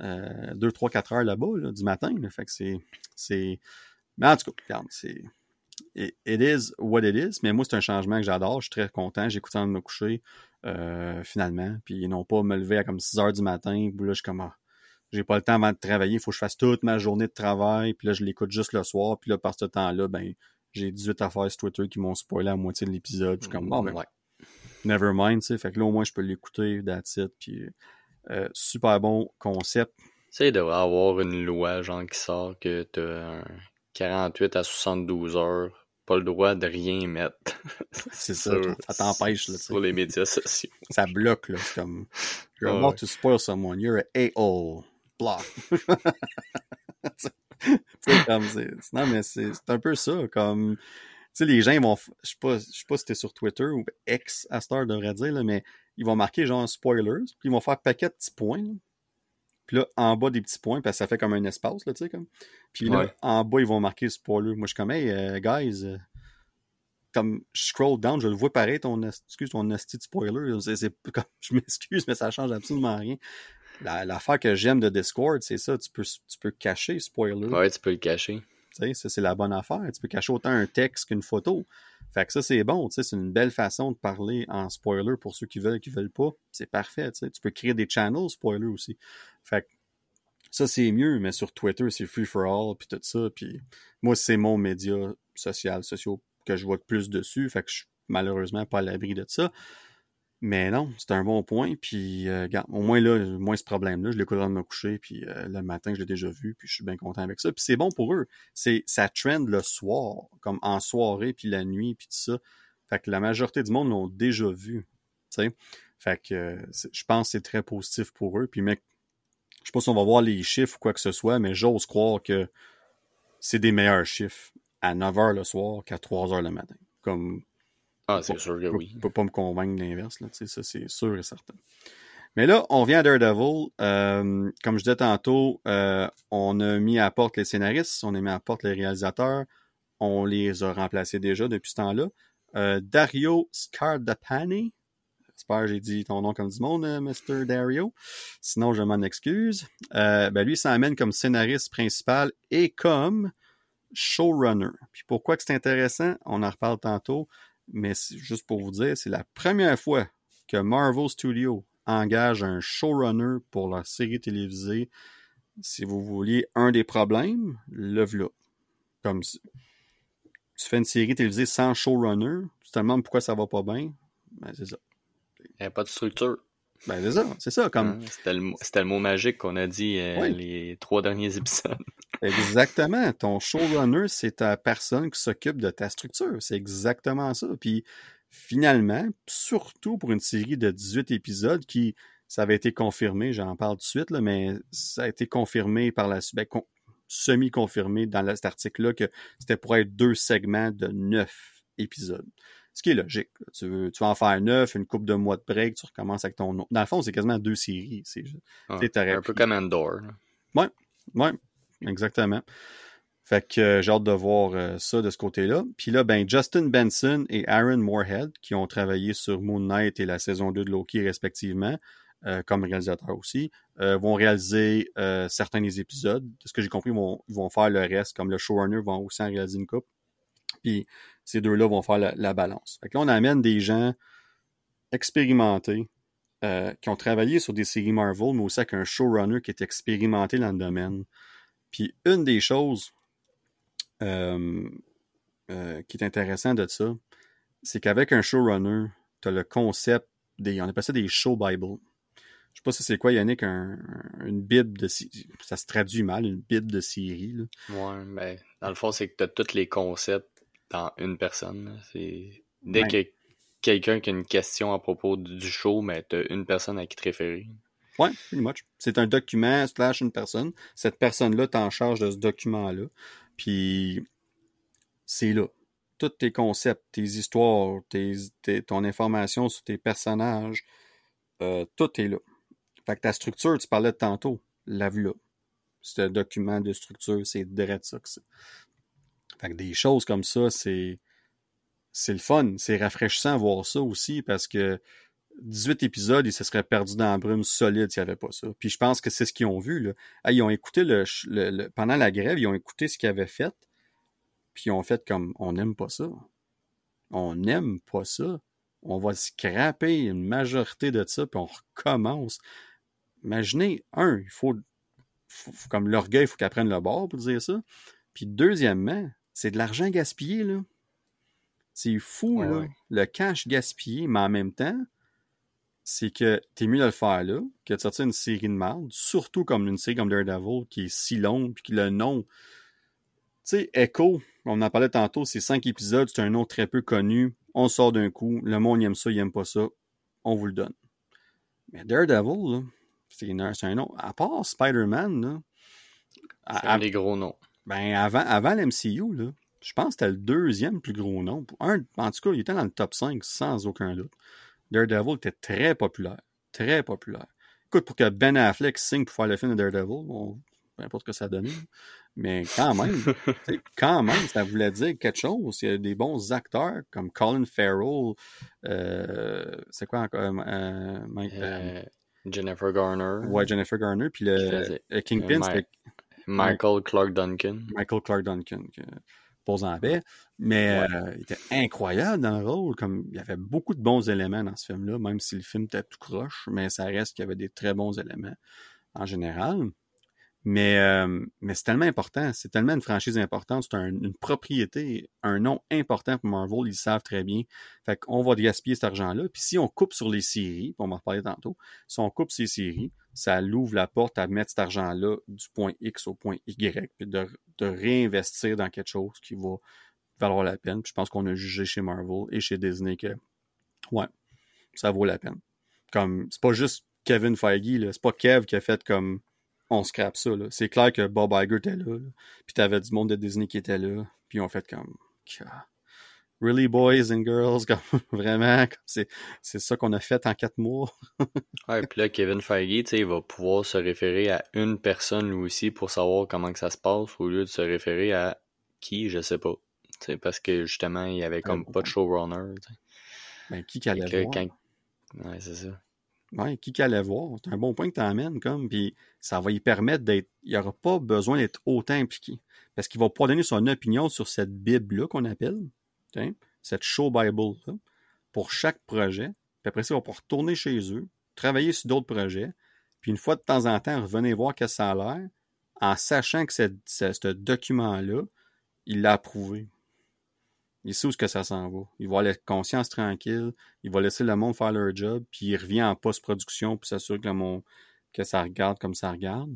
euh, 2, 3, 4 heures là-bas, là, du matin. Fait que c'est, mais en tout cas, regarde, c'est, it, is what it is, mais moi, c'est un changement que j'adore. Je suis très content. J'écoute avant de me coucher, euh, finalement. Puis non pas me lever à comme 6 heures du matin. Je suis comme, ah, j'ai pas le temps avant de travailler. Il faut que je fasse toute ma journée de travail. Puis là, je l'écoute juste le soir. Puis là, par ce temps-là, ben, j'ai 18 affaires sur Twitter qui m'ont spoilé la moitié de l'épisode. Je suis comme, bon, ben, Ouais. never mind, tu sais. Fait que là, au moins, je peux l'écouter, that's it. Puis, euh, super bon concept. Tu sais, il devrait avoir une loi, genre, qui sort que t'as un 48 à 72 heures, pas le droit de rien mettre. C'est ça, ça t'empêche, là. Sur les médias sociaux. ça bloque, là. C'est comme, you're about ouais. to spoil someone. You're a a-hole. Block. comme, non, mais c'est, un peu ça, comme, tu sais, les gens, ils vont, je sais pas, je sais pas si c'était sur Twitter ou X, à cette heure, devrait dire, là, mais ils vont marquer genre spoilers, puis ils vont faire paquet de petits points, là. Puis là, en bas des petits points, parce que ça fait comme un espace, là, tu sais, comme. Puis là, Ouais. en bas, ils vont marquer spoiler. Moi, je suis comme, hey, euh, guys, euh, comme je scroll down, je le vois pareil, ton, excuse, ton de spoiler. C'est, c'est comme, je m'excuse, mais ça change absolument rien. La- L'affaire que j'aime de Discord, c'est ça, tu peux, tu peux cacher spoiler. Ouais, tu peux le cacher. Tu sais, ça, c'est la bonne affaire. Tu peux cacher autant un texte qu'une photo. Fait que ça, c'est bon. tu sais, C'est une belle façon de parler en spoiler pour ceux qui veulent et qui veulent pas. C'est parfait. tu sais. Tu peux créer des channels spoiler aussi. Fait que ça, c'est mieux, mais sur Twitter, c'est free for all, puis tout ça. Puis moi, c'est mon média social, sociaux que je vois de plus dessus. Fait que je suis malheureusement pas à l'abri de ça. Mais non, c'est un bon point. Puis, euh, regarde, au moins là, moins ce problème-là, je l'écoute avant de me coucher. Puis euh, le matin, je l'ai déjà vu. Puis je suis bien content avec ça. Puis c'est bon pour eux. C'est ça trend le soir, comme en soirée, puis la nuit, puis tout ça. Fait que la majorité du monde l'ont déjà vu. Sais. Fait que euh, je pense que c'est très positif pour eux. Puis mec, je sais pas si on va voir les chiffres ou quoi que ce soit, mais j'ose croire que c'est des meilleurs chiffres à 9h le soir qu'à 3h le matin. Comme Ah, c'est sûr que oui. peut pas me convaincre de l'inverse, là, ça c'est sûr et certain. Mais là, on vient à Daredevil. Euh, comme je disais tantôt, euh, on a mis à porte les scénaristes, on a mis à porte les réalisateurs, on les a remplacés déjà depuis ce temps-là. Euh, Dario Scardapani, j'espère que j'ai dit ton nom comme du monde, Mr. Dario. Sinon, je m'en excuse. Ben lui, ça amène comme scénariste principal et comme showrunner. Puis pourquoi que c'est intéressant, on en reparle tantôt, mais juste pour vous dire, c'est la première fois que Marvel Studios engage un showrunner pour leur série télévisée. Si vous vouliez un des problèmes, le voilà. Comme si tu fais une série télévisée sans showrunner, tu te demandes pourquoi ça va pas bien. Ben, c'est ça. Il n'y a pas de structure. Ben, c'est ça. C'est ça. Comme, C'était le, mot- c'était le mot magique qu'on a dit euh, Oui. les trois derniers épisodes. Exactement. Ton showrunner, c'est ta personne qui s'occupe de ta structure. C'est exactement ça. Puis finalement, surtout pour une série de 18 épisodes qui, ça avait été confirmé, j'en parle tout de suite, là, mais ça a été confirmé par la ben, con- semi-confirmé dans cet article-là que c'était pour être deux segments de neuf épisodes. Ce qui est logique. Tu, veux, tu vas en faire neuf, une coupe de mois de break, tu recommences avec ton nom. Dans le fond, c'est quasiment deux séries. C'est ah, un peu comme Endor. Oui, ouais, exactement. Fait que euh, j'ai hâte de voir euh, ça de ce côté-là. Puis là, ben Justin Benson et Aaron Moorhead, qui ont travaillé sur Moon Knight et la saison 2 de Loki respectivement, euh, comme réalisateurs aussi, vont réaliser certains des épisodes. De ce que j'ai compris, ils vont, vont faire le reste, comme le showrunner vont aussi en réaliser une coupe. Puis ces deux-là vont faire la, balance. Fait que là, on amène des gens expérimentés qui ont travaillé sur des séries Marvel, mais aussi avec un showrunner qui est expérimenté dans le domaine. Puis une des choses euh, euh, qui est intéressant de ça, c'est qu'avec un showrunner, tu as le concept des. On appelle ça des show Bible. Je sais pas si c'est quoi, Yannick, un, une Bible de ça se traduit mal, une Bible de série. Là. Ouais, mais ben, dans le fond, c'est que tu as tous les concepts dans une personne. C'est dès que quelqu'un qui a une question à propos du show, mais tu as une personne à qui te référer. Ouais, pretty much. C'est un document slash une personne. Cette personne-là est en charge de ce document-là. Puis c'est là. Tous tes concepts, tes histoires, tes, ton information sur tes personnages, euh, tout est là. Fait que ta structure, tu parlais de tantôt, la vue là. C'est un document de structure, c'est direct ça que c'est. Fait que des choses comme ça, c'est c'est le fun. C'est rafraîchissant à voir ça aussi parce que 18 épisodes, ils se seraient perdus dans la brume solide s'il n'y avait pas ça. Puis je pense que c'est ce qu'ils ont vu. Là. ils ont écouté le, pendant la grève, ils ont écouté ce qu'ils avaient fait. Puis ils ont fait comme on n'aime pas ça. On n'aime pas ça. On va scraper une majorité de ça, puis on recommence. Imaginez, un, il faut, comme l'orgueil, il faut qu'elle prenne le bord pour dire ça. Puis deuxièmement, c'est de l'argent gaspillé, là. C'est fou, là. Le cash gaspillé, mais en même temps, c'est que t'es mieux de le faire là que de sortir une série de merde, surtout comme une série comme Daredevil qui est si longue, puis que le nom. Tu sais, Echo, on en parlait tantôt, c'est cinq épisodes, c'est un nom très peu connu, on sort d'un coup, le monde aime ça, il aime pas ça, on vous le donne. Mais Daredevil, c'est un nom. À part Spider-Man, c'est un des gros noms. Ben, avant, avant l'MCU, là, je pense que c'était le deuxième plus gros nom. Un, en tout cas, il était dans le top 5 sans aucun doute. Daredevil était très populaire. Très populaire. Écoute, pour que Ben Affleck signe pour faire le film de Daredevil, bon, peu importe ce que ça donne. Mais quand même, quand même, ça voulait dire quelque chose. Il y a des bons acteurs comme Colin Farrell, euh, c'est quoi encore? Euh, euh, Jennifer Garner. Ouais, Jennifer Garner. Puis le, Kingpin, c'était... Michael Clark Duncan. Michael Clark Duncan pas en paix, mais euh, il était incroyable dans le rôle. Comme il y avait beaucoup de bons éléments dans ce film-là, même si le film était tout croche, mais ça reste qu'il y avait des très bons éléments en général. Mais, euh, mais c'est tellement important, c'est tellement une franchise importante, c'est une propriété, un nom important pour Marvel, ils savent très bien. Fait qu'on va gaspiller cet argent-là. Puis si on coupe sur les séries, on va en reparler tantôt, si on coupe ces séries, ça l'ouvre la porte à mettre cet argent-là du point X au point Y, puis de, de réinvestir dans quelque chose qui va valoir la peine. Puis je pense qu'on a jugé chez Marvel et chez Disney que ouais, ça vaut la peine. Comme c'est pas juste Kevin Feige, c'est pas Kev qui a fait comme on scrape ça. C'est clair que Bob Iger était là, puis t'avais du monde de Disney qui était là, puis on fait comme really boys and girls, comme vraiment, c'est, c'est ça qu'on a fait en quatre mois. ouais, puis là, Kevin Feige, il va pouvoir se référer à une personne lui aussi pour savoir comment que ça se passe, au lieu de se référer à qui, je sais pas. T'sais, parce que justement, il y avait comme pas de showrunner. Ben, qui allait voir? Ouais, c'est ça. Ouais, qui qui allait voir? C'est un bon point que tu amènes, comme, puis ça va y permettre d'être. Il n'y aura pas besoin d'être autant impliqué. Parce qu'il va pouvoir donner son opinion sur cette Bible-là qu'on appelle cette show Bible pour chaque projet. Puis après ça, on va pouvoir retourner chez eux, travailler sur d'autres projets, puis une fois de temps en temps, revenir voir que ça a en sachant que ce document-là, il l'a approuvé. Il sait où que ça s'en va. Il va avoir la conscience tranquille, il va laisser le monde faire leur job, puis il revient en post-production pour s'assurer que le monde, que ça regarde comme ça regarde.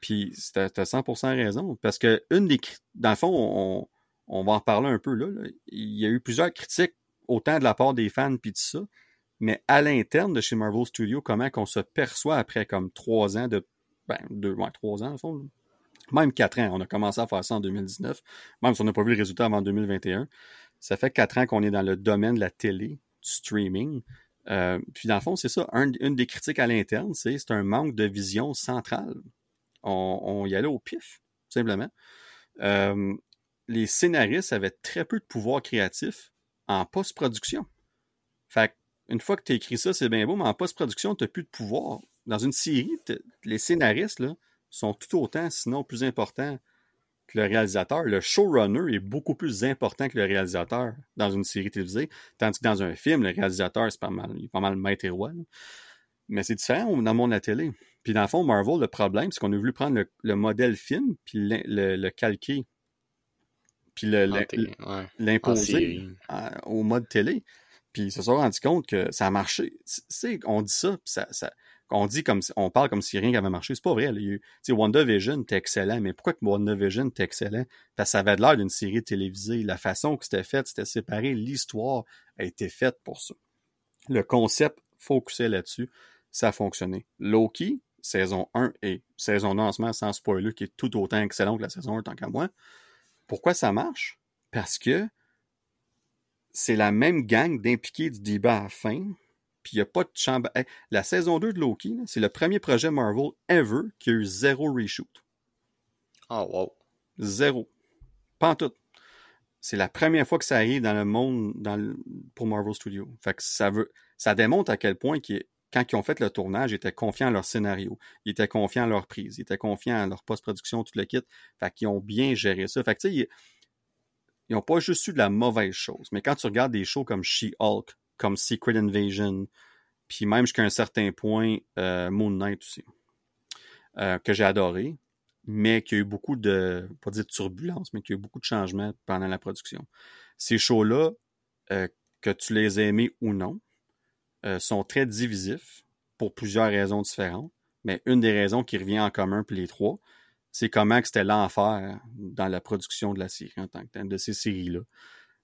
Puis t'as 100% raison. Parce que une des dans le fond, on, on va en parler un peu là, Il y a eu plusieurs critiques, autant de la part des fans puis de ça, mais à l'interne de chez Marvel Studios, comment qu'on se perçoit après comme trois ans de. Ben, deux, ouais, trois ans, au fond. Même quatre ans. On a commencé à faire ça en 2019, même si on n'a pas vu le résultat avant 2021. Ça fait quatre ans qu'on est dans le domaine de la télé, du streaming. Euh, puis dans le fond, c'est ça. une des critiques à l'interne, c'est un manque de vision centrale. On, y allait au pif, simplement. Euh, les scénaristes avaient très peu de pouvoir créatif en post-production. Fait une fois que tu as écrit ça, c'est bien beau, mais en post-production, tu n'as plus de pouvoir. Dans une série, les scénaristes là, sont tout autant, sinon plus importants que le réalisateur. Le showrunner est beaucoup plus important que le réalisateur dans une série télévisée, tandis que dans un film, le réalisateur, c'est pas mal, il est pas mal maître et roi. Mais c'est différent dans le monde de la télé. Puis dans le fond, Marvel, le problème, c'est qu'on a voulu prendre le, modèle film, puis le, calquer, puis l'imposer au mode télé. Puis ils se sont rendus compte que ça a marché. on dit ça, puis ça, ça, on dit comme on parle comme si rien n'avait marché. C'est pas vrai. Tu sais, WandaVision était excellent, mais pourquoi que WandaVision était excellent? Parce que ça avait l'air d'une série télévisée. La façon que c'était fait, c'était séparé. L'histoire a été faite pour ça. Le concept focusait là-dessus. Ça a fonctionné. Loki, saison 1 et saison 2 en ce moment, sans spoiler, qui est tout autant excellent que la saison 1 tant qu'à moi. Pourquoi ça marche? Parce que c'est la même gang d'impliqués du débat à fin, puis il n'y a pas de chambre. la saison 2 de Loki, c'est le premier projet Marvel ever qui a eu zéro reshoot. Oh, wow. Zéro. Pas en tout. C'est la première fois que ça arrive dans le monde dans pour Marvel Studios. Fait que ça veut, ça démontre à quel point quand ils ont fait le tournage, ils étaient confiants à leur scénario, ils étaient confiants à leur prise, ils étaient confiants à leur post-production, tout le kit. Fait qu'ils ont bien géré ça. Fait que tu sais, ils n'ont pas juste eu de la mauvaise chose. Mais quand tu regardes des shows comme She-Hulk, comme Secret Invasion, puis même jusqu'à un certain point, euh, Moon Knight aussi, euh, que j'ai adoré, mais qui a eu beaucoup de, pas dire de turbulence, mais qui a eu beaucoup de changements pendant la production. Ces shows-là, euh, que tu les aies aimés ou non, sont très divisifs pour plusieurs raisons différentes, mais une des raisons qui revient en commun pour les trois, c'est comment c'était l'enfer dans la production de la série en tant que tel, de ces séries-là.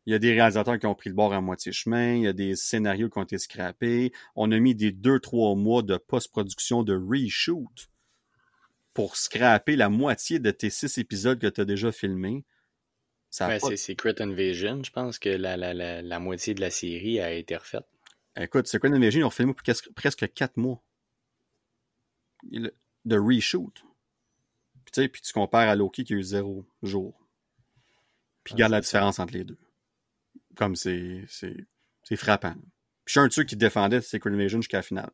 Il y a des réalisateurs qui ont pris le bord à moitié chemin, il y a des scénarios qui ont été scrappés. On a mis des deux, trois mois de post-production de reshoot pour scraper la moitié de tes six épisodes que tu as déjà filmés. Ouais, C'est Secret Invasion, je pense que la, la, la, la, moitié de la série a été refaite. Écoute, Secret Invasion, ils ont filmé presque, presque quatre mois de reshoot. Puis, puis tu compares à Loki qui a eu zéro jour. Puis regarde la différence entre les deux. Comme c'est, c'est, frappant. Puis je suis un de ceux qui défendait Secret Invasion jusqu'à la finale.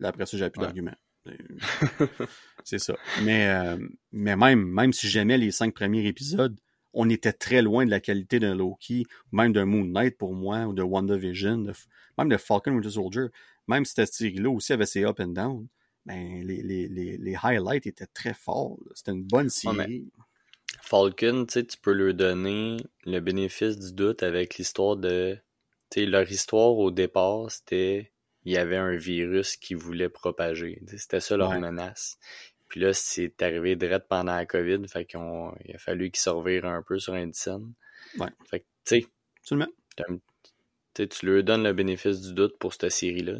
Là, après ça, j'avais plus d'arguments. c'est ça. Mais, euh, mais même, même si j'aimais les cinq premiers épisodes, on était très loin de la qualité d'un Loki, même d'un Moon Knight pour moi, ou de WandaVision, même de Falcon Winter Soldier. Même si cette série-là aussi avait ses up and down, ben, les, les, les, les highlights étaient très forts. C'était une bonne série. Falcon, tu peux leur donner le bénéfice du doute avec l'histoire de. Tu leur histoire au départ, c'était. Il y avait un virus qui voulait propager. C'était ça leur menace. Puis là, c'est arrivé direct pendant la COVID, fait qu'il a fallu qu'ils se un peu sur Indicen. Ouais. Fait que, tu sais. Tu leur donnes le bénéfice du doute pour cette série-là.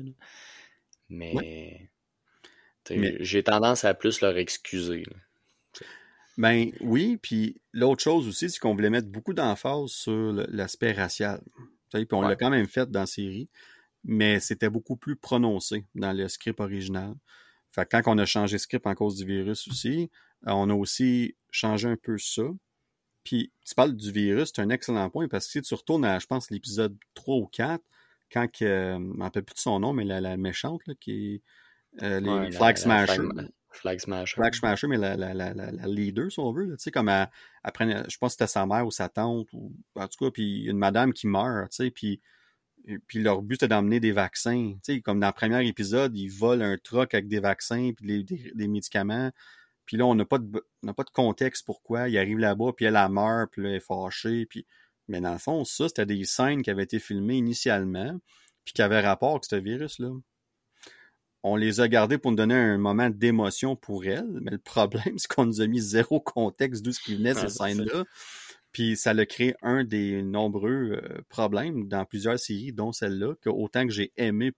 Mais. J'ai tendance à plus leur excuser. Ben oui, puis l'autre chose aussi, c'est qu'on voulait mettre beaucoup d'emphase sur l'aspect racial. Puis on l'a quand même fait dans la série, mais c'était beaucoup plus prononcé dans le script original. Fait quand on a changé le script en cause du virus aussi, on a aussi changé un peu ça. Puis tu parles du virus, c'est un excellent point parce que si tu retournes à, je pense, l'épisode 3 ou 4, quand que, euh, je ne rappelle plus de son nom, mais la, méchante là, qui est euh, les Flag Smashers. Flag Smasher. Flag Smasher, mais la, la, la, la, leader, si on veut. Sais, comme après, je pense que c'était sa mère ou sa tante, ou en tout cas, puis une madame qui meurt, tu puis, puis leur but c'était d'emmener des vaccins. Tu comme dans le premier épisode, ils volent un truck avec des vaccins puis des, des, médicaments. Puis là, on n'a pas de pas de contexte pourquoi. Il arrive là-bas, puis elle a meurt, puis là, elle est fâchée. Puis... Mais dans le fond, ça, c'était des scènes qui avaient été filmées initialement, puis qui avaient rapport avec ce virus-là on les a gardés pour nous donner un moment d'émotion pour elles, mais le problème, c'est qu'on nous a mis zéro contexte d'où ce qui venait ces scènes-là. Puis ça a créé un des nombreux euh, problèmes dans plusieurs séries, dont celle-là, que autant que j'ai aimé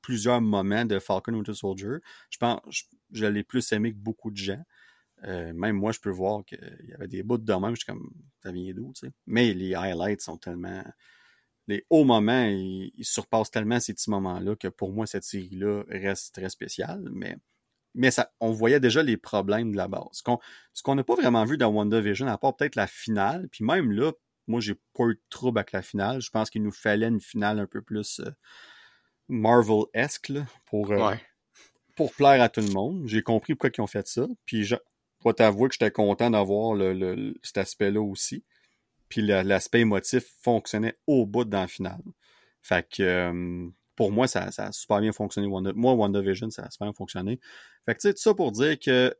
plusieurs moments de Falcon Winter Soldier, je pense je, l'ai plus aimé que beaucoup de gens. Euh, même moi, je peux voir qu'il y avait des bouts de même, je suis comme, ça vient d'où, tu sais? Mais les highlights sont tellement, les hauts moments, ils, surpassent tellement ces petits moments-là que pour moi, cette série-là reste très spéciale, mais, mais ça, on voyait déjà les problèmes de la base. Ce qu'on n'a pas vraiment vu dans WandaVision, à part peut-être la finale, puis même là, moi, j'ai pas eu de trouble avec la finale. Je pense qu'il nous fallait une finale un peu plus euh, Marvel-esque pour, euh, pour plaire à tout le monde. J'ai compris pourquoi ils ont fait ça. Puis je dois t'avouer que j'étais content d'avoir le, cet aspect-là aussi. Puis l'aspect émotif fonctionnait au bout dans la finale. Fait que euh, pour moi, ça, ça, a super bien fonctionné. Moi, WandaVision, ça a super bien fonctionné. Fait que tu sais, tout ça pour dire que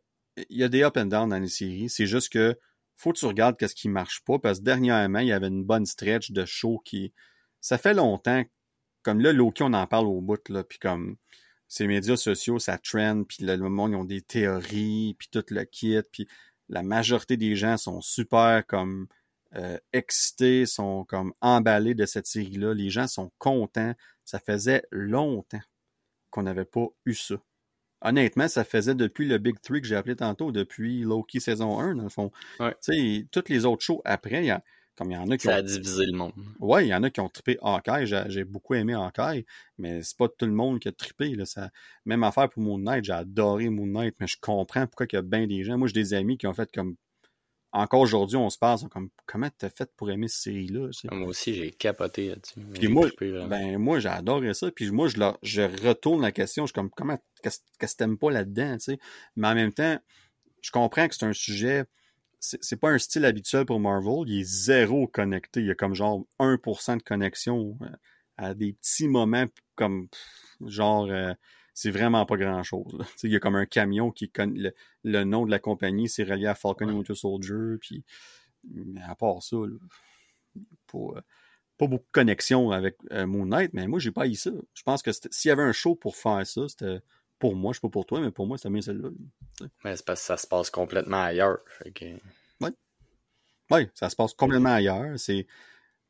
il y a des up and down dans les séries. C'est juste que faut que tu regardes qu'est-ce qui marche pas. Parce que dernièrement, il y avait une bonne stretch de show qui. Ça fait longtemps. Comme là, Loki, on en parle au bout, là. Puis comme ces médias sociaux, ça trend, puis le monde, ils ont des théories, puis tout le kit, puis la majorité des gens sont super comme euh, excités, sont comme emballés de cette série-là. Les gens sont contents. Ça faisait longtemps qu'on n'avait pas eu ça. Honnêtement, ça faisait depuis le Big Three que j'ai appelé tantôt, depuis Loki saison 1, dans le fond. Tu sais, toutes les autres shows après, il y a comme il y en a qui ça ont... a divisé le monde. Ouais, il y en a qui ont trippé Hawkeye. J'ai beaucoup aimé Hawkeye, mais c'est pas tout le monde qui a trippé. Là. Ça... Même affaire pour Moon Knight. J'ai adoré Moon Knight, mais je comprends pourquoi il y a bien des gens. Moi, j'ai des amis qui ont fait comme. Encore aujourd'hui, on se passe comme comment t'as fait pour aimer cette série-là? Moi aussi, j'ai capoté là-dessus. Puis moi, ben, moi, j'ai adoré ça. Puis moi, je, je retourne la question. Je suis comme comment qu'est-ce que t'aimes pas là-dedans? Mais en même temps, je comprends que c'est un sujet c'est pas un style habituel pour Marvel. Il est zéro connecté. Il y a comme genre 1% de connexion euh, à des petits moments comme genre euh, c'est vraiment pas grand chose. Il y a comme un camion qui le, le nom de la compagnie, c'est relié à Falcon et Winter Soldier. Puis, mais à part ça, pas, euh, pas, beaucoup de connexion avec Moon Knight, mais moi j'ai pas eu ça. Je pense que s'il y avait un show pour faire ça, c'était pour moi, je sais pas pour toi, mais pour moi, c'est bien celle-là. Mais c'est parce que ça se passe complètement ailleurs. Oui. Oui, ça se passe complètement ailleurs. C'est...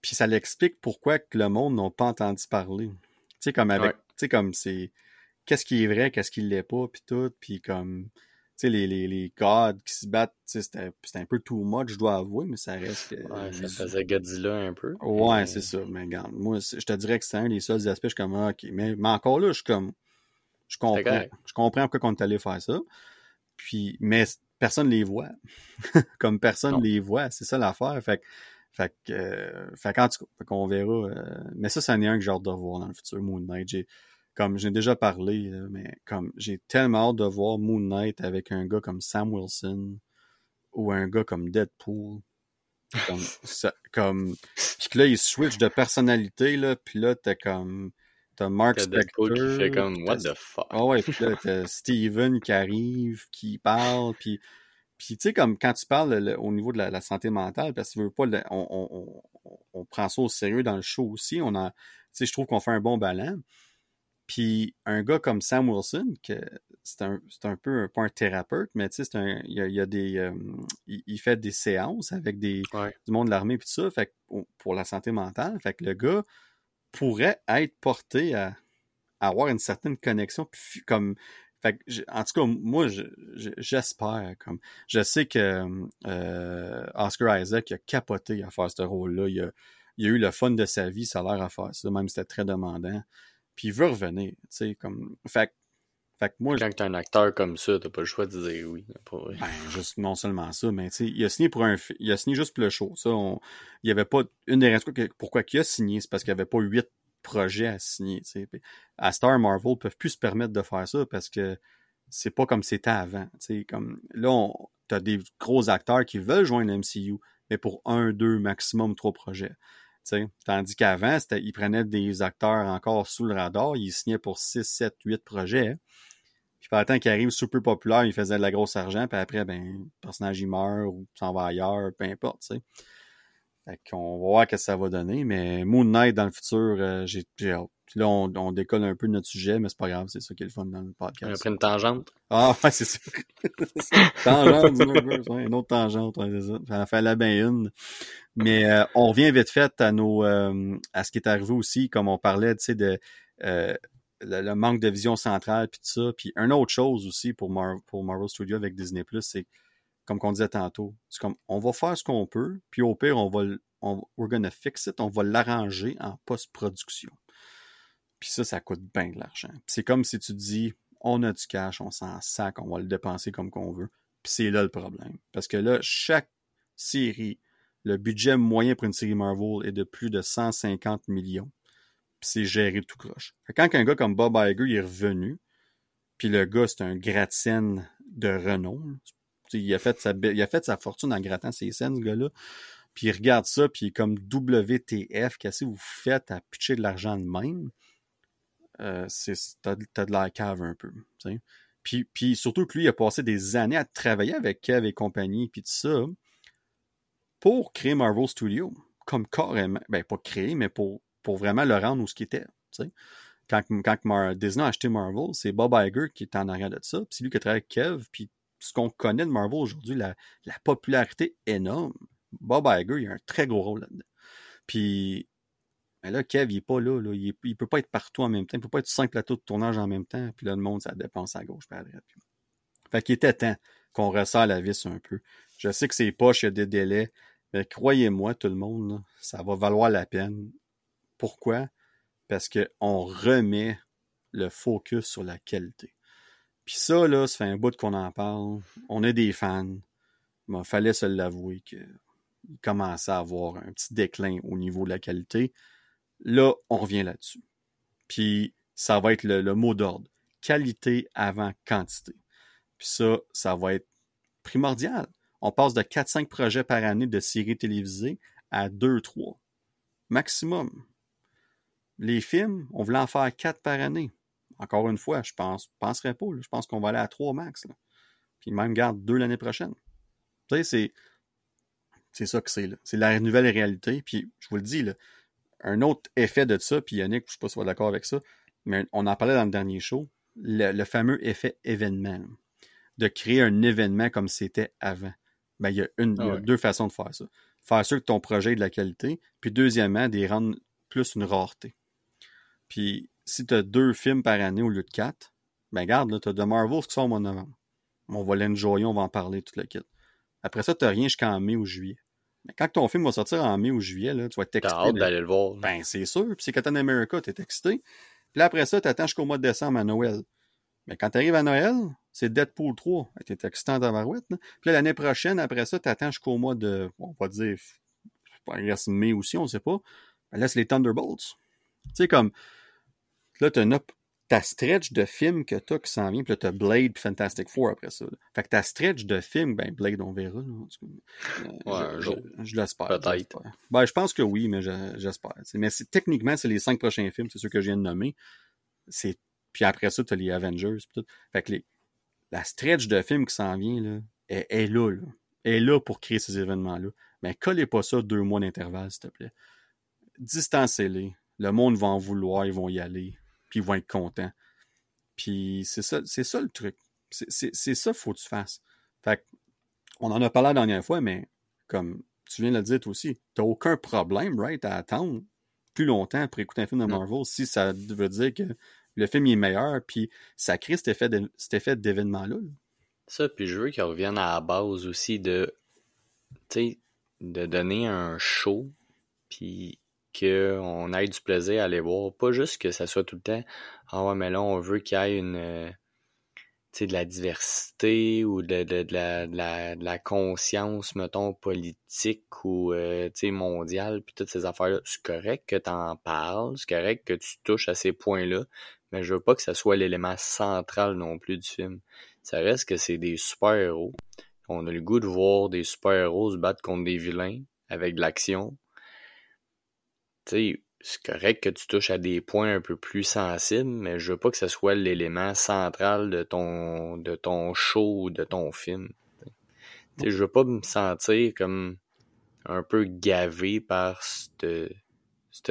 Puis ça l'explique pourquoi que le monde n'a pas entendu parler. Tu sais, comme avec. Tu sais, comme c'est. Qu'est-ce qui est vrai, qu'est-ce qui l'est pas, puis tout. Puis comme. Tu sais, les, les, les gods qui se battent, c'était, un peu too much, je dois avouer, mais ça reste. Ouais, ça faisait Godzilla un peu. Ouais, c'est ça. Mais regarde, moi, je te dirais que c'est un des seuls aspects, je suis comme, ah, ok. Mais, mais encore là, je suis comme je comprends. Je comprends pourquoi on est allé faire ça. Puis, mais personne les voit. Comme personne les voit. C'est ça l'affaire. Fait, fait, euh, fait quand qu'on verra. Euh, mais ça, c'en est un que j'ai hâte de voir dans le futur, Moon Knight. Comme j'ai déjà parlé, mais comme j'ai tellement hâte de voir Moon Knight avec un gars comme Sam Wilson ou un gars comme Deadpool. Comme, ça, comme puis là il switch de personnalité là puis là t'es comme T'as Mark Spector. qui fait comme What the fuck? Ah ouais, puis là, t'as Steven qui arrive, qui parle, puis. Puis, tu sais, comme quand tu parles au niveau de la, santé mentale, parce que veux pas, on, on, on, prend ça au sérieux dans le show aussi. On a, tu sais, je trouve qu'on fait un bon ballon. Puis, un gars comme Sam Wilson, que c'est un, un peu, pas un thérapeute, mais tu sais, il y a, y a, des, euh, il, fait des séances avec des, du monde de l'armée puis tout ça, fait pour la santé mentale. Fait que le gars, pourrait être porté à, avoir une certaine connexion comme en tout cas moi j'espère comme je sais que euh, Oscar Isaac a capoté à faire ce rôle là il a, il a eu le fun de sa vie ça a l'air à faire ça même si c'était très demandant puis il veut revenir tu sais comme fait fait que moi, Quand t'es un acteur comme ça, t'as pas le choix de dire oui. Ben, juste, non seulement ça, mais tu sais, il a signé pour un il a signé juste pour le show. Ça, on, il y avait pas une des raisons pourquoi il a signé, c'est parce qu'il y avait pas huit projets à signer. sais. À Star Marvel peuvent plus se permettre de faire ça parce que c'est pas comme c'était avant. sais. Comme là, t'as des gros acteurs qui veulent joindre MCU, mais pour un, deux, maximum trois projets. Tandis qu'avant, ils prenaient des acteurs encore sous le radar, ils signaient pour 6, 7, 8 projets. Puis par le temps qu'il arrive super populaire, il faisait de la grosse argent, puis après, ben, le personnage il meurt ou s'en va ailleurs, peu importe, qu'on va voir ce que ça va donner, mais Moon Knight dans le futur, euh, j'ai hâte. Puis là, on, décolle un peu de notre sujet, mais c'est pas grave, c'est ça qui est le fun dans le podcast. On a pris une tangente. Ah ouais, c'est ça. tangente, ouais, une autre tangente, ouais, c'est ça. La bien une. Mais euh, on revient vite fait à nos euh, à ce qui est arrivé aussi, comme on parlait, tu sais, de le, manque de vision centrale puis tout ça. Puis une autre chose aussi pour, pour Marvel Studios avec Disney Plus, c'est comme on disait tantôt. C'est comme, on va faire ce qu'on peut, puis au pire, on va, on, we're gonna fix it, on va l'arranger en post-production. Puis ça, ça coûte bien de l'argent. c'est comme si tu dis, on a du cash, on s'en sac, on va le dépenser comme qu'on veut. Puis c'est là le problème. Parce que là, chaque série, le budget moyen pour une série Marvel est de plus de 150 millions. Puis c'est géré tout croche. quand un gars comme Bob Iger est revenu, puis le gars, c'est un gratte de renom. Il a, fait sa, fortune en grattant ses scènes, ce gars-là. Puis il regarde ça, puis comme WTF, qu'est-ce que vous faites à pitcher de l'argent de même? Euh, t'as, de la cave un peu. Puis, puis surtout que lui, il a passé des années à travailler avec Kev et compagnie, puis tout ça, pour créer Marvel Studios. Comme carrément, ben pas créer, mais pour, pour vraiment le rendre où ce qu'il était. Quand, quand Disney a acheté Marvel, c'est Bob Iger qui est en arrière de ça, puis c'est lui qui a travaillé avec Kev, puis ce qu'on connaît de Marvel aujourd'hui, la, la popularité énorme, Bob Iger, il a un très gros rôle là-dedans. Puis, là, Kev, il est pas là, Il, ne peut pas être partout en même temps. Il peut pas être cinq plateaux de tournage en même temps. Puis là, le monde, ça dépense à gauche, pas à. Fait qu'il était temps qu'on resserre la vis un peu. Je sais que c'est poche, il y a des délais. Mais croyez-moi, tout le monde, ça va valoir la peine. Pourquoi? Parce qu'on remet le focus sur la qualité. Puis ça, là, ça fait un bout qu'on en parle. On est des fans. Il fallait se l'avouer qu'il commençait à avoir un petit déclin au niveau de la qualité. Là, on revient là-dessus. Puis ça va être le, mot d'ordre. Qualité avant quantité. Puis ça, ça va être primordial. On passe de 4-5 projets par année de séries télévisées à 2-3. Maximum. Les films, on voulait en faire 4 par année. Encore une fois, je pense, penserais pas. Je pense qu'on va aller à 3 max. Puis même garde 2 l'année prochaine. Tu sais, c'est. C'est ça que c'est. C'est la nouvelle réalité. Puis je vous le dis, là, un autre effet de ça, puis Yannick, je ne sais pas si vous êtes d'accord avec ça, mais on en parlait dans le dernier show, le, fameux effet événement. De créer un événement comme c'était avant. Ben, il y a, une, ah deux façons de faire ça. Faire sûr que ton projet est de la qualité, puis deuxièmement, des rendre plus une rareté. Puis si tu as deux films par année au lieu de quatre, ben garde, là, tu as The Marvels qui sort au mois de novembre. On va l'enjoyer, on va en parler tout le kit. Après ça, tu n'as rien jusqu'en mai ou juillet. Mais quand ton film va sortir en mai ou juillet, là, tu vas être excité. T'as hâte d'aller le voir. Ben, c'est sûr. Puis c'est Captain America, t'es excité. Puis après ça, t'attends jusqu'au mois de décembre à Noël. Mais quand t'arrives à Noël, c'est Deadpool 3. T'es excité en tabarouette. Puis là, l'année prochaine, après ça, t'attends jusqu'au mois de, on va dire, il reste mai aussi, on sait pas. Ben là, c'est les Thunderbolts. Tu sais, comme, là, t'as une, ta stretch de films que t'as qui s'en vient, puis là, t'as Blade puis Fantastic Four après ça. Fait que ta stretch de films, ben Blade, on verra. Là, je, je, l'espère. Peut-être. Ben, je pense que oui, mais j'espère. Mais techniquement, c'est les cinq prochains films, c'est ceux que je viens de nommer. Puis après ça, t'as les Avengers. tout. Fait que les... la stretch de films qui s'en vient, là, est, est là, là. est là pour créer ces événements-là. Mais collez pas ça deux mois d'intervalle, s'il te plaît. Distancez-les. Le monde va en vouloir, ils vont y aller puis ils vont être contents. Puis c'est ça, c'est ça le truc. C'est ça qu'il faut que tu fasses. Fait on en a parlé la dernière fois, mais comme tu viens de le dire toi aussi, t'as aucun problème, right, à attendre plus longtemps pour écouter un film de Marvel si ça veut dire que le film est meilleur, puis ça crée cet effet d'événement-là. Ça, puis je veux qu'ils reviennent à la base aussi de, tu sais, de donner un show, puis qu'on ait du plaisir à aller voir. Pas juste que ça soit tout le temps Ah ouais, mais là, on veut qu'il y ait une euh, de la diversité ou de, de, la, de, la, conscience, mettons, politique ou euh, mondiale, puis toutes ces affaires-là. C'est correct que tu en parles, c'est correct que tu touches à ces points-là, mais je veux pas que ça soit l'élément central non plus du film. Ça reste que c'est des super-héros. On a le goût de voir des super-héros se battre contre des vilains avec de l'action c'est correct que tu touches à des points un peu plus sensibles, mais je veux pas que ce soit l'élément central de ton, de ton show ou de ton film. Je je veux pas me sentir comme un peu gavé par ce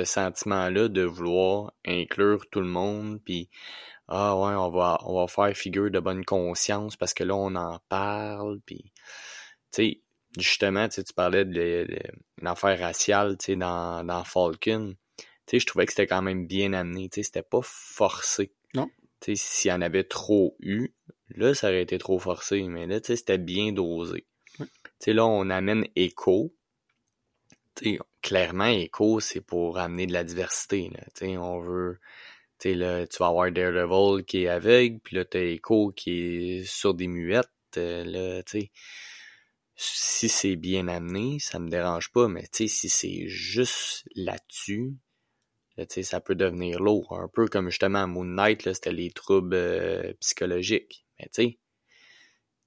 sentiment-là de vouloir inclure tout le monde, puis ah ouais, on va, on va faire figure de bonne conscience parce que là, on en parle, puis tu sais, justement, tu parlais de, l'affaire raciale dans, dans Falcon. Je trouvais que c'était quand même bien amené. C'était pas forcé. Non. S'il y en avait trop eu, là, ça aurait été trop forcé. Mais là, c'était bien dosé. sais, là, on amène Echo. sais, clairement, Echo, c'est pour amener de la diversité. Là. on veut. sais, là, tu vas avoir Daredevil qui est aveugle, puis là, t'as Echo qui est sur des muettes. Euh, là, sais, si c'est bien amené, ça me dérange pas, mais si c'est juste là-dessus, là, ça peut devenir lourd. Un peu comme justement à Moon Knight, c'était les troubles euh, psychologiques. Mais tu sais,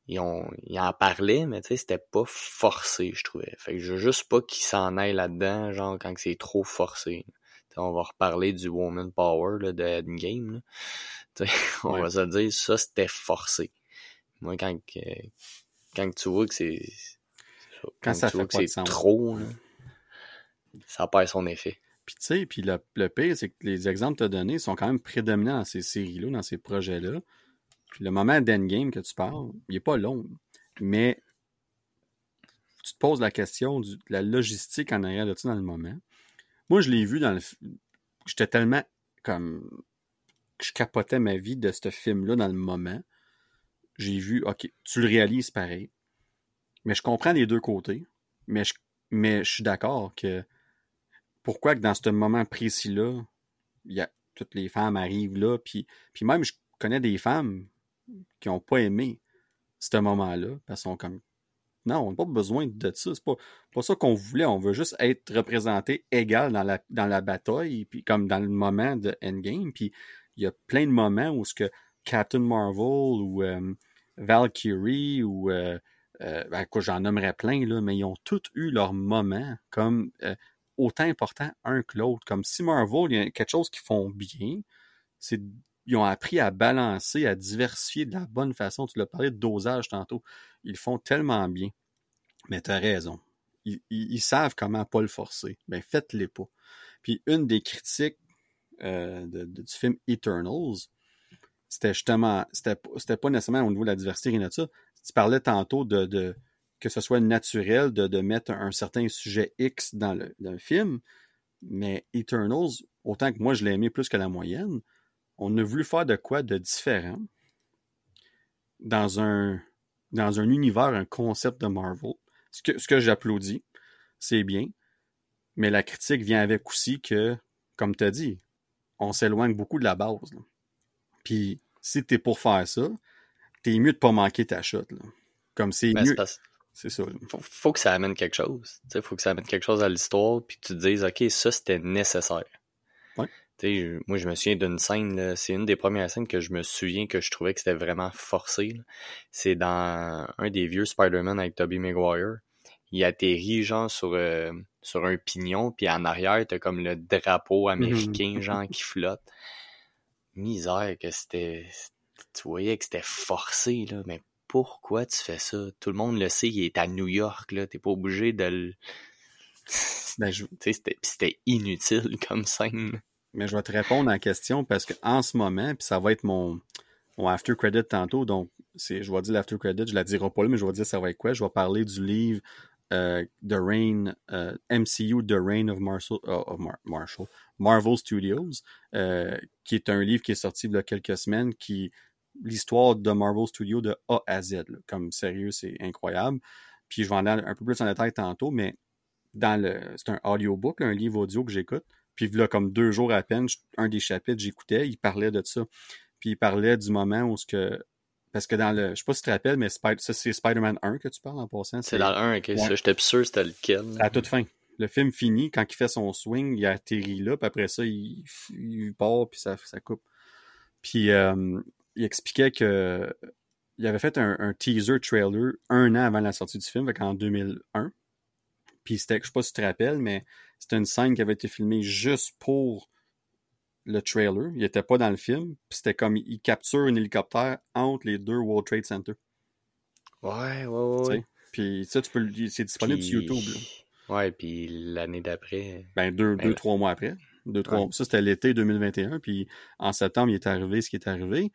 ils, en parlaient, mais tu sais, c'était pas forcé, je trouvais. Fait que je veux juste pas qu'ils s'en aillent là-dedans, genre quand c'est trop forcé. on va reparler du Woman Power là, de Endgame. on va se dire, ça c'était forcé. Moi, quand, quand tu vois que c'est. Quand, ça fait que c'est trop, ça perd son effet. Puis tu sais, puis le, le pire, c'est que les exemples que tu as donnés sont quand même prédominants dans ces séries-là, dans ces projets-là. Puis le moment d'endgame que tu parles, il n'est pas long. Mais tu te poses la question de la logistique en arrière de ça dans le moment. Moi, je l'ai vu dans le. J'étais tellement comme. Je capotais ma vie de ce film-là dans le moment. J'ai vu, OK, tu le réalises pareil. Mais je comprends les deux côtés. Mais je, mais je suis d'accord que pourquoi que dans ce moment précis-là, toutes les femmes arrivent là, puis, puis même je connais des femmes qui n'ont pas aimé ce moment-là, parce sont comme non, on n'a pas besoin de ça. C'est pas, pas ça qu'on voulait. On veut juste être représenté égal dans la, dans la bataille, puis comme dans le moment de Endgame. Puis il y a plein de moments où ce que Captain Marvel ou euh, Valkyrie ou euh, euh, ben, j'en nommerais plein, là, mais ils ont tous eu leur moment comme autant important un que l'autre. Comme si Marvel, il y a quelque chose qu'ils font bien, c'est ils ont appris à balancer, à diversifier de la bonne façon. Tu l'as parlé de dosage tantôt. Ils font tellement bien. Mais tu as raison. Ils, savent comment pas le forcer. Ben, faites-les pas. Puis une des critiques euh, du film Eternals, c'était justement, c'était pas nécessairement au niveau de la diversité, rien de. Tu parlais tantôt de, que ce soit naturel de, mettre un, certain sujet X dans le, film, mais Eternals, autant que moi je l'ai aimé plus que la moyenne, on a voulu faire de quoi de différent dans un, dans un univers, un concept de Marvel. Ce que, ce que j'applaudis, c'est bien, mais la critique vient avec aussi que, comme tu as dit, on s'éloigne beaucoup de la base. Puis si t'es pour faire ça, t'es mieux de pas manquer ta shot. Comme c'est ben, mieux. C'est ça. Faut, que ça amène quelque chose. Il faut que ça amène quelque chose à l'histoire, puis que tu te dises, OK, ça c'était nécessaire. Ouais. moi, je me souviens d'une scène, c'est une des premières scènes que je me souviens que je trouvais que c'était vraiment forcé. C'est dans un des vieux Spider-Man avec Tobey Maguire. Il atterrit, genre, sur, euh, sur un pignon, puis en arrière, t'as comme le drapeau américain, genre, qui flotte misère que c'était. Tu voyais que c'était forcé, là, mais pourquoi tu fais ça? Tout le monde le sait, il est à New York, là. T'es pas obligé de le. C'était inutile comme scène. Mais je vais te répondre à la question parce qu'en ce moment, puis ça va être mon, mon after credit tantôt, donc je vais dire l'after credit, je la dirai pas là, mais je vais dire ça va être quoi? Je vais parler du livre euh, The Reign, euh, MCU The Reign of Marshall, of Marshall, Marvel Studios, euh, qui est un livre qui est sorti il y a quelques semaines, qui l'histoire de Marvel Studios de A à Z. Comme sérieux, c'est incroyable. Puis je vais en aller un peu plus en détail tantôt, mais dans le. C'est un audiobook, un livre audio que j'écoute. Puis là, comme deux jours à peine, un des chapitres, j'écoutais, il parlait de ça. Puis il parlait du moment où ce que. Parce que dans le. Je sais pas si tu te rappelles, mais ça, c'est Spider-Man 1 que tu parles en passant. C'est dans le 1, ok. J'étais sûr c'était lequel. À toute fin le film finit, quand il fait son swing, il atterrit là, puis après ça, il, part, puis ça, ça coupe. Puis euh, il expliquait que il avait fait un, teaser trailer un an avant la sortie du film, en 2001. Puis c'était, je sais pas si tu te rappelles, mais c'était une scène qui avait été filmée juste pour le trailer. Il était pas dans le film. Puis c'était comme il capture un hélicoptère entre les deux World Trade Center. Ouais, ouais, ouais. Puis ça, tu peux c'est disponible sur YouTube. Ouais, puis l'année d'après. Ben, deux, ben, deux, trois mois après. Deux, trois... Ça, c'était l'été 2021. Puis en septembre, il est arrivé ce qui est arrivé.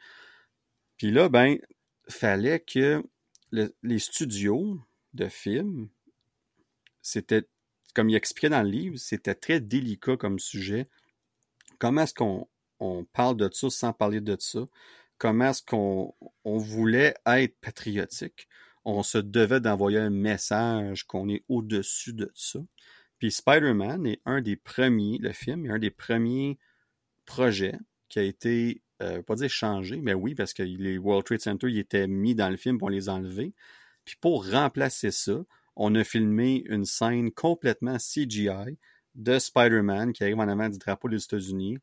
Puis là, ben, fallait que les studios de films, c'était, comme il expliquait dans le livre, c'était très délicat comme sujet. Comment est-ce qu'on on parle de ça sans parler de ça? Comment est-ce qu'on on voulait être patriotique? On se devait d'envoyer un message qu'on est au-dessus de ça. Puis Spider-Man est un des premiers, le film est un des premiers projets qui a été, euh, pas dire changé, mais oui, parce que les World Trade Center ils étaient mis dans le film pour les enlever. Puis pour remplacer ça, on a filmé une scène complètement CGI de Spider-Man qui arrive en avant du drapeau des États-Unis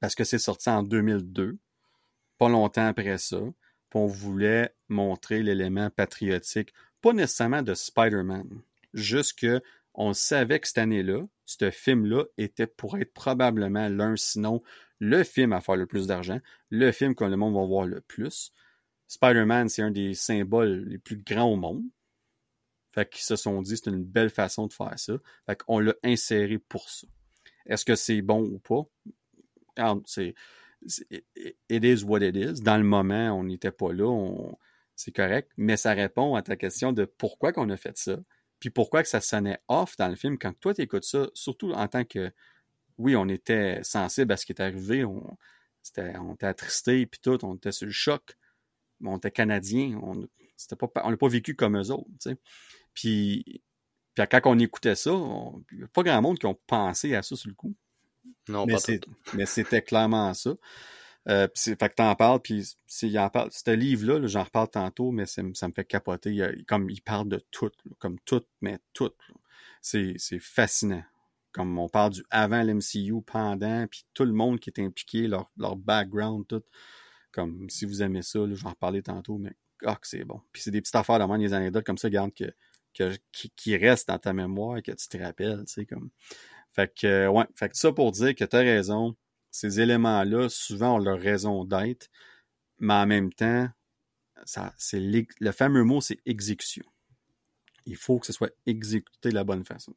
parce que c'est sorti en 2002, pas longtemps après ça. Puis on voulait montrer l'élément patriotique, pas nécessairement de Spider-Man, juste que on savait que cette année-là, ce film-là était pour être probablement l'un, sinon le film à faire le plus d'argent, le film que le monde va voir le plus. Spider-Man, c'est un des symboles les plus grands au monde. Fait qu'ils se sont dit, c'est une belle façon de faire ça. Fait qu'on l'a inséré pour ça. Est-ce que c'est bon ou pas? It is what it is. Dans le moment, on n'était pas là, c'est correct, mais ça répond à ta question de pourquoi qu'on a fait ça, puis pourquoi que ça sonnait off dans le film quand toi tu écoutes ça, surtout en tant que, oui, on était sensible à ce qui est arrivé, on, était, on puis tout, on était sur le choc, on était canadien, on c'était pas, on vécu comme eux autres, tu sais. Puis, quand on écoutait ça, a pas grand monde qui ont pensé à ça sur le coup. Non, mais pas tout. Mais c'était clairement ça. Euh, fait que t'en parles, puis il en parle. Ce livre-là, j'en reparle tantôt, mais ça me fait capoter. Il, comme il parle de tout, comme tout, mais tout. C'est fascinant. Comme on parle du avant l'MCU, pendant, puis tout le monde qui est impliqué, leur, leur background, tout. Comme si vous aimez ça, j'en reparler tantôt, mais ah, que c'est bon. Puis c'est des petites affaires de des anecdotes comme ça, garde que, que, qui, qui restent dans ta mémoire, que tu te rappelles, tu sais, comme. Fait que, ouais, fait que ça pour dire que tu as raison, ces éléments-là, souvent, ont leur raison d'être, mais en même temps, ça, c'est le fameux mot, c'est exécution. Il faut que ce soit exécuté de la bonne façon.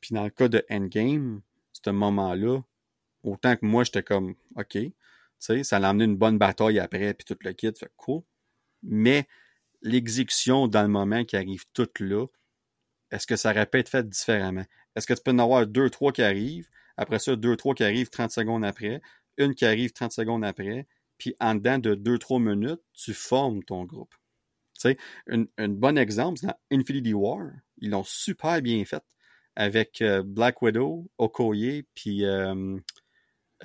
Puis dans le cas de Endgame, ce moment-là, autant que moi, j'étais comme, OK, tu sais, ça a amené une bonne bataille après, puis tout le kit, fait cool. Mais l'exécution dans le moment qui arrive tout là, est-ce que ça aurait pu être fait différemment? Est-ce que tu peux en avoir deux, trois qui arrivent, après ça, deux, trois qui arrivent 30 secondes après, une qui arrive 30 secondes après, puis en dedans de deux, trois minutes, tu formes ton groupe. Tu sais, un, bon exemple, c'est dans Infinity War. Ils l'ont super bien fait avec euh, Black Widow, Okoye, puis euh,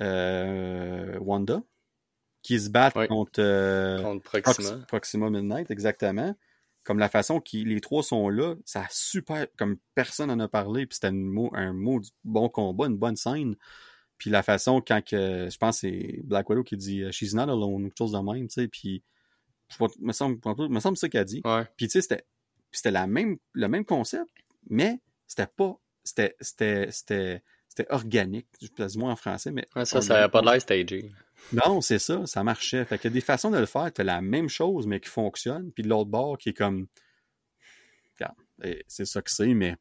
euh, Wanda, qui se battent contre, contre Proxima. Proxima Midnight, exactement comme la façon que les trois sont là, ça a super, comme personne en a parlé, puis c'était un mot, un mot bon combat, une bonne scène. Puis la façon quand que, je pense c'est Black Widow qui dit euh, She's not alone, quelque chose de même, tu sais, puis me semble, me semble ça qu'elle dit. Puis tu sais, c'était, c'était la même, le même concept, mais c'était pas, c'était, c'était, c'était, c'était organique, je place moi en français, mais. ça, ça n'avait pas de l'air stagé. Non, c'est ça, ça marchait. Fait qu'il y a des façons de le faire, tu la même chose, mais qui fonctionne, puis de l'autre bord qui est comme. C'est ça que c'est, mais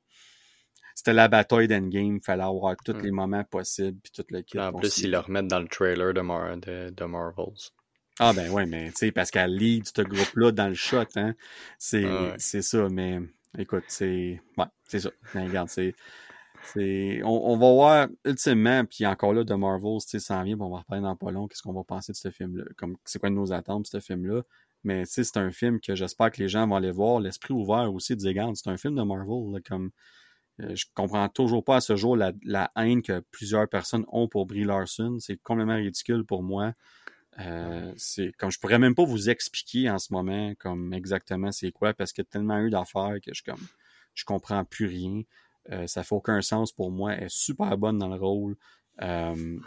c'était la bataille d'Endgame, il fallait avoir tous mm. les moments possibles, puis tout le kit. En plus, ils le remettent dans le trailer de, de, Marvels. Ah ben ouais, mais tu sais, parce qu'elle lead ce groupe-là dans le shot, hein. C'est ah ça, mais écoute, c'est. Ouais, c'est ça. Mais regarde, c'est. On, on, va voir ultimement, puis encore là, de Marvel, tu sais, ça en vient, on va reparler dans pas long, qu'est-ce qu'on va penser de ce film-là, comme c'est quoi nos attentes de ce film-là. Mais tu sais, c'est un film que j'espère que les gens vont aller voir, l'esprit ouvert aussi, de dire, c'est un film de Marvel, comme euh, je comprends toujours pas à ce jour la, la, haine que plusieurs personnes ont pour Brie Larson. C'est complètement ridicule pour moi. Euh, c'est comme je pourrais même pas vous expliquer en ce moment comme exactement c'est quoi parce qu'il y a tellement eu d'affaires que je comme je comprends plus rien. Euh, ça fait aucun sens pour moi. Elle est super bonne dans le rôle. Euh,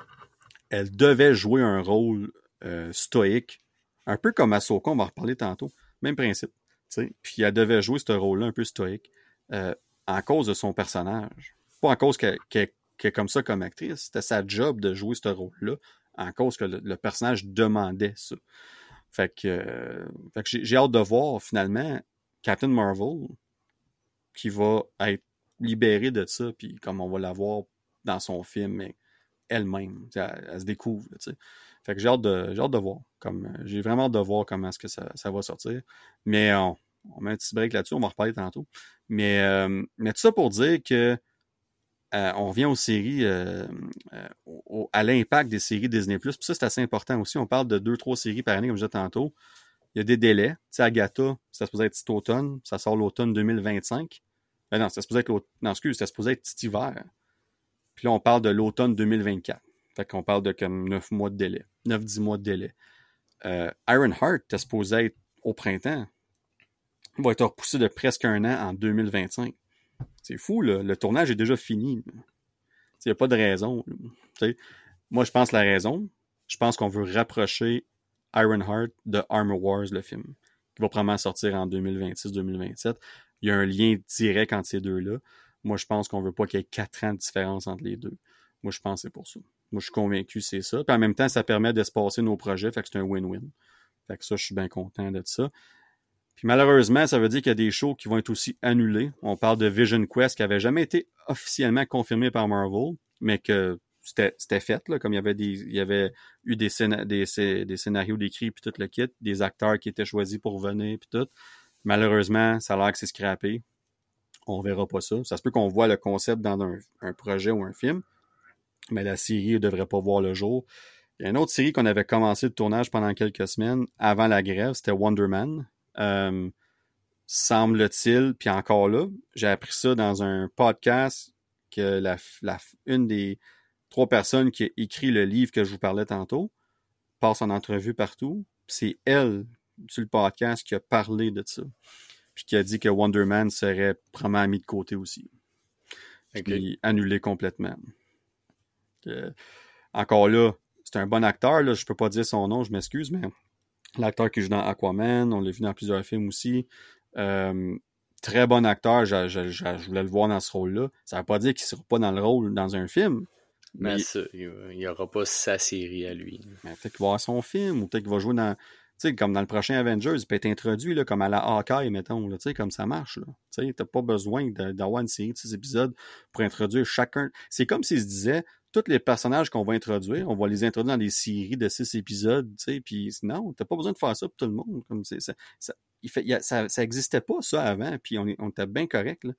elle devait jouer un rôle euh, stoïque, un peu comme Ahsoka, on va en reparler tantôt. Même principe. Puis elle devait jouer ce rôle-là un peu stoïque en cause de son personnage. Pas en cause qu'elle est comme ça comme actrice. C'était sa job de jouer ce rôle-là en cause que le, personnage demandait ça. Fait que j'ai hâte de voir finalement Captain Marvel qui va être libérée de ça, puis comme on va la voir dans son film, elle-même, elle, se découvre. Fait que j'ai hâte de, hâte de voir. J'ai vraiment hâte de voir comment est-ce que ça, ça, va sortir. Mais on, on, met un petit break là-dessus, on va reparler tantôt. Mais, euh, mais tout ça pour dire que euh, on revient aux séries, euh, au, à l'impact des séries Disney+. Puis ça, c'est assez important aussi. On parle de deux, trois séries par année, comme je disais tantôt. il y a des délais. Tu sais, Agatha, ça se supposé être cet automne, ça sort l'automne 2025. Ben non, se supposé être l'automne, non, excuse, se supposé être cet hiver. Puis là, on parle de l'automne 2024. Fait qu'on parle de comme 9 mois de délai. 9-10 mois de délai. Euh, Ironheart, t'es supposé être au printemps. Il va être repoussé de presque un an en 2025. C'est fou, là. Le tournage est déjà fini. Il n'y a pas de raison. Moi, je pense la raison. Je pense qu'on veut rapprocher Ironheart de Armor Wars, le film, qui va probablement sortir en 2026-2027. Il y a un lien direct entre ces deux-là. Moi, je pense qu'on veut pas qu'il y ait quatre ans de différence entre les deux. Moi, je pense que c'est pour ça. Moi, je suis convaincu que c'est ça. Puis en même temps, ça permet d'espacer nos projets, fait que c'est un win-win. Fait que ça, je suis bien content de ça. Puis malheureusement, ça veut dire qu'il y a des shows qui vont être aussi annulés. On parle de Vision Quest qui avait jamais été officiellement confirmé par Marvel, mais que c'était fait, là, comme il y avait des, il y avait eu des, des, des scénarios décrits puis tout le kit, des acteurs qui étaient choisis pour venir puis tout. Malheureusement, ça a l'air que c'est scrappé. On verra pas ça. Ça se peut qu'on voit le concept dans un, projet ou un film, mais la série ne devrait pas voir le jour. Il y a une autre série qu'on avait commencé le tournage pendant quelques semaines avant la grève, c'était Wonder Man. Euh, semble-t-il, puis encore là, j'ai appris ça dans un podcast que la, une des trois personnes qui a écrit le livre que je vous parlais tantôt passe en entrevue partout. C'est elle, sur le podcast, qui a parlé de ça. Puis qui a dit que Wonder Man serait probablement mis de côté aussi. Puis annulé complètement. encore là, c'est un bon acteur, là, je peux pas dire son nom, je m'excuse, mais l'acteur qui joue dans Aquaman, on l'a vu dans plusieurs films aussi. Euh, très bon acteur, je, je, voulais le voir dans ce rôle-là. Ça veut pas dire qu'il sera pas dans le rôle dans un film. Mais, il n'y aura pas sa série à lui. Peut-être qu'il va avoir son film, ou peut-être qu'il va jouer dans. Sais, comme dans le prochain Avengers, il peut être introduit là, comme à la Hawkeye, mettons, sais, comme ça marche. Tu t'as pas besoin d'avoir une série de six épisodes pour introduire chacun. C'est comme s'il se disait, tous les personnages qu'on va introduire, on va les introduire dans des séries de six épisodes, tu sais, puis non, t'as pas besoin de faire ça pour tout le monde. Comme ça, ça, ça, ça existait pas ça avant, puis on, on était bien correct. Là.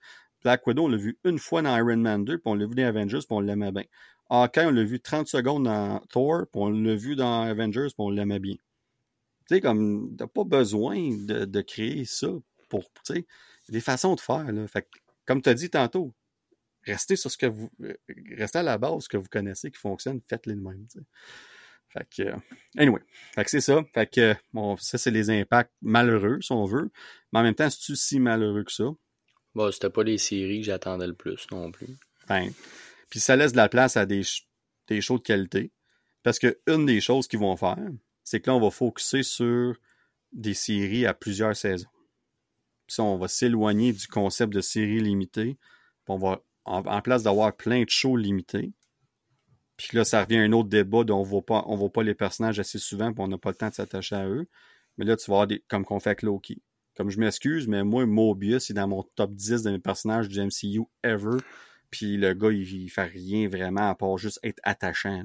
Black Widow, on l'a vu une fois dans Iron Man 2, puis on l'a vu dans Avengers, puis on l'aimait bien. Hawkeye, on l'a vu 30 secondes dans Thor, puis on l'a vu dans Avengers, puis on l'aimait bien. Tu sais, comme, t'as pas besoin de, de, créer ça pour, tu sais, des façons de faire, là. Fait comme tu as dit tantôt, restez sur ce que vous, restez à la base, ce que vous connaissez qui fonctionne, faites-les de même, tu sais. Fait que, anyway, fait que c'est ça. Fait que, bon, ça, c'est les impacts malheureux, si on veut. Mais en même temps, c'est-tu si malheureux que ça? Bon, c'était pas les séries que j'attendais le plus non plus. Ben, puis ça laisse de la place à des, des shows de qualité. Parce que une des choses qu'ils vont faire, c'est que là, on va focuser sur des séries à plusieurs saisons. Puis ça, on va s'éloigner du concept de série limitée. En, place d'avoir plein de shows limités, puis là, ça revient à un autre débat dont on voit pas, on voit pas les personnages assez souvent, puis on n'a pas le temps de s'attacher à eux. Mais là, tu vas avoir des, comme qu'on fait avec Loki. Comme je m'excuse, mais moi, Mobius est dans mon top 10 de mes personnages du MCU ever. Puis le gars, il, fait rien vraiment à part juste être attachant.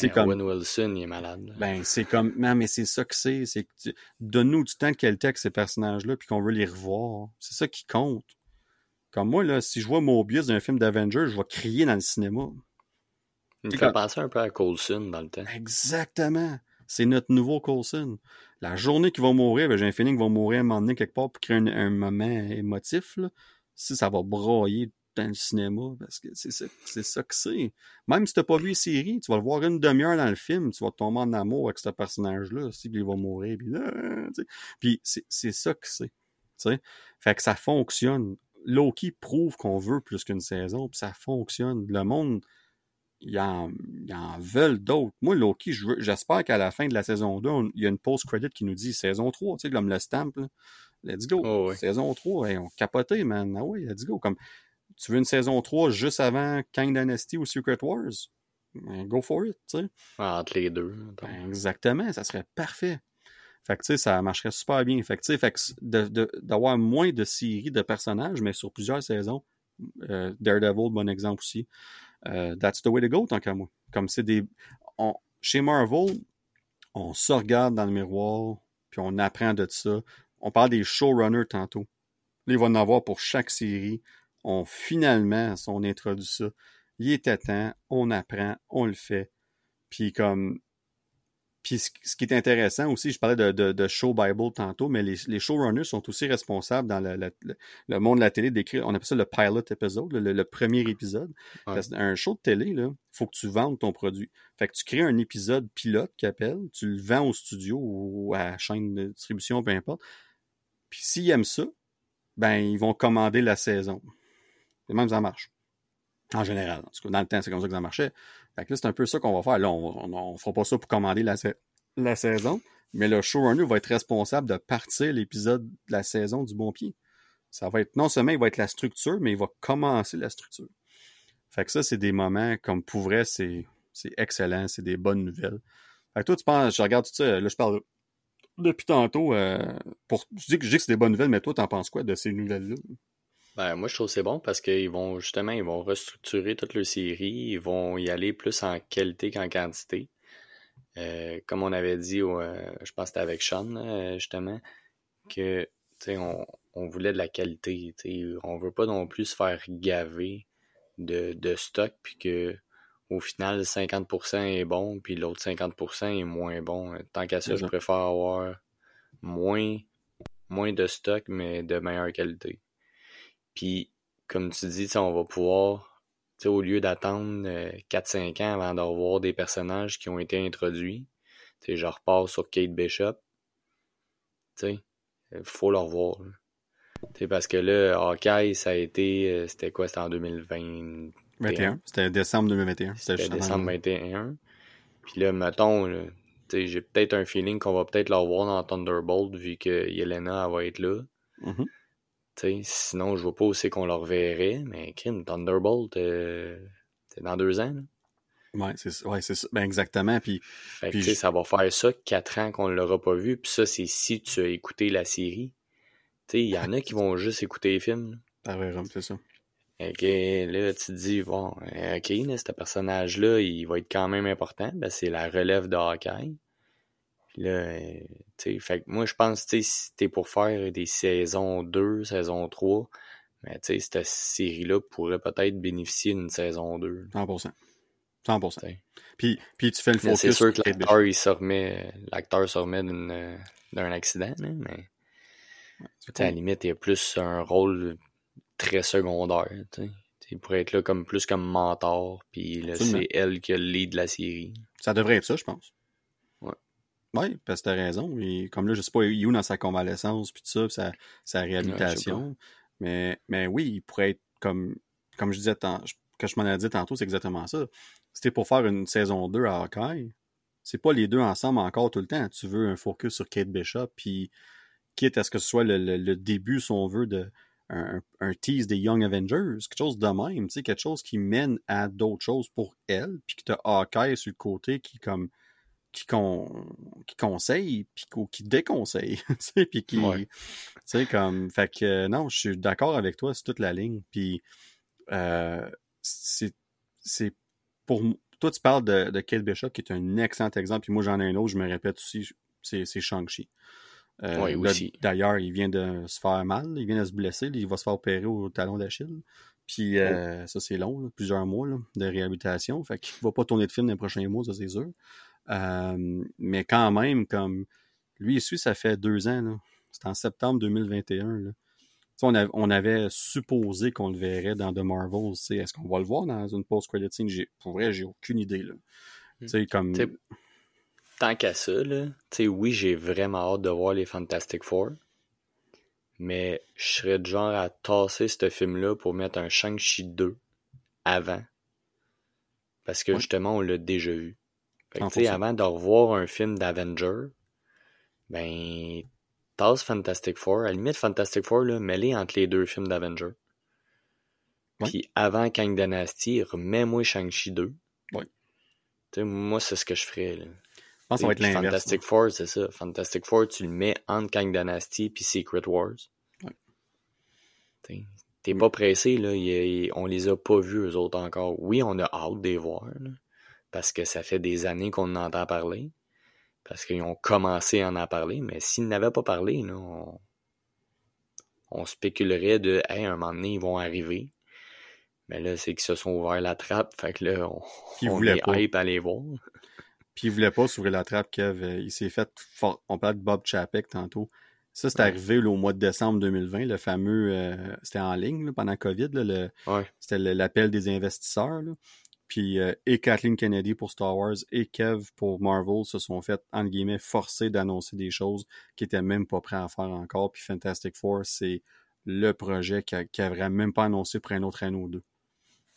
C'est comme Owen Wilson, il est malade. Ben, c'est comme non, mais c'est ça que c'est, c'est que donne-nous du temps de qualité avec ces personnages-là puis qu'on veut les revoir. C'est ça qui compte. Comme moi là, si je vois Mobius dans un film d'Avengers, je vais crier dans le cinéma. Il me fait penser un peu à Coulson dans le temps. Exactement. C'est notre nouveau Coulson. La journée qu'il va mourir, ben, j'ai un feeling qu'il va mourir à un moment donné quelque part pour créer un, moment émotif. Là. Si ça va broyer dans le cinéma, parce que c'est ça, c'est ça que c'est. Même si t'as pas vu la série, tu vas le voir une demi-heure dans le film, tu vas tomber en amour avec ce personnage-là, si il va mourir, puis, puis c'est, c'est ça que c'est. Fait que ça fonctionne. Loki prouve qu'on veut plus qu'une saison, puis ça fonctionne. Le monde, ils en, en veulent d'autres. Moi, Loki, j'espère qu'à la fin de la saison 2, il y a une post-credit qui nous dit saison 3, tu sais, comme le stamp. Là. Let's go. Oh, saison 3, on capoté, man. Ah ouais, let's go. Comme, tu veux une saison 3 juste avant Kang Dynasty ou Secret Wars? Ben, go for it, tu sais. entre les deux. Ben, exactement, ça serait parfait. Fait que, tu sais, ça marcherait super bien. Fait que, tu sais, fait d'avoir moins de séries de personnages, mais sur plusieurs saisons. Euh, Daredevil, bon exemple aussi. Euh, that's the way to go, tant qu'à moi. Comme c'est des. chez Marvel, on se regarde dans le miroir, puis on apprend de ça. On parle des showrunners tantôt. Là, il va en avoir pour chaque série. On finalement, on introduit ça. Il était temps, on apprend, on le fait. Puis comme. puis ce, qui est intéressant aussi, je parlais de, de, de show Bible tantôt, mais les, les, showrunners sont aussi responsables dans le, le, monde de la télé d'écrire, on appelle ça le pilot episode, le, premier épisode. un show de télé, il faut que tu vendes ton produit. Fait que tu crées un épisode pilote qui appelle, tu le vends au studio ou à la chaîne de distribution, peu importe. Puis s'ils aiment ça, ben ils vont commander la saison. Et même ça marche. En général. En tout cas, dans le temps, c'est comme ça que ça marchait. Fait que là, c'est un peu ça qu'on va faire. Là, on, ne fera pas ça pour commander la, saison, mais le showrunner va être responsable de partir l'épisode de la saison du bon pied. Ça va être, non seulement il va être la structure, mais il va commencer la structure. Fait que ça, c'est des moments, comme pour vrai, c'est, c'est excellent, c'est des bonnes nouvelles. Fait que toi, tu penses, je regarde tout ça, là, je parle depuis tantôt, euh, pour, je dis que je dis que c'est des bonnes nouvelles, mais toi, t'en penses quoi de ces nouvelles-là? Ben, moi, je trouve que c'est bon parce qu'ils vont justement, ils vont restructurer toute leur série. Ils vont y aller plus en qualité qu'en quantité. Euh, comme on avait dit, euh, je pense que c'était avec Sean, euh, justement, que on, on voulait de la qualité. On veut pas non plus se faire gaver de, de stock, puis que au final, 50% est bon, puis l'autre 50% est moins bon. Tant qu'à ça, je préfère avoir moins, moins de stock, mais de meilleure qualité. Puis, comme tu dis, on va pouvoir, au lieu d'attendre 4-5 euh, ans avant d'avoir des personnages qui ont été introduits, je repars sur Kate Bishop, il faut le revoir. Parce que là, Hawkeye, ça a été, euh, c'était quoi, c'était en 2020? 21. C'était décembre 2021. C'était décembre 2021. Puis là, mettons, j'ai peut-être un feeling qu'on va peut-être le revoir dans Thunderbolt vu que Yelena va être là. Mm-hmm sinon, je vois pas où c'est qu'on le reverrait, mais Kim, Thunderbolt, euh, c'est dans deux ans. Oui, c'est ouais, ça. Ben exactement. Puis, ça va faire ça quatre ans qu'on ne l'aura pas vu. Puis ça, c'est si tu as écouté la série. Il y en a qui vont juste écouter les films. Ah ouais, c'est ça. OK, là, tu te dis, bon, OK, ce personnage-là, il va être quand même important. Ben, c'est la relève de Hawkeye. Là, fait moi, je pense, tu si t'es pour faire des saisons 2, saison 3, mais cette série-là pourrait peut-être bénéficier d'une saison 2. 100%. 100%. Puis, puis tu fais le focus. C'est sûr que l'acteur, il se remet, l'acteur se remet d'un accident, mais à la limite, il a plus un rôle très secondaire. Il pourrait être là comme plus comme mentor, puis c'est elle qui a le lead de la série. Ça devrait être ça, je pense. Oui, parce que t'as raison. Et comme là, je sais pas, où dans sa convalescence, puis tout ça, sa, sa réhabilitation. mais, mais oui, il pourrait être comme, comme je disais, tant, que je m'en ai dit tantôt, c'est exactement ça. C'était pour faire une saison 2 à Hawkeye. C'est pas les deux ensemble encore tout le temps. Tu veux un focus sur Kate Bishop, puis quitte à ce que ce soit le, le, début, si on veut, de un, un, tease des Young Avengers, quelque chose de même, tu sais, quelque chose qui mène à d'autres choses pour elle, puis que t'as Hawkeye sur le côté qui, comme, qui, qui conseille puis qui déconseille puis qui tu sais comme fait que non je suis d'accord avec toi c'est toute la ligne puis euh, c'est c'est pour toi tu parles de, de Kate Bishop qui est un excellent exemple puis moi j'en ai un autre je me répète aussi c'est Shang-Chi euh, oui, D'ailleurs, il vient de se faire mal, il vient de se blesser, il va se faire opérer au talon d'Achille. Puis oh. euh, ça, c'est long, plusieurs mois de réhabilitation. Fait qu'il va pas tourner de film dans les prochains mois, ça c'est sûr. Euh, mais quand même, comme lui ici, ça fait deux ans. C'est en septembre 2021. On, on, avait supposé qu'on le verrait dans The Marvels. Est-ce qu'on va le voir dans une post-credit scene? Pour vrai, j'ai aucune idée. Là. Hmm. Comme... Tant qu'à ça, là, oui, j'ai vraiment hâte de voir les Fantastic Four. Mais je serais du genre à tasser ce film-là pour mettre un Shang-Chi 2 avant. Parce que justement, on l'a déjà vu. Fait avant de revoir un film d'Avenger, ben, tasse Fantastic Four. À la limite, Fantastic Four, là, mêlé entre les deux films d'Avenger. Puis avant Kang Dynasty, remets-moi Shang-Chi 2. Ouais. moi, c'est ce que je ferais. Là. Je pense que ça va être l'inverse. Fantastic Four, c'est ça. Fantastic Four, tu le mets entre Kang Dynasty puis Secret Wars. Ouais. T'es pas pressé, là. on les a pas vus, eux autres, encore. Oui, on a hâte de les voir, là parce que ça fait des années qu'on en entend parler, parce qu'ils ont commencé à en parler, mais s'ils n'avaient pas parlé, on, spéculerait de hey, un moment donné, ils vont arriver. Mais là, c'est qu'ils se sont ouverts la trappe, fait que là, on, est hype à les voir. Puis il voulait pas s'ouvrir la trappe, Kev. Il s'est fait... On parlait de Bob Chapek tantôt. Ça, c'est arrivé au mois de décembre 2020, le fameux... Euh, c'était en ligne pendant COVID, le, c'était l'appel des investisseurs. Puis euh, et Kathleen Kennedy pour Star Wars et Kev pour Marvel se sont fait, entre guillemets, forcer d'annoncer des choses qui étaient même pas prêts à faire encore. Puis Fantastic Four, c'est le projet qui n'aurait même pas annoncé pour un autre anneau ou deux.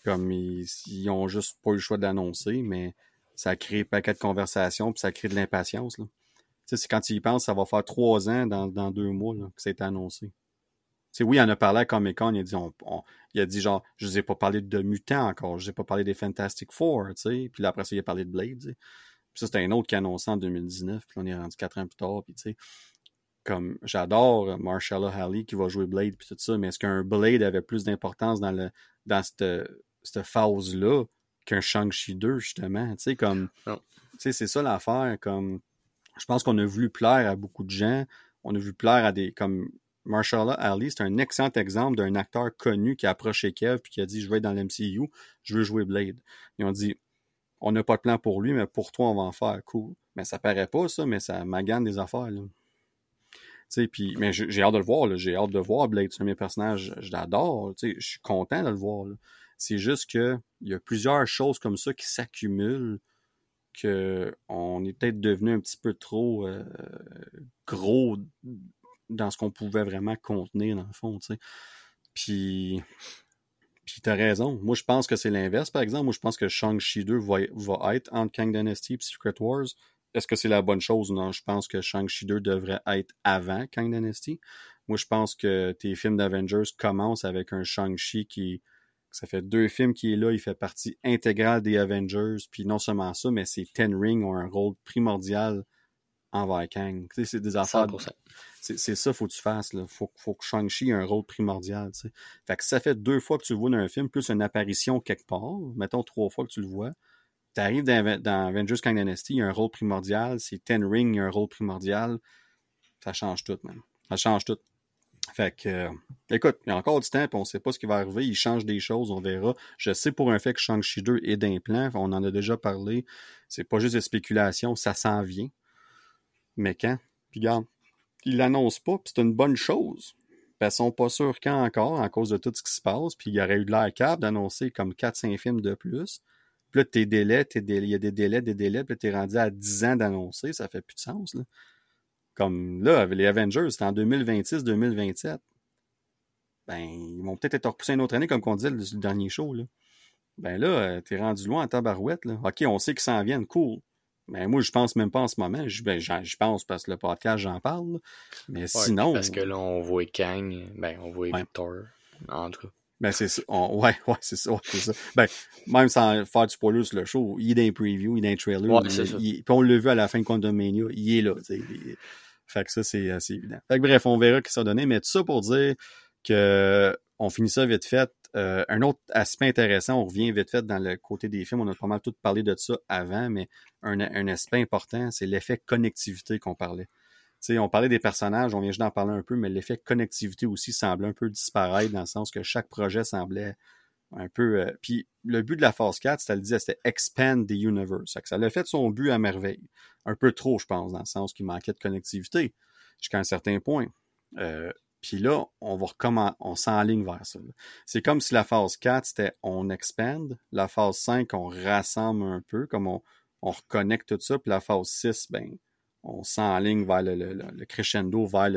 Comme ils, ils ont juste pas eu le choix d'annoncer, mais ça crée un paquet de conversations, puis ça crée de l'impatience. Tu sais, c'est quand tu y penses, ça va faire trois ans dans, deux mois là, que été annoncé. Oui, il en a parlé à Comic Con, il a dit, il a dit genre, je vous ai pas parlé de mutants encore, je vous ai pas parlé des Fantastic Four, tu sais, puis là, après ça, il a parlé de Blade, Puis ça, c'était un autre qui a annoncé en 2019, puis on est rendu quatre ans plus tard, puis tu sais, comme j'adore Marshall Halley qui va jouer Blade puis tout ça, mais est-ce qu'un Blade avait plus d'importance dans le dans cette, cette phase-là qu'un Shang-Chi 2, justement? Tu sais, comme tu sais, c'est ça l'affaire, comme je pense qu'on a voulu plaire à beaucoup de gens, on a voulu plaire à des comme Marshall Ali, c'est un excellent exemple d'un acteur connu qui a approché Kev puis qui a dit je vais être dans l'MCU, je veux jouer Blade. Ils ont dit on n'a pas de plan pour lui, mais pour toi on va en faire cool. Mais ça paraît pas ça, mais ça magane des affaires là puis, mais j'ai hâte de le voir, j'ai hâte de voir Blade, c'est un de mes personnages, je l'adore, je suis content de le voir. C'est juste que il y a plusieurs choses comme ça qui s'accumulent, que on est peut-être devenu un petit peu trop euh, gros dans ce qu'on pouvait vraiment contenir dans le fond, tu sais. Puis, puis t'as raison. Moi, je pense que c'est l'inverse, par exemple. Moi, je pense que Shang-Chi 2 va, va être entre Kang Dynasty et Secret Wars est-ce que c'est la bonne chose? Non, je pense que Shang-Chi 2 devrait être avant Kang Dynasty. Moi, je pense que tes films d'Avengers commencent avec un Shang-Chi qui. Ça fait deux films qui est là, il fait partie intégrale des Avengers. Puis non seulement ça, mais ces Ten Rings ont un rôle primordial envers Kang. Tu sais, c'est des affaires. C'est ça, faut que tu fasses. Là. Faut, faut que Shang-Chi ait un rôle primordial. Fait que ça fait deux fois que tu le vois dans un film, plus une apparition quelque part. Mettons trois fois que tu le vois tu arrives dans, Avengers Kang Dynasty, il y a un rôle primordial. C'est Ten Ring, il y a un rôle primordial. Ça change tout, man. Ça change tout. Fait que, euh, écoute, il y a encore du temps, puis on sait pas ce qui va arriver. Il change des choses, on verra. Je sais pour un fait que Shang-Chi 2 est d'implant. On en a déjà parlé. C'est pas juste des spéculations, ça s'en vient. Mais quand? Puis regarde, ils l'annoncent pas, puis c'est une bonne chose. Ils ils sont pas sûrs quand encore, à cause de tout ce qui se passe. Puis il y aurait eu de l'air cap d'annoncer comme 4-5 films de plus. Puis là, tes délais, il y a des délais, des délais, puis t'es rendu à 10 ans d'annoncer, ça fait plus de sens. Là. Comme là, les Avengers, c'était en 2026-2027. Ben, ils vont peut-être être repoussés une autre année, comme on disait le, dernier show. Là. Ben là, euh, t'es rendu loin en tabarouette. Là. OK, on sait qu'ils s'en viennent, cool. Ben, moi, je pense même pas en ce moment. Je, ben, je pense parce que le podcast, j'en parle. Mais sinon. Parce que là, on voit Kang, ben, on voit Victor, en tout cas. Ben, c'est ça. ouais, ouais, c'est ça, c'est ça. Ben, même sans faire du spoiler sur le show, il est dans les previews, il est dans les trailers. Ouais, ça. puis on l'a vu à la fin de Quantum Mania, il est là, Fait que ça, c'est assez évident. Fait que bref, on verra ce que ça donner, mais tout ça pour dire que on finit ça vite fait. Euh, un autre aspect intéressant, on revient vite fait dans le côté des films, on a pas mal tout parlé de ça avant, mais un, aspect important, c'est l'effet connectivité qu'on parlait on parlait des personnages, on vient juste d'en parler un peu, mais l'effet connectivité aussi semblait un peu disparaître dans le sens que chaque projet semblait un peu. Euh, puis le but de la phase 4, c'était le disait, c'était expand the universe. Ça, l'a fait son but à merveille. Un peu trop, je pense, dans le sens qu'il manquait de connectivité jusqu'à un certain point. Euh, puis là, on va recommencer, on s'enligne vers ça. C'est comme si la phase 4, c'était on expand. La phase 5, on rassemble un peu, comme on, on reconnecte tout ça. Puis la phase 6, ben, on s'enligne vers le, crescendo, vers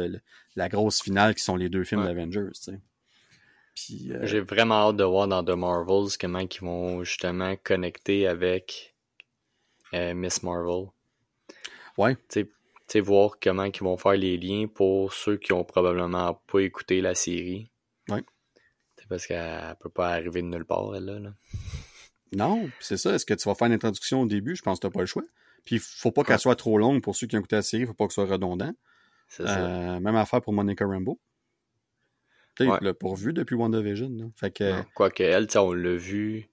la grosse finale qui sont les deux films d'Avengers. Euh, J'ai vraiment hâte de voir dans The Marvels comment ils vont justement connecter avec euh, Miss Marvel. Ouais. Tu sais, voir comment ils vont faire les liens pour ceux qui ont probablement pas écouté la série. Ouais. parce qu'elle peut pas arriver de nulle part, elle, là. Non, c'est ça. Est-ce que tu vas faire une introduction au début? Je pense que tu n'as pas le choix. Puis, faut pas qu'elle soit trop longue pour ceux qui ont écouté la série, faut pas que ce soit redondant. C'est ça. Euh, même affaire pour Monica Rambeau. Tu sais, l'a pourvu depuis WandaVision. Là. Fait que... Quoique elle, on l'a vu.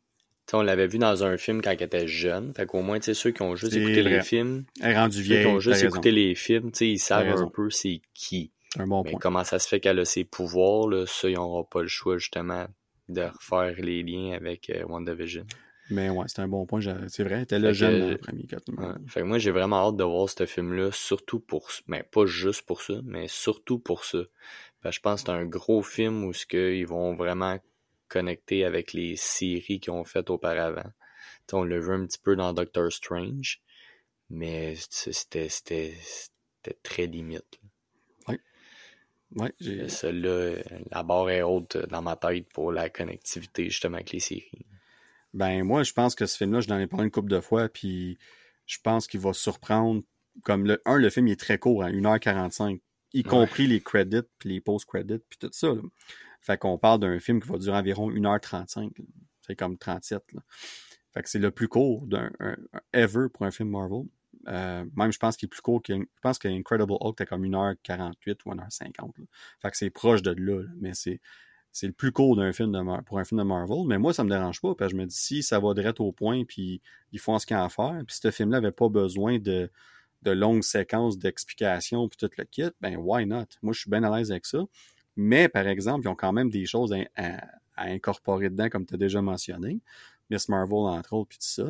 On l'avait vu dans un film quand elle était jeune. Fait qu'au moins, ceux qui ont juste écouté les films. Elle est rendue vieille. Ceux qui ont juste écouté les films, ils savent un peu c'est qui. Un bon Mais comment ça se fait qu'elle a ses pouvoirs, là, ça, ils n'auront pas le choix, justement, de refaire les liens avec euh, WandaVision. Mais ouais, c'est un bon point. C'est vrai, le jeune dans le premier Fait que moi, j'ai vraiment hâte de voir ce film-là, surtout pour... Mais pas juste pour ça, mais surtout pour ça. je pense que c'est un gros film où ce qu'ils vont vraiment connecter avec les séries qu'ils ont faites auparavant. on le vu un petit peu dans Doctor Strange, mais c'était très limite. Oui. Ouais, j'ai... là la barre est haute dans ma tête pour la connectivité justement avec les séries. Ben moi, je pense que ce film-là, je n'en ai parlé une couple de fois, puis je pense qu'il va surprendre. Comme le un, le film il est très court, à hein, 1h45, y compris les credits, puis les post-credits, puis tout ça. Fait qu'on parle d'un film qui va durer environ 1h35. C'est comme 37. Fait que c'est le plus court d'un ever pour un film Marvel. Euh, même je pense qu'il est plus court que je pense qu'Incredible Hulk était comme 1h48 ou 1h50. Fait que c'est proche de là, mais c'est c'est le plus court d'un film pour un film de Marvel, mais moi ça me dérange pas parce que je me dis si ça va direct au point puis ils font ce qu'il y a à faire, puis ce film-là avait pas besoin de de longues séquences d'explications puis tout le kit, ben why not? Moi je suis bien à l'aise avec ça. Mais par exemple, ils ont quand même des choses à, incorporer dedans comme tu as déjà mentionné, Miss Marvel entre autres puis tout ça.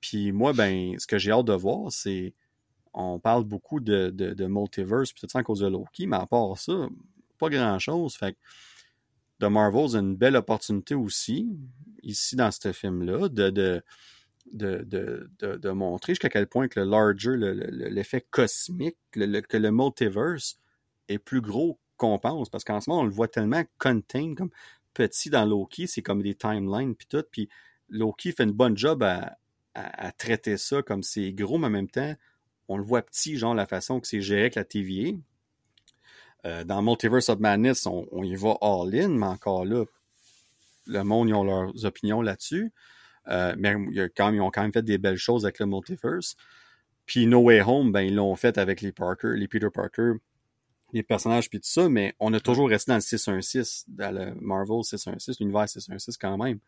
Puis moi ben ce que j'ai hâte de voir c'est on parle beaucoup de, de, de multiverse puis tout ça à cause de Loki, mais à part ça, pas grand-chose. Fait que The Marvels a une belle opportunité aussi, ici dans ce film-là, de, de, de, de, montrer jusqu'à quel point que le larger, l'effet cosmique, que le multiverse est plus gros qu'on pense. Parce qu'en ce moment, on le voit tellement contained, comme petit dans Loki, c'est comme des timelines puis tout. Puis Loki fait une bonne job à, à, traiter ça comme c'est gros, mais en même temps, on le voit petit, genre la façon que c'est géré avec la TVA. Euh, dans Multiverse of Madness, on, y va all-in, mais encore là, le monde, ils ont leurs opinions là-dessus. Euh, mais quand même, ils ont quand même fait des belles choses avec le Multiverse. Puis No Way Home, ben, ils l'ont fait avec les Parker, les Peter Parker, les personnages, puis tout ça, mais on a toujours resté dans le 616, dans le Marvel 616, l'univers 616 quand même.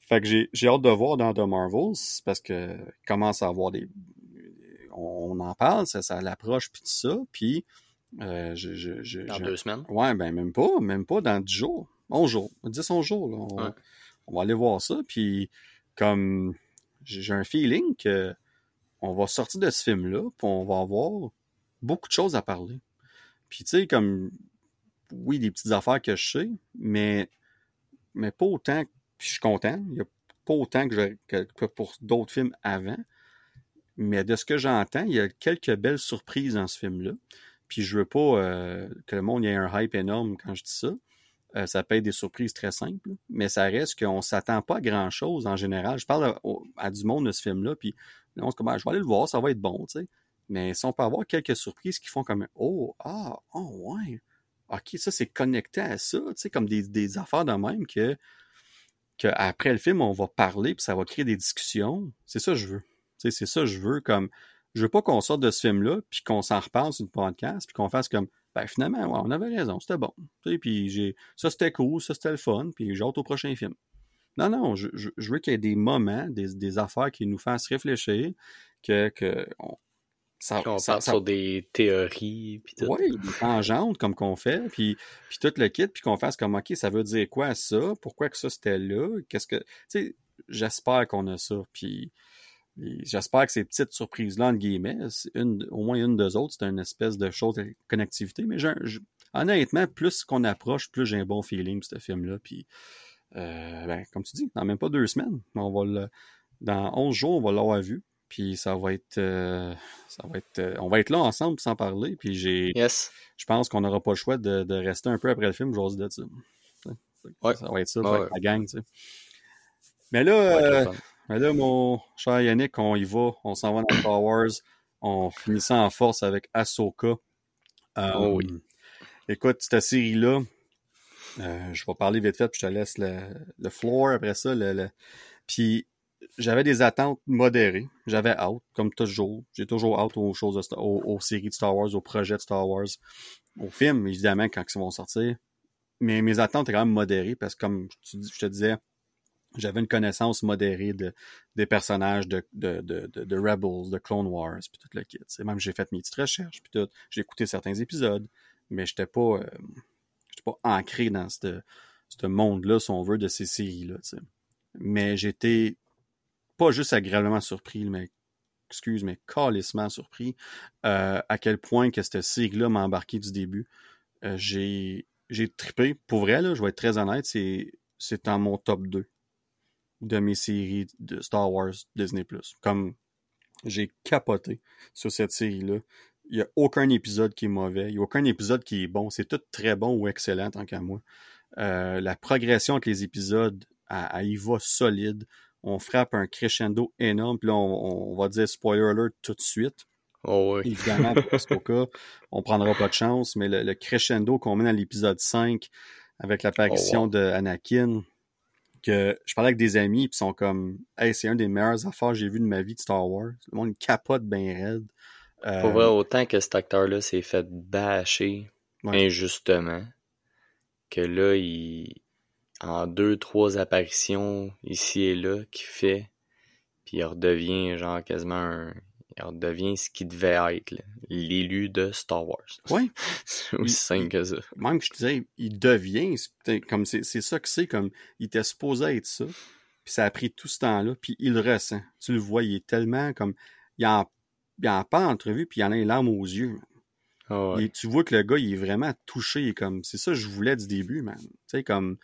Fait que j'ai hâte de voir dans The Marvels, parce que commence à avoir des... On, en parle, ça, ça l'approche, puis tout ça, puis euh, dans deux semaines? Ouais, ben même pas, même pas dans dix jours. 11 jours, 10, 11 jours. On, va aller voir ça. Puis, comme j'ai un feeling que on va sortir de ce film-là, puis on va avoir beaucoup de choses à parler. Puis, tu sais, comme, oui, des petites affaires que je sais, mais, mais pas autant, puis je suis content, il n'y a pas autant que, que pour d'autres films avant. Mais de ce que j'entends, il y a quelques belles surprises dans ce film-là. Puis je veux pas euh, que le monde ait un hype énorme quand je dis ça. Euh, ça peut être des surprises très simples, mais ça reste qu'on s'attend pas à grand chose en général. Je parle à, du monde de ce film-là, puis on se dit, je vais aller le voir, ça va être bon, tu sais. Mais si on peut avoir quelques surprises qui font comme Oh, ah, oh ouais. OK, ça c'est connecté à ça, tu sais, comme des, des affaires de même que, que après le film, on va parler, puis ça va créer des discussions. C'est ça que je veux. Tu sais, c'est ça que je veux, comme je veux pas qu'on sorte de ce film-là, puis qu'on s'en repasse une podcast, puis qu'on fasse comme, ben finalement, ouais, on avait raison, c'était bon. Tu sais, puis j'ai, ça c'était cool, ça c'était le fun, puis j'ai au prochain film. Non, non, je, je, veux qu'il y ait des moments, des, des, affaires qui nous fassent réfléchir, que, que ça, qu'on ça, sur des théories. Oui, des tangentes comme qu'on fait, puis, puis tout le kit, puis qu'on fasse comme, OK, ça veut dire quoi ça? Pourquoi que ça c'était là? Qu'est-ce que... Tu sais, j'espère qu'on a ça, puis J'espère que ces petites surprises-là, entre guillemets, une, au moins une des autres, c'est une espèce de chose de connectivité. Mais honnêtement, plus qu'on approche, plus j'ai un bon feeling pour ce film-là. Puis, euh, ben, comme tu dis, dans même pas deux semaines, on va le, dans 11 jours, on va l'avoir vu. Puis ça va être, euh, ça va être, euh, on va être là ensemble sans parler. Puis j'ai, yes. je pense qu'on n'aura pas le choix de, de, rester un peu après le film, j'ose dire ça. Ouais. Ça va être ça, la gang, tu sais. Mais là, mais là, mon cher Yannick, on y va. On s'en va dans Star Wars. On finit ça en force avec Ahsoka. Euh, oh oui. Écoute, cette série-là, euh, je vais parler vite fait, puis je te laisse le, le floor après ça. Le, Puis j'avais des attentes modérées. J'avais hâte, comme toujours. J'ai toujours hâte aux choses, aux, séries de Star Wars, aux projets de Star Wars, aux films, évidemment, quand ils vont sortir. Mais mes attentes étaient quand même modérées parce que, comme je te disais, j'avais une connaissance modérée de, des personnages de, de, de, de, Rebels, de Clone Wars, puis tout le kit. Même j'ai fait mes petites recherches, puis tout. J'ai écouté certains épisodes, mais j'étais pas, euh, pas ancré dans ce monde-là, si on veut, de ces séries-là. mais j'étais pas juste agréablement surpris, mais excuse, mais calissement surpris euh, à quel point que cette série-là m'a embarqué du début. Euh, j'ai j'ai trippé. Pour vrai, je vais être très honnête, c'est c'est en mon top 2 de mes séries de Star Wars Disney+. Comme j'ai capoté sur cette série-là. Il n'y a aucun épisode qui est mauvais. Il n'y a aucun épisode qui est bon. C'est tout très bon ou excellent, tant qu'à moi. Euh, la progression avec les épisodes, elle, y va solide. On frappe un crescendo énorme. Puis là, on, va dire spoiler alert tout de suite. Oh oui. Évidemment, parce qu'au cas, on prendra pas de chance, mais le, crescendo qu'on met dans l'épisode 5 avec l'apparition oh, de Anakin, que je parlais avec des amis, puis sont comme Hey, c'est un des meilleurs affaires que j'ai vu de ma vie de Star Wars. Le monde capote bien raide. Pour vrai, euh, autant que cet acteur-là s'est fait bâcher injustement, que là, il en deux, trois apparitions ici et là qu'il fait, puis il redevient genre quasiment un, il redevient ce qu'il devait être, l'élu de Star Wars. Oui. c'est aussi simple que ça. Même je te disais, il devient, comme c'est ça que c'est, comme il était supposé être ça, puis ça a pris tout ce temps-là, puis il le ressent. Tu le vois, il est tellement comme, il en, il en parle en entrevue, puis il en a les larmes aux yeux. Oh Et tu vois que le gars, il est vraiment touché, comme, c'est ça que je voulais du début, man. Tu sais, comme,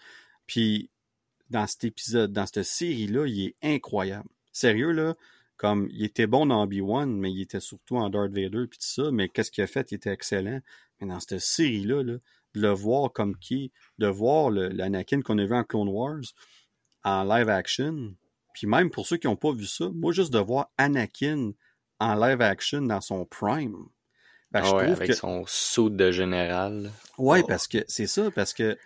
puis dans cet épisode, dans cette série-là, il est incroyable. Sérieux, là, comme il était bon dans Obi-Wan, mais il était surtout en Darth Vader puis tout ça, mais qu'est-ce qu'il a fait? Il était excellent. Mais dans cette série-là, de le voir comme qui, de voir l'Anakin qu'on a vu en Clone Wars en live action, puis même pour ceux qui n'ont pas vu ça, moi juste de voir Anakin en live action dans son prime. Ben, ah avec son saut de général. Ouais, oh. parce que c'est ça, parce que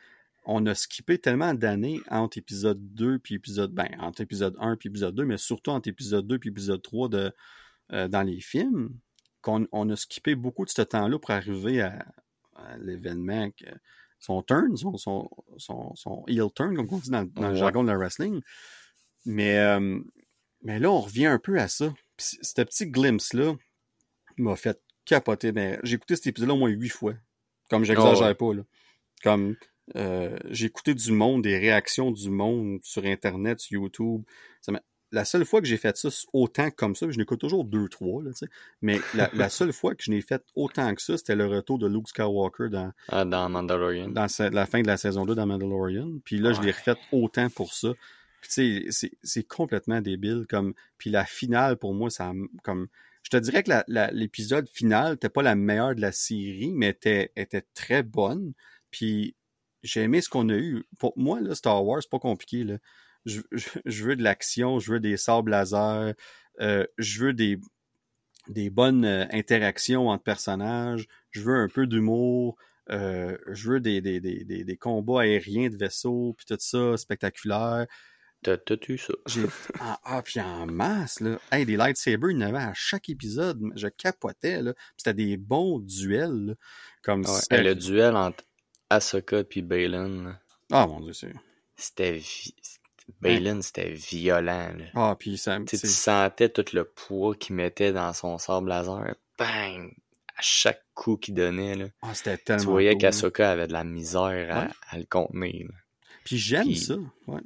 on a skippé tellement d'années entre épisode 2 puis épisode ben entre épisode 1 puis épisode 2 mais surtout entre épisode 2 puis épisode 3 de euh, dans les films qu'on on a skippé beaucoup de ce temps-là pour arriver à, l'événement son turn son, son, son, son, heel turn comme on dit dans, le jargon de la wrestling. Mais euh, mais là on revient un peu à ça. Puis ce petit glimpse là m'a fait capoter. Ben, j'ai écouté cet épisode là au moins huit fois. Comme j'exagère pas là. Comme euh, j'ai écouté du monde, des réactions du monde sur Internet, sur YouTube. la seule fois que j'ai fait ça autant comme ça, je n'écoute toujours deux, trois, là, mais la, seule fois que je n'ai fait autant que ça, c'était le retour de Luke Skywalker dans, ah, dans Mandalorian. Dans la fin de la saison 2 dans Mandalorian. Puis là, je l'ai refait autant pour ça. Puis tu sais, c'est complètement débile. Comme, puis la finale, pour moi, ça comme. Je te dirais que l'épisode final n'était pas la meilleure de la série, mais était, était très bonne. Puis j'ai aimé ce qu'on a eu. Pour moi, là, Star Wars, c'est pas compliqué. Là. Je, je, veux de l'action, je veux des sables laser, euh, je veux des, des bonnes euh, interactions entre personnages, je veux un peu d'humour, euh, je veux des, des, des, des, combats aériens de vaisseaux, puis tout ça, spectaculaire. T'as eu ça. ah, ah, puis en masse, là. Hey, des lightsabers, il y en avait à chaque épisode. Je capotais, là. C'était des bons duels, Comme Le duel entre Ahsoka puis Balin. Ah mon dieu, c'est. C'était. Balin, c'était violent. Là. Ah, puis ça. tu sentais tout le poids qu'il mettait dans son sable laser. Bang! À chaque coup qu'il donnait. Là. Ah, c'était tellement. Tu voyais qu'Ahsoka avait de la misère à, le contenir. Puis j'aime ça. Ouais.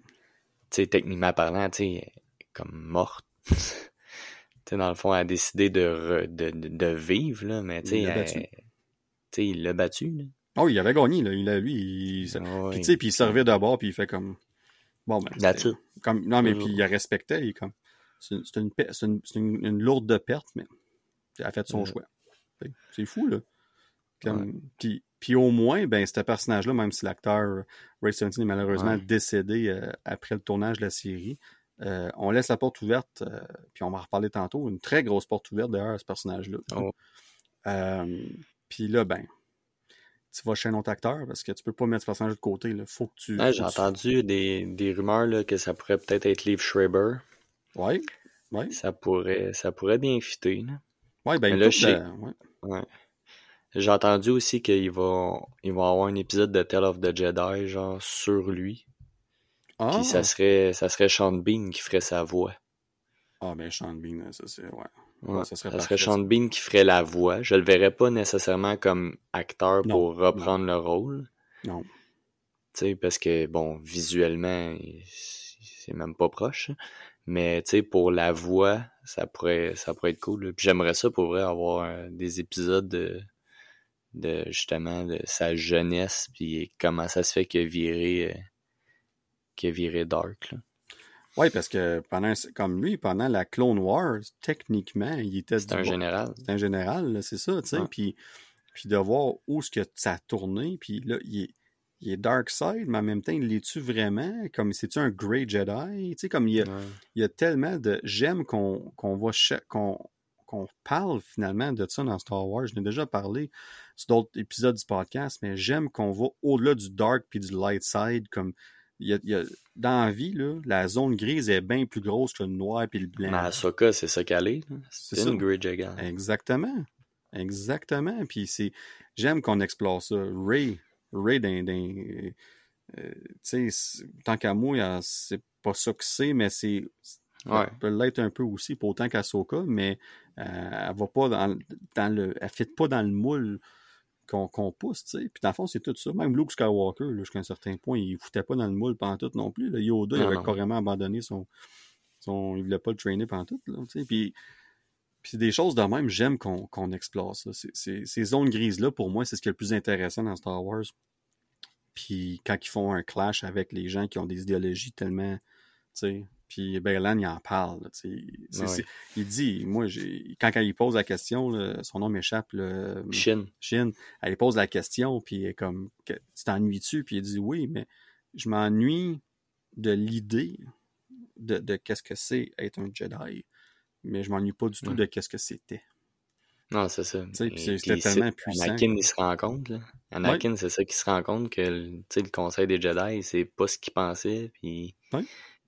Tu sais, techniquement parlant, tu sais, comme morte. tu sais, dans le fond, elle a décidé de, de, de, vivre, là, mais tu sais, il l'a battu. Là. Oh, il avait gagné, là. Il a, lui, il, ah puis, tu sais, puis il servait d'abord, puis il fait comme, bon, ben. Comme, non, mais puis il respectait, il comme, c'est une, une, une, une, lourde perte, mais il a fait son choix. C'est fou, là. Comme, puis, puis au moins, ben, ce personnage-là, même si l'acteur Ray Stevenson est malheureusement décédé euh, après le tournage de la série, euh, on laisse la porte ouverte, euh, puis on va en reparler tantôt, une très grosse porte ouverte d'ailleurs à ce personnage-là. Oh. puis là, ben, tu vas chez un autre acteur parce que tu peux pas mettre ce personnage de côté. Il faut que tu. j'ai entendu des, des, rumeurs là, que ça pourrait peut-être être Liv Schreiber. Oui. Ouais. Ça pourrait, ça pourrait bien fitter. Oui, ben là, ouais. J'ai entendu aussi qu'il va, il va avoir un épisode de Tale of the Jedi, genre, sur lui. Ah. Puis ça serait, ça serait Sean Bean qui ferait sa voix. Ah, ben Sean Bean, ça c'est, ouais ça serait, Sean Bean qui ferait la voix. Je le verrais pas nécessairement comme acteur pour reprendre le rôle. Non. Tu sais, parce que, bon, visuellement, c'est même pas proche. Mais tu sais, pour la voix, ça pourrait ça pourrait être cool. Puis j'aimerais ça pour vrai avoir euh, des épisodes de, de justement de sa jeunesse puis comment ça se fait qu'il a viré euh, qu'il a viré dark. Là. Oui, parce que pendant comme lui, pendant la Clone Wars, techniquement, il était C'est un général. C'est un général, c'est ça, tu sais. Puis, puis de voir où ce que ça a tourné, puis là, il est, il est Dark Side, mais en même temps, il l'est-tu vraiment? Comme c'est-tu un Grey Jedi? Tu sais, comme il y a, Ouais. il y a tellement de. J'aime qu'on qu'on voit qu'on qu'on parle finalement de ça dans Star Wars. Je n'ai déjà parlé sur d'autres épisodes du podcast, mais j'aime qu'on va au-delà du dark puis du light side. Comme il y a, il y a- dans la vie, là, la zone grise est bien plus grosse que le noir puis le blanc. Mais Ahsoka, c'est ça qu'elle est. C'est une Grey Jedi. Exactement. Exactement. Puis c'est. J'aime qu'on explore ça. Ray. Ray d'un. euh, euh, tant qu'à moi, c'est pas ça que c'est, mais c'est. Ouais. Elle peut l'être un peu aussi, pas autant qu'Asoka, mais euh, elle va pas dans, dans le. Elle fit pas dans le moule qu'on pousse, tu sais. Puis dans le fond, c'est tout ça. Même Luke Skywalker, jusqu'à un certain point, il foutait pas dans le moule pendant tout non plus. là. Yoda, il avait non. carrément abandonné son. son il voulait pas le trainer pendant tout, là, tu sais. Puis. Puis des choses de même, j'aime qu'on explore ça. Ces zones grises-là, pour moi, c'est ce qui est le plus intéressant dans Star Wars. Puis quand ils font un clash avec les gens qui ont des idéologies tellement, tu sais, puis Baylan, il en parle, là, Ouais. Il dit, moi, j'ai quand, quand il pose la question, là, son nom m'échappe, Shin. Shin, elle pose la question, puis elle est comme, tu t'ennuies-tu? Puis il dit oui, mais je m'ennuie de l'idée de, de qu'est-ce que c'est être un Jedi, mais je m'ennuie pas du tout Ouais. de qu'est-ce que c'était. Non, c'est ça. c'était tellement puissant. Anakin, il se rend compte, là. Anakin, c'est ça qu'il se rend compte que le- Conseil des Jedi, c'est pas ce qu'il pensait, puis.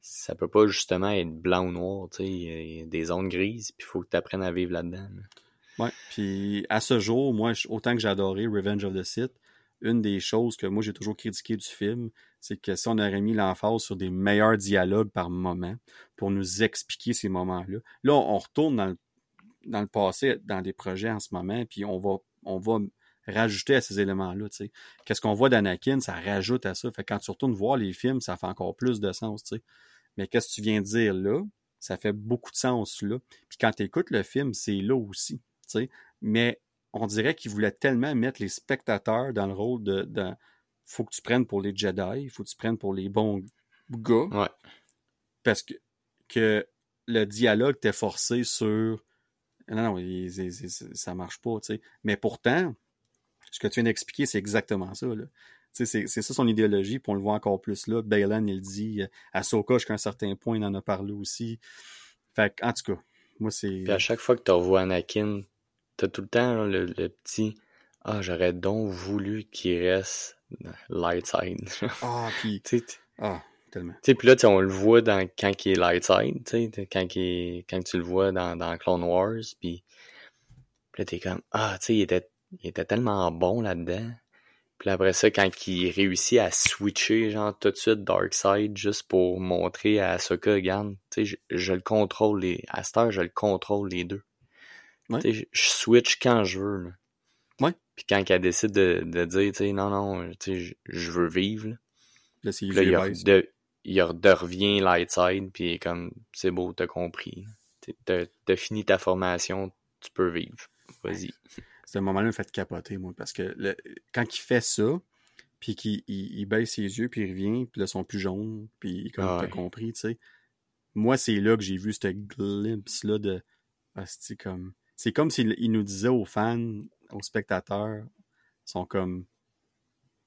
Ça peut pas justement être blanc ou noir. Il y a- des zones grises, puis il faut que tu apprennes à vivre là-dedans. là. Ouais. Puis à ce jour, moi, autant que j'ai adoré Revenge of the Sith, une des choses que moi j'ai toujours critiqué du film, c'est que si on aurait mis l'emphase sur des meilleurs dialogues par moment pour nous expliquer ces moments-là. Là, on retourne dans le, passé, dans des projets en ce moment, puis on va, on va rajouter à ces éléments-là. Qu'est-ce qu'on voit d'Anakin, ça rajoute à ça. Fait que quand tu retournes voir les films, ça fait encore plus de sens. Mais qu'est-ce que tu viens de dire là? Ça fait beaucoup de sens là. Puis quand tu écoutes le film, c'est là aussi. tu sais. Mais on dirait qu'il voulait tellement mettre les spectateurs dans le rôle de, de faut que tu prennes pour les Jedi, il faut que tu prennes pour les bons gars, Ouais. parce que, que le dialogue était forcé sur non, non, il- il- il- ça marche pas, tu sais. Mais pourtant, ce que tu viens d'expliquer, c'est exactement ça, là. C'est c'est ça son idéologie, puis on le voit encore plus là. Baylan, il dit. euh, Ahsoka, jusqu'à un certain point, il en a parlé aussi. Fait que, en tout cas, moi, c'est... Puis à chaque fois que tu revois Anakin, t'as tout le temps là, le, le petit Ah, j'aurais donc voulu qu'il reste light side. Ah, puis... Ah, tellement. tu puis là, on le voit dans, quand il est light side, tu sais, quand, il est- quand tu le vois dans, dans Clone Wars, puis puis là, t'es comme, ah, tu sais, il était, il était tellement bon là-dedans. Puis après ça, quand il réussit à switcher, genre, tout de suite Dark Side, juste pour montrer à Ahsoka, regarde, tu sais, je, je le contrôle, les, à cette heure, je le contrôle les deux. Ouais. Tu sais, je, je switch quand je veux, là. Ouais. Puis quand elle décide de, de dire, tu sais, non, non, tu sais, je, je veux vivre, là. Là, Puis là, il, de, il de revient light side, puis comme, c'est beau, t'as compris. T'as fini ta formation, tu peux vivre. Vas-y. Ce moment-là me fait capoter, moi, parce que le- quand il fait ça, puis qu'il il, il baisse ses yeux, puis il revient, puis là, ils sont plus jaunes, puis comme Ah t'as ouais. compris, tu sais. Moi, c'est là que j'ai vu ce glimpse-là de... ah, c'est comme... C'est comme s'il il nous disait aux fans, aux spectateurs, ils sont comme...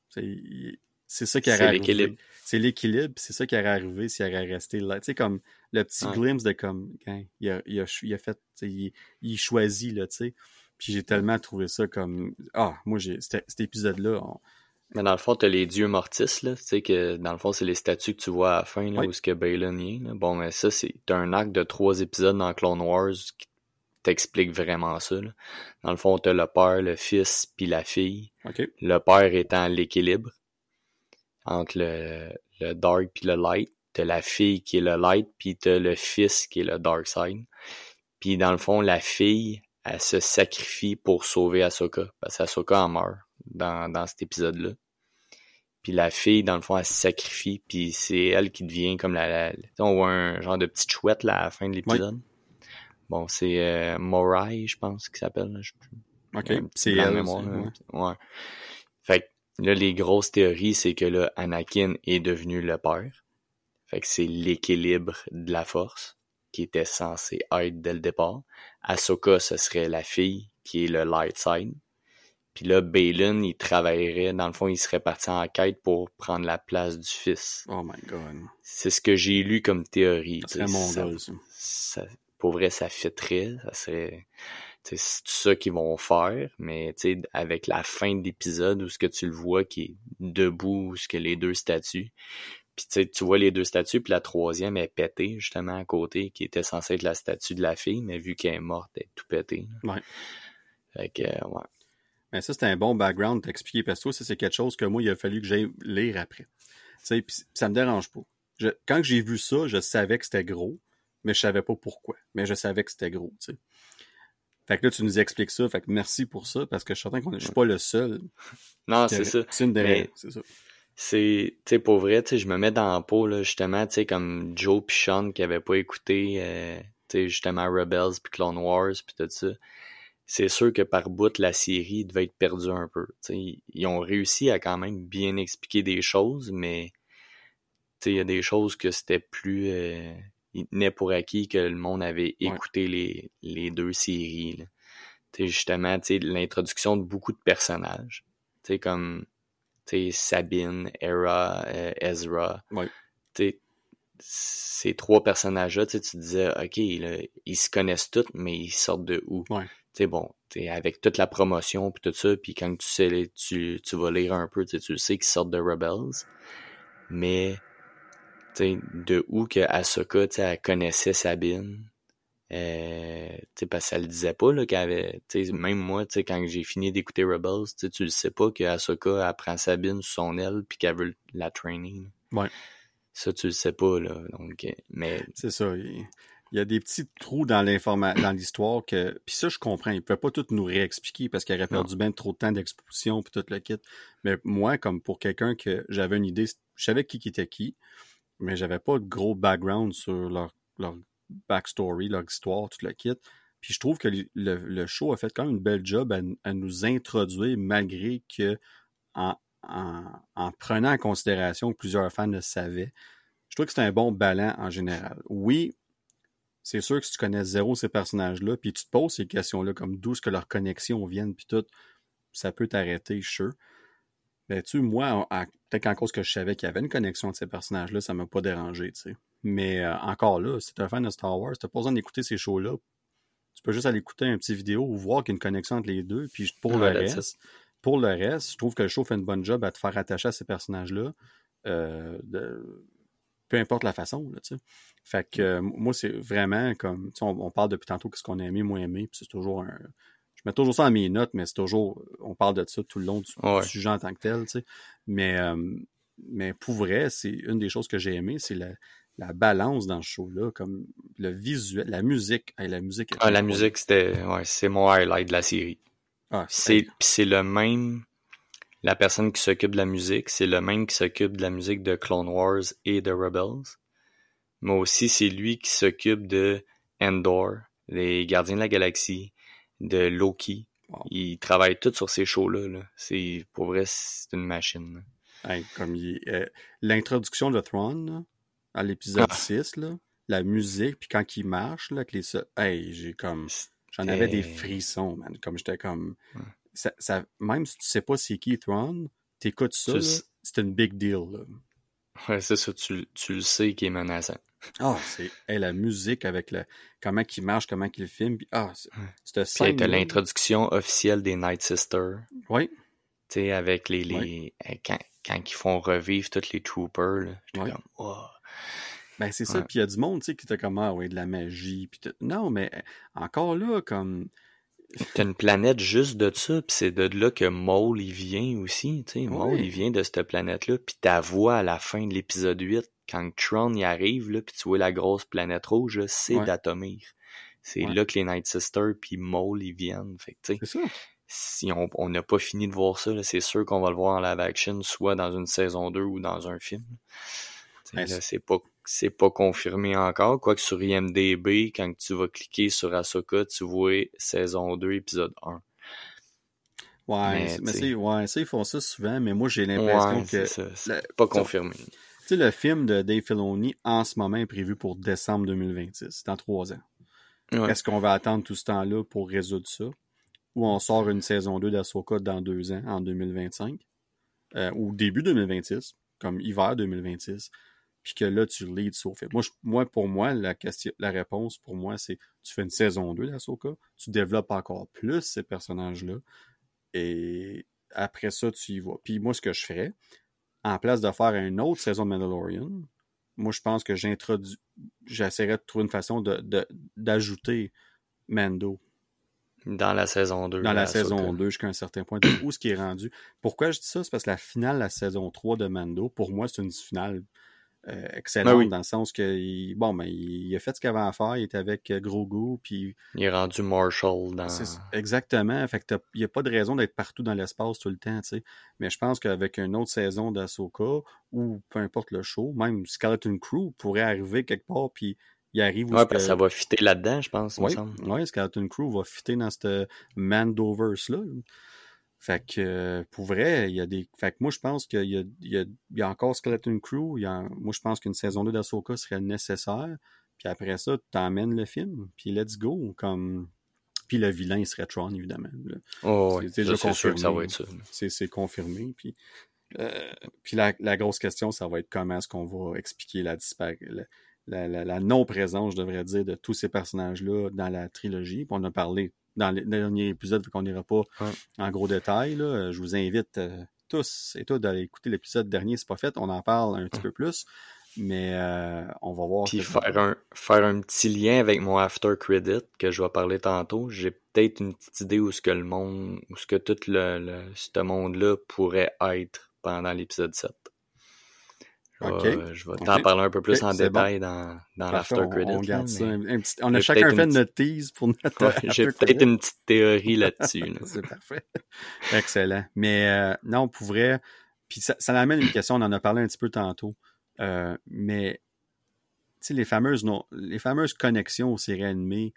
C'est c'est ça qui C'est aurait l'équilibre. C'est l'équilibre, c'est ça qui aurait arrivé s'il aurait resté là. Tu sais, comme le petit Ouais. glimpse de comme... il, a, il, a, il a fait... Il, il choisit, là, tu sais. Puis j'ai tellement trouvé ça comme... Ah, moi, j'ai cet, épisode-là, on- Mais dans le fond, t'as les dieux mortis, là. Tu sais que dans le fond, c'est les statues que tu vois à la fin, là, Oui. où ce que Balin y est. là. Bon, mais ça, c'est t'as un acte de trois épisodes dans Clone Wars qui t'explique vraiment ça. là. Dans le fond, t'as le père, le fils, puis la fille. OK. Le père étant l'équilibre entre le, le dark puis le light. T'as la fille qui est le light, puis t'as le fils qui est le dark side. Puis dans le fond, la fille, elle se sacrifie pour sauver Ahsoka. Parce qu'Ahsoka en meurt dans, dans cet épisode-là. Puis la fille, dans le fond, elle se sacrifie, puis c'est elle qui devient comme la... on voit un genre de petite chouette là, à la fin de l'épisode. Bon, c'est euh, Morai, je pense, qui s'appelle. Ok, c'est elle. Mémoire, ouais. Fait que là, les grosses théories, c'est que là, Anakin est devenu le père. Fait que c'est l'équilibre de la force qui était censé être dès le départ. Ahsoka, ce serait la fille qui est le light side. Puis là, Balin, il travaillerait, dans le fond, il serait parti en quête pour prendre la place du fils. Oh my god. C'est ce que j'ai lu comme théorie. C'est mon ça, Pour vrai, ça fitterait. Ça serait. C'est tout ça qu'ils vont faire, mais avec la fin de l'épisode où ce que tu le vois qui est debout, où ce que les deux statues, puis tu vois les deux statues, puis la troisième est pétée, justement, à côté, qui était censée être la statue de la fille, mais vu qu'elle est morte, elle est tout pétée. Ouais. Fait que, ouais. Mais ça, c'est un bon background t'expliquer, parce que ça, c'est quelque chose que moi, il a fallu que j'aille lire après. Tu sais, puis ça me dérange pas. quand j'ai vu ça, je savais que c'était gros, mais je savais pas pourquoi. Mais je savais que c'était gros, tu sais. Fait que là, tu nous expliques ça. Fait que merci pour ça, parce que je suis certain que je suis pas le seul. Non, c'est ça. C'est une des c'est ça c'est tu sais pour vrai tu sais je me mets dans la peau là justement tu sais comme Joe puis Sean qui avaient pas écouté euh, tu sais justement Rebels puis Clone Wars puis tout ça c'est sûr que par bout la série devait être perdue un peu tu sais. Ils ont réussi à quand même bien expliquer des choses mais tu sais il y a des choses que c'était plus euh, ils tenaient pour acquis que le monde avait écouté les, les deux séries tu sais justement tu sais l'introduction de beaucoup de personnages tu sais comme Sabine, Hera, euh, Ezra. Ces trois personnages-là, tu disais, OK, ils se connaissent tous, mais ils sortent de où? Ouais. bon, avec toute la promotion puis tout ça, puis quand tu sais, tu, tu vas lire un peu, tu sais qu'ils sortent de Rebels. Mais, de où que Ahsoka, elle connaissait Sabine, euh, parce qu'elle le disait pas là qu'elle avait même moi quand j'ai fini d'écouter Rebels tu le sais pas que Ahsoka apprend Sabine sous son aile puis qu'elle veut la training ouais. Ça tu le sais pas là donc mais c'est ça il y a des petits trous dans dans l'histoire que puis ça je comprends il peut pas tout nous réexpliquer parce qu'il aurait perdu bien trop de temps d'exposition puis tout le kit mais moi comme pour quelqu'un que j'avais une idée je savais qui qui était qui mais j'avais pas de gros background sur leur leur backstory, leur histoire, tout le kit. Puis je trouve que le, show a fait quand même une belle job à, nous introduire, malgré que en, prenant en considération que plusieurs fans le savaient. Je trouve que c'est un bon ballon en général. Oui, c'est sûr que si tu connais zéro ces personnages-là, puis tu te poses ces questions-là, comme d'où est-ce que leurs connexions viennent, puis tout, ça peut t'arrêter, sûr. Mais tu moi, peut-être qu'en cause que je savais qu'il y avait une connexion de ces personnages-là, ça m'a pas dérangé, tu sais. Mais euh, encore là, si tu es un fan de Star Wars, tu pas besoin d'écouter ces shows-là. Tu peux juste aller écouter un petit vidéo ou voir qu'il y a une connexion entre les deux. Puis pour le reste, pour le reste, je trouve que le show fait une bonne job à te faire attacher à ces personnages-là. Euh, peu importe la façon, là. Fait que euh, moi, c'est vraiment comme, on, on, parle depuis tantôt qu'est-ce qu'on a aimé, moins aimé, puis c'est toujours un... Je mets toujours ça dans mes notes, mais c'est toujours, on parle de ça tout le long du, sujet en tant que tel. Mais, mais pour vrai, c'est une des choses que j'ai aimé, c'est la, la balance dans ce show-là, comme le visuel, la musique. la musique, ah, la musique, c'était, ouais, c'est mon highlight de la série. Ah, c'est, c'est le même, la personne qui s'occupe de la musique, c'est le même qui s'occupe de la musique de Clone Wars et de Rebels. Mais aussi, c'est lui qui s'occupe de Endor, les Gardiens de la Galaxie, de Loki. Il travaille tout sur ces shows-là. Là. C'est, pour vrai, c'est une machine. comme euh, l'introduction de Thrawn, à l'épisode 6, ah. là, la musique, puis quand il marche, là, avec les... Hey, j'ai comme... J'en avais des frissons, man. Comme j'étais comme... Ça, même si tu sais pas c'est qui Thrawn, t'écoutes ça, c'est une big deal, là. Ouais, c'est ça, tu, tu le sais qu'il est menaçant. Ah, c'est la musique avec le comment il marche, comment il filme. Puis, ah, scène. l'introduction officielle des Night Sisters. Oui. Tu sais, avec les. les eh, quand, quand, ils font revivre tous les troopers, j'étais comme, oh. Ben, c'est ça. Puis il y a du monde, tu sais, qui t'a comme, ah, ouais, de la magie. Puis non, mais encore là, comme. T'as une planète juste de ça, puis c'est de là que Maul, il vient aussi, tu sais. Maul, il vient de cette planète-là. Puis ta voix à la fin de l'épisode 8, quand Tron y arrive, là, puis tu vois la grosse planète rouge, c'est Datomir. C'est là que les Night Sisters puis Maul, ils viennent. Fait tu sais. C'est ça. si on n'a pas fini de voir ça, c'est sûr qu'on va le voir en live action, soit dans une saison 2 ou dans un film. C'est pas c'est pas confirmé encore. Quoique sur IMDB, quand tu vas cliquer sur Ahsoka, tu vois saison 2, épisode 1. Ouais, mais, ouais, ça, ils font ça souvent, mais moi, j'ai l'impression que. C'est pas confirmé. Tu sais, le film de Dave Filoni, en ce moment, est prévu pour décembre 2026. C'est dans trois ans. Est-ce qu'on va attendre tout ce temps-là pour résoudre ça? Ou on sort une saison 2 d'Asoka dans deux ans, en 2025? Euh, ou début 2026, comme hiver 2026? Puis que là, tu leads film. Moi, moi, pour moi, la, question, la réponse, pour moi, c'est tu fais une saison 2 d'Asoka, tu développes encore plus ces personnages-là, et après ça, tu y vas. Puis moi, ce que je ferais, en place de faire une autre saison de Mandalorian, moi, je pense que j'introduis, j'essaierais de trouver une façon de, d'ajouter Mando. Dans la saison 2. Dans la saison 2 jusqu'à un certain point. où ce qui est rendu. Pourquoi je dis ça? C'est parce que la finale de la saison 3 de Mando, pour moi, c'est une finale euh, excellent dans le sens que bon ben il, a fait ce qu'il avait à faire, il était avec euh, Grogu puis il est rendu Marshall dans exactement, fait que il n'y a pas de raison d'être partout dans l'espace tout le temps, tu sais. Mais je pense qu'avec une autre saison d'Asoka ou peu importe le show, même Skeleton Crew pourrait arriver quelque part puis il arrive ouais, ça va fitter là-dedans, je pense, oui, Oui, Skeleton Crew va fitter dans ce Mandoverse là. Fait que pour vrai, il y a des. Fait que moi je pense qu'il y a, il y, a, il y a encore Skeleton Crew. Il y a... Moi je pense qu'une saison 2 d'Asoka serait nécessaire. Puis après ça, tu t'emmènes le film. Puis let's go. Comme. Puis le vilain, il serait Tron, évidemment. Oh, c'est déjà confirmé. ça va être ça. C'est confirmé. Puis, euh, puis la, la, grosse question, ça va être comment est-ce qu'on va expliquer la disparition. La, la, la non-présence, je devrais dire, de tous ces personnages-là dans la trilogie. Puis on a parlé dans le dernier épisode, vu qu'on n'ira pas en gros détail. Là. Je vous invite euh, tous et tous d'aller écouter l'épisode dernier, c'est pas fait. On en parle un petit peu plus. Mais euh, on va voir. Puis faire un, faire un petit lien avec mon after credit que je vais parler tantôt. J'ai peut-être une petite idée où ce que le monde, où ce que tout le ce monde-là pourrait être pendant l'épisode 7. Je vais t'en parler un peu plus en détail dans, dans l'after credit. On, on a chacun fait notre tease pour notre. J'ai peut-être une petite théorie là-dessus. c'est parfait. Excellent. Mais euh, non, on pourrait. Puis ça, ça amène une question, on en a parlé un petit peu tantôt. Euh, mais les fameuses, non, les fameuses connexions aux séries animées,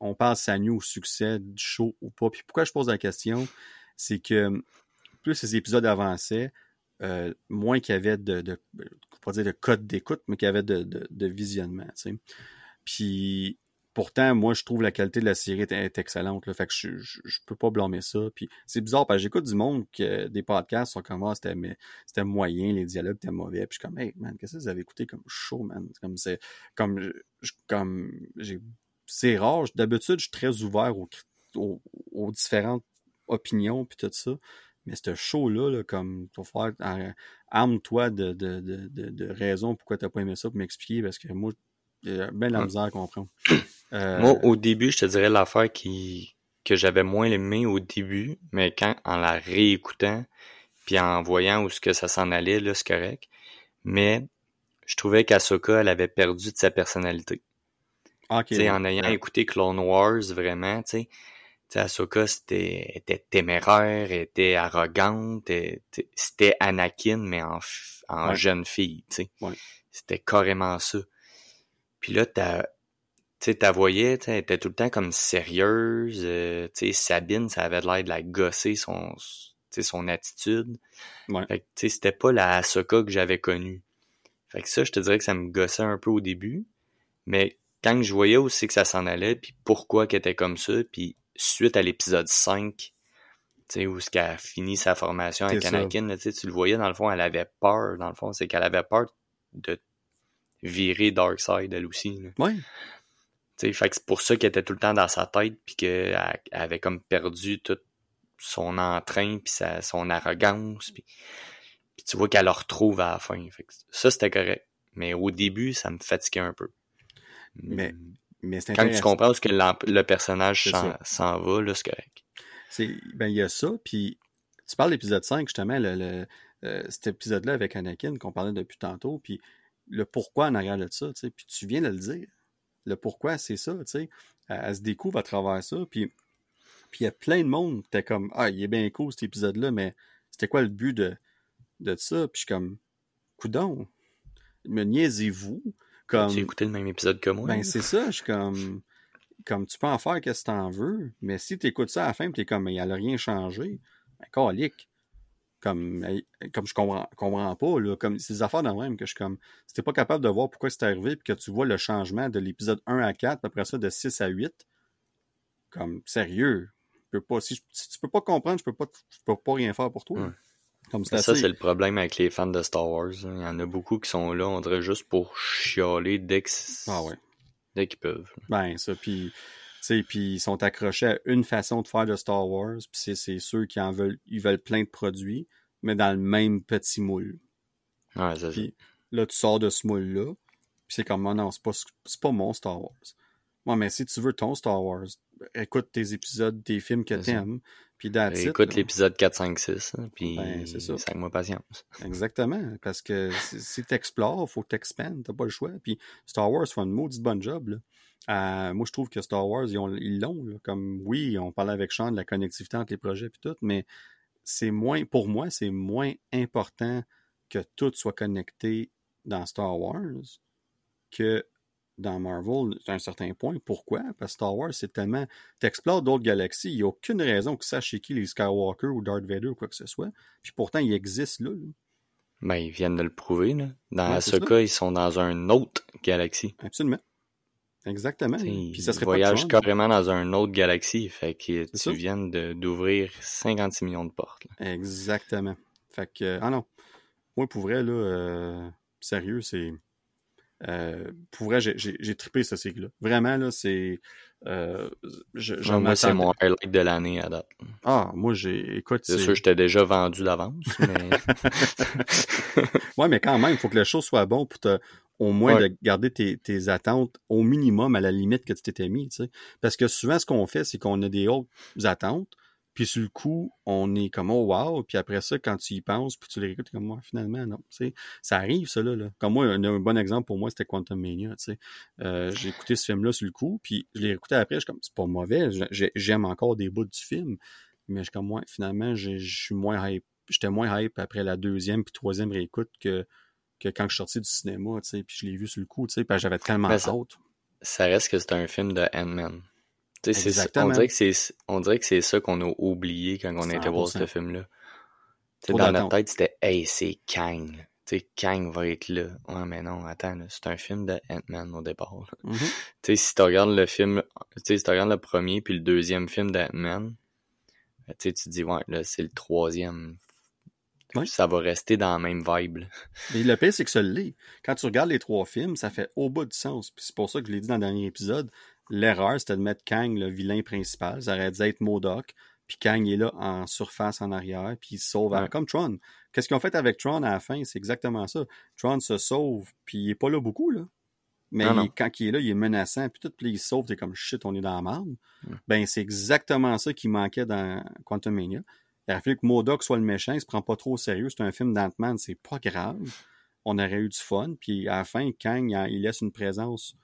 on passe à nous au succès du show ou pas. Puis pourquoi je pose la question, c'est que plus ces épisodes avançaient, euh, moins qu'il y avait de, de, dire de code d'écoute, mais qu'il y avait de, de, visionnement. Puis pourtant, moi, je trouve la qualité de la série est, excellente. Là, fait que je, je, peux pas blâmer ça. Puis c'est bizarre parce que j'écoute du monde que des podcasts sont comme ah, c'était c'était moyen, les dialogues étaient mauvais. Puis je suis comme Hey man, qu'est-ce que vous avez écouté comme show, man? Comme c'est comme comme j'ai c'est rare. D'habitude, je suis très ouvert aux, aux, aux différentes opinions puis tout ça. Mais ce show-là, comme, tu vas faire, arme-toi de, de, de, de, raisons pourquoi t'as pas aimé ça pour m'expliquer, parce que moi, j'ai bien la misère à comprendre. Euh, moi, au début, je te dirais l'affaire qui, que j'avais moins aimé au début, mais quand, en la réécoutant, puis en voyant où ce que ça s'en allait, là, c'est correct. Mais, je trouvais qu'Asoka, elle avait perdu de sa personnalité. Okay, en ayant écouté Clone Wars, vraiment, tu sais, Ahsoka c'était, était téméraire, était arrogante, c'était Anakin, mais en, en jeune fille, tu sais. C'était carrément ça. Puis là, t'as, tu sais, voyais, elle était tout le temps comme sérieuse. Euh, tu sais, Sabine, ça avait l'air de la gosser son, son attitude. Fait que, tu sais, c'était pas la Ahsoka que j'avais connue. Fait que ça, je te dirais que ça me gossait un peu au début. Mais quand je voyais aussi que ça s'en allait, puis pourquoi qu'elle était comme ça, puis suite à l'épisode 5, tu sais, où ce qu'elle a fini sa formation avec Anakin, tu le voyais, dans le fond, elle avait peur, dans le fond, c'est qu'elle avait peur de virer Darkseid, elle aussi. Oui. Tu sais, fait que c'est pour ça qu'elle était tout le temps dans sa tête, puis qu'elle avait comme perdu tout son entrain, puis son arrogance, puis, tu vois qu'elle le retrouve à la fin. Fait que ça, c'était correct. Mais au début, ça me fatiguait un peu. Mais mm. Quand tu comprends ce que le personnage s'en va, là, c'est correct. Ben, il y a ça, puis tu parles d'épisode 5, justement, le, euh, cet épisode-là avec Anakin qu'on parlait depuis tantôt, puis le pourquoi en arrière de ça, tu sais, puis tu viens de le dire. Le pourquoi, c'est ça, tu sais. Elle, se découvre à travers ça, puis, Puis il y a plein de monde qui était comme Ah, il est bien cool cet épisode-là, mais c'était quoi le but de, de ça? Puis je suis comme Coudon, me niaisez-vous? Comme, Tu as écouté le même épisode que moi? ben c'est ça, je suis comme comme tu peux en faire qu'est-ce que t'en veux, mais si tu écoutes ça à la fin, tu es comme, il n'y a rien changé, ben, calique. Comme, comme je comprends, comprends pas, là, comme c'est des affaires de même que je suis comme, si t'es pas capable de voir pourquoi c'est arrivé, puis que tu vois le changement de l'épisode 1 à 4, puis après ça de 6 à 8, comme, sérieux, je peux pas, si, si tu peux pas comprendre, je peux pas, je peux pas rien faire pour toi. Ouais. Comme ça, assez- c'est le problème avec les fans de Star Wars. hein. Il y en a beaucoup qui sont là, on dirait juste pour chialer dès Ah ouais. qu'ils peuvent. Ben, ça, puis, puis ils sont accrochés à une façon de faire de Star Wars, puis c'est, ceux qui en veulent, ils veulent plein de produits, mais dans le même petit moule. Ouais, c'est ça. Puis là, tu sors de ce moule-là, puis c'est comme, Ah non, c'est pas, pas mon Star Wars. Moi, mais si tu veux ton Star Wars, écoute tes épisodes, tes films que t'aimes, puis Écoute l'épisode 4, 5, 6, hein, puis Ben, c'est ça. 5 mois patience. Exactement, parce que si, si t'explores, faut que t'expandes, t'as pas le choix. Puis Star Wars fait une maudite bonne job, là. Euh, moi, je trouve que Star Wars, ils ont- ils l'ont. Comme, oui, on parlait avec Sean de la connectivité entre les projets puis tout, mais c'est moins, pour moi, c'est moins important que tout soit connecté dans Star Wars que dans Marvel, à un certain point. Pourquoi? Parce que Star Wars, c'est tellement... T'explores d'autres galaxies, il n'y a aucune raison que ça chez qui les Skywalker ou Darth Vader ou quoi que ce soit. Puis pourtant, ils existent là. là. Ben, ils viennent de le prouver, là. Dans Ouais, ce cas, ils sont dans une autre galaxie. Absolument. Exactement. T'sais, Puis ça serait carrément dans une autre galaxie. Fait que tu ça. viens d'ouvrir 56 millions de portes. là. Exactement. Fait que, euh, ah non. Moi, pour vrai, là, euh, sérieux, c'est. Euh, pour vrai, j'ai- trippé ce cycle-là. Vraiment, là, c'est. Euh, Ouais, moi, c'est mon highlight de l'année à date. Ah, moi, j'ai. Écoute, C'est c'est. sûr, j'étais déjà vendu d'avance, mais Ouais, mais quand même, il faut que le show soit bon pour te, au moins Ouais. de garder tes, tes attentes au minimum à la limite que tu t'étais mis, tu sais. Parce que souvent, ce qu'on fait, c'est qu'on a des hautes attentes, puis sur le coup, on est comme, oh wow, puis après ça, quand tu y penses, puis tu les réécoutes, t'es comme, moi, finalement, non, tu sais. Ça arrive, ça, là. là. Comme moi, un, un bon exemple pour moi, c'était Quantum Mania, tu sais. Euh, j'ai écouté ce film-là sur le coup, puis je l'ai écouté après, je suis comme, c'est pas mauvais, j'ai- j'aime encore des bouts du film, mais je suis comme, ouais, finalement, je suis moins hype. J'étais moins hype après la deuxième puis troisième réécoute que, que quand je suis sorti du cinéma, tu sais, puis je l'ai vu sur le coup, tu sais, j'avais tellement Ben, ça- hâte. ça reste que c'est un film de Ant-Man. Exactement. On dirait que c'est on dirait que c'est ça qu'on a oublié quand on a été voir 100%. ce film-là. Dans notre tête, c'était Hey, c'est Kang. Tu sais, Kang va être là. Ouais, mais non, attends, là, c'est un film de Ant-Man au départ. Tu sais, si tu regardes le film, tu sais, si tu regardes le premier puis le deuxième film d'Ant-Man, ben, tu te dis, ouais, là, c'est le troisième. Ça va rester dans la même vibe. là. Mais le pire, c'est que ça l'est. Quand tu regardes les trois films, ça fait au bout du sens. Puis c'est pour ça que je l'ai dit dans le dernier épisode. L'erreur, c'était de mettre Kang, le vilain principal. Ça aurait dû être Modoc. Puis Kang est là en surface en arrière. Puis il se sauve. Ouais. Comme Tron. Qu'est-ce qu'ils ont fait avec Tron à la fin? C'est exactement ça. Tron se sauve. Puis il est pas là beaucoup, là. Mais Non, il quand il est là, il est menaçant. Puis tout, puis il se sauve. T'es comme shit, on est dans la merde. Ouais. Ben, c'est exactement ça qui manquait dans Quantum Mania. Il aurait fallu que Modoc soit le méchant, il se prend pas trop au sérieux. C'est un film d'Ant-Man, c'est pas grave. On aurait eu du fun. Puis à la fin, Kang, il laisse une présence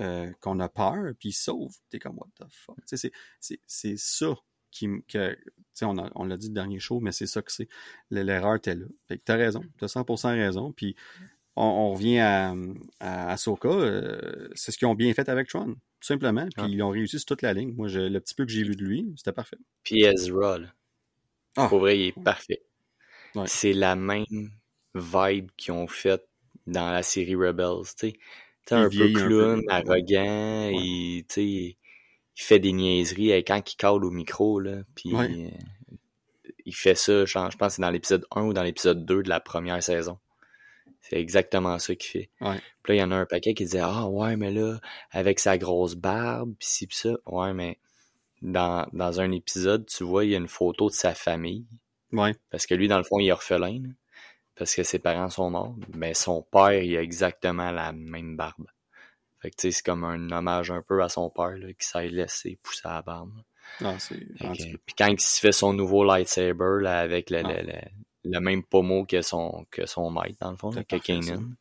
euh, qu'on a peur, puis il sauve. T'es comme, what the fuck? C'est- c'est c'est ça qui que, on, a- on l'a dit le dernier show, mais c'est ça que c'est. L'erreur était là. Fait que t'as raison. T'as 100% raison. Puis on, on revient à, à Ahsoka. euh, c'est ce qu'ils ont bien fait avec Tron. Tout simplement. Puis ils ont réussi sur toute la ligne. Moi, je- le petit peu que j'ai vu de lui, c'était parfait. Puis Ezra, là. Ah. Pour vrai, il est parfait. Ouais. C'est la même vibe qu'ils ont fait dans la série Rebels, sais. Un peu vieillit un peu. clown, arrogant, il, fait des niaiseries euh, quand il cale au micro, là, puis Ouais. euh, il fait ça, je pense que c'est dans l'épisode 1 ou dans l'épisode 2 de la première saison. C'est exactement ça qu'il fait. Ouais. Puis là, il y en a un paquet qui disait Ah ouais, mais là, avec sa grosse barbe, pis ci pis ça. Ouais, mais dans, dans un épisode, tu vois, il y a une photo de sa famille. Ouais. Parce que lui, dans le fond, il est orphelin. Parce que ses parents sont morts. Mais son père, il a exactement la même barbe. Fait que tu sais, c'est comme un hommage un peu à son père là, qui s'est laissé pousser la barbe. Ah, c'est. Puis quand il se fait son nouveau lightsaber là, avec le, Ah. le, le, le même pommeau que son, que son maître, dans le fond, là, que. Kanan.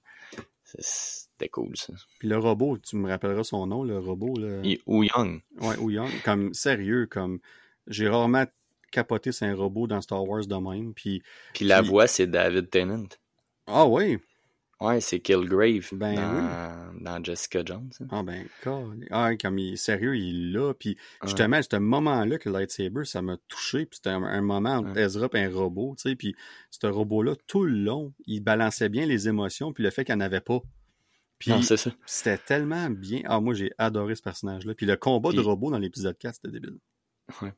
C'était cool, ça. Puis le robot, tu me rappelleras son nom, le robot, là. Ou Young. Ouais, ou Young, comme sérieux, comme J'ai rarement capoté sur un robot dans Star Wars de même. Puis, Puis la Puis- voix, c'est David Tennant. ah oui, Ouais, c'est Killgrave Ben dans, dans Jessica Jones. hein. ah ben, ah, comme il est sérieux, il est là. Puis Ouais. justement, ce moment-là que lightsaber, ça m'a touché. Puis c'était un, un moment entre Ouais. Ezra et un robot, tu sais. Puis ce robot-là, tout le long, il balançait bien les émotions, puis le fait qu'il n'y en avait pas. Puis Non, c'est ça. c'était tellement bien. Ah, moi, j'ai adoré ce personnage-là. Puis le combat de robot dans l'épisode 4, c'était débile. Ouais.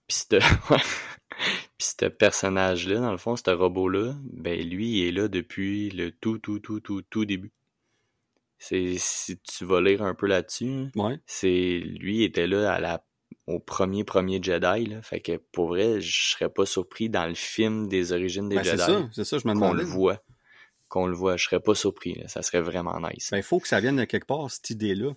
Puis ce personnage-là, dans le fond, ce robot-là, ben lui, il est là depuis le tout, tout, tout, tout, tout début. C'est si tu vas lire un peu là-dessus, hein, Ouais. c'est lui était là à la au premier premier Jedi là. Fait que pour vrai, je serais pas surpris dans le film des origines des Ben, c'est Jedi ça, c'est ça, je me qu'on demandais. le voit. Qu'on le voit, je serais pas surpris. là. Ça serait vraiment nice. Ben, il faut que ça vienne de quelque part, cette idée-là.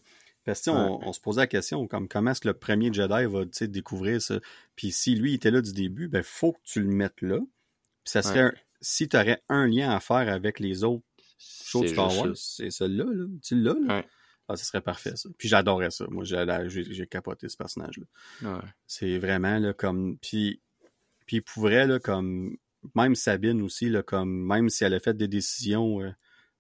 Parce que, on, on se posait la question, comme comment est-ce que le premier Jedi va, découvrir ça? Puis si lui était là du début, ben, faut que tu le mettes là. Puis ça serait, un- si tu aurais un lien à faire avec les autres shows de Star Wars, c'est celui-là, là. Tu l'as, là. Ouais. Ah, ça serait parfait, ça. Puis j'adorais ça. Moi, j'ai capoté ce personnage-là. Ouais. C'est vraiment, là, comme... Puis, puis il pourrait, là, comme... Même Sabine aussi, là, comme... Même si elle a fait des décisions... euh,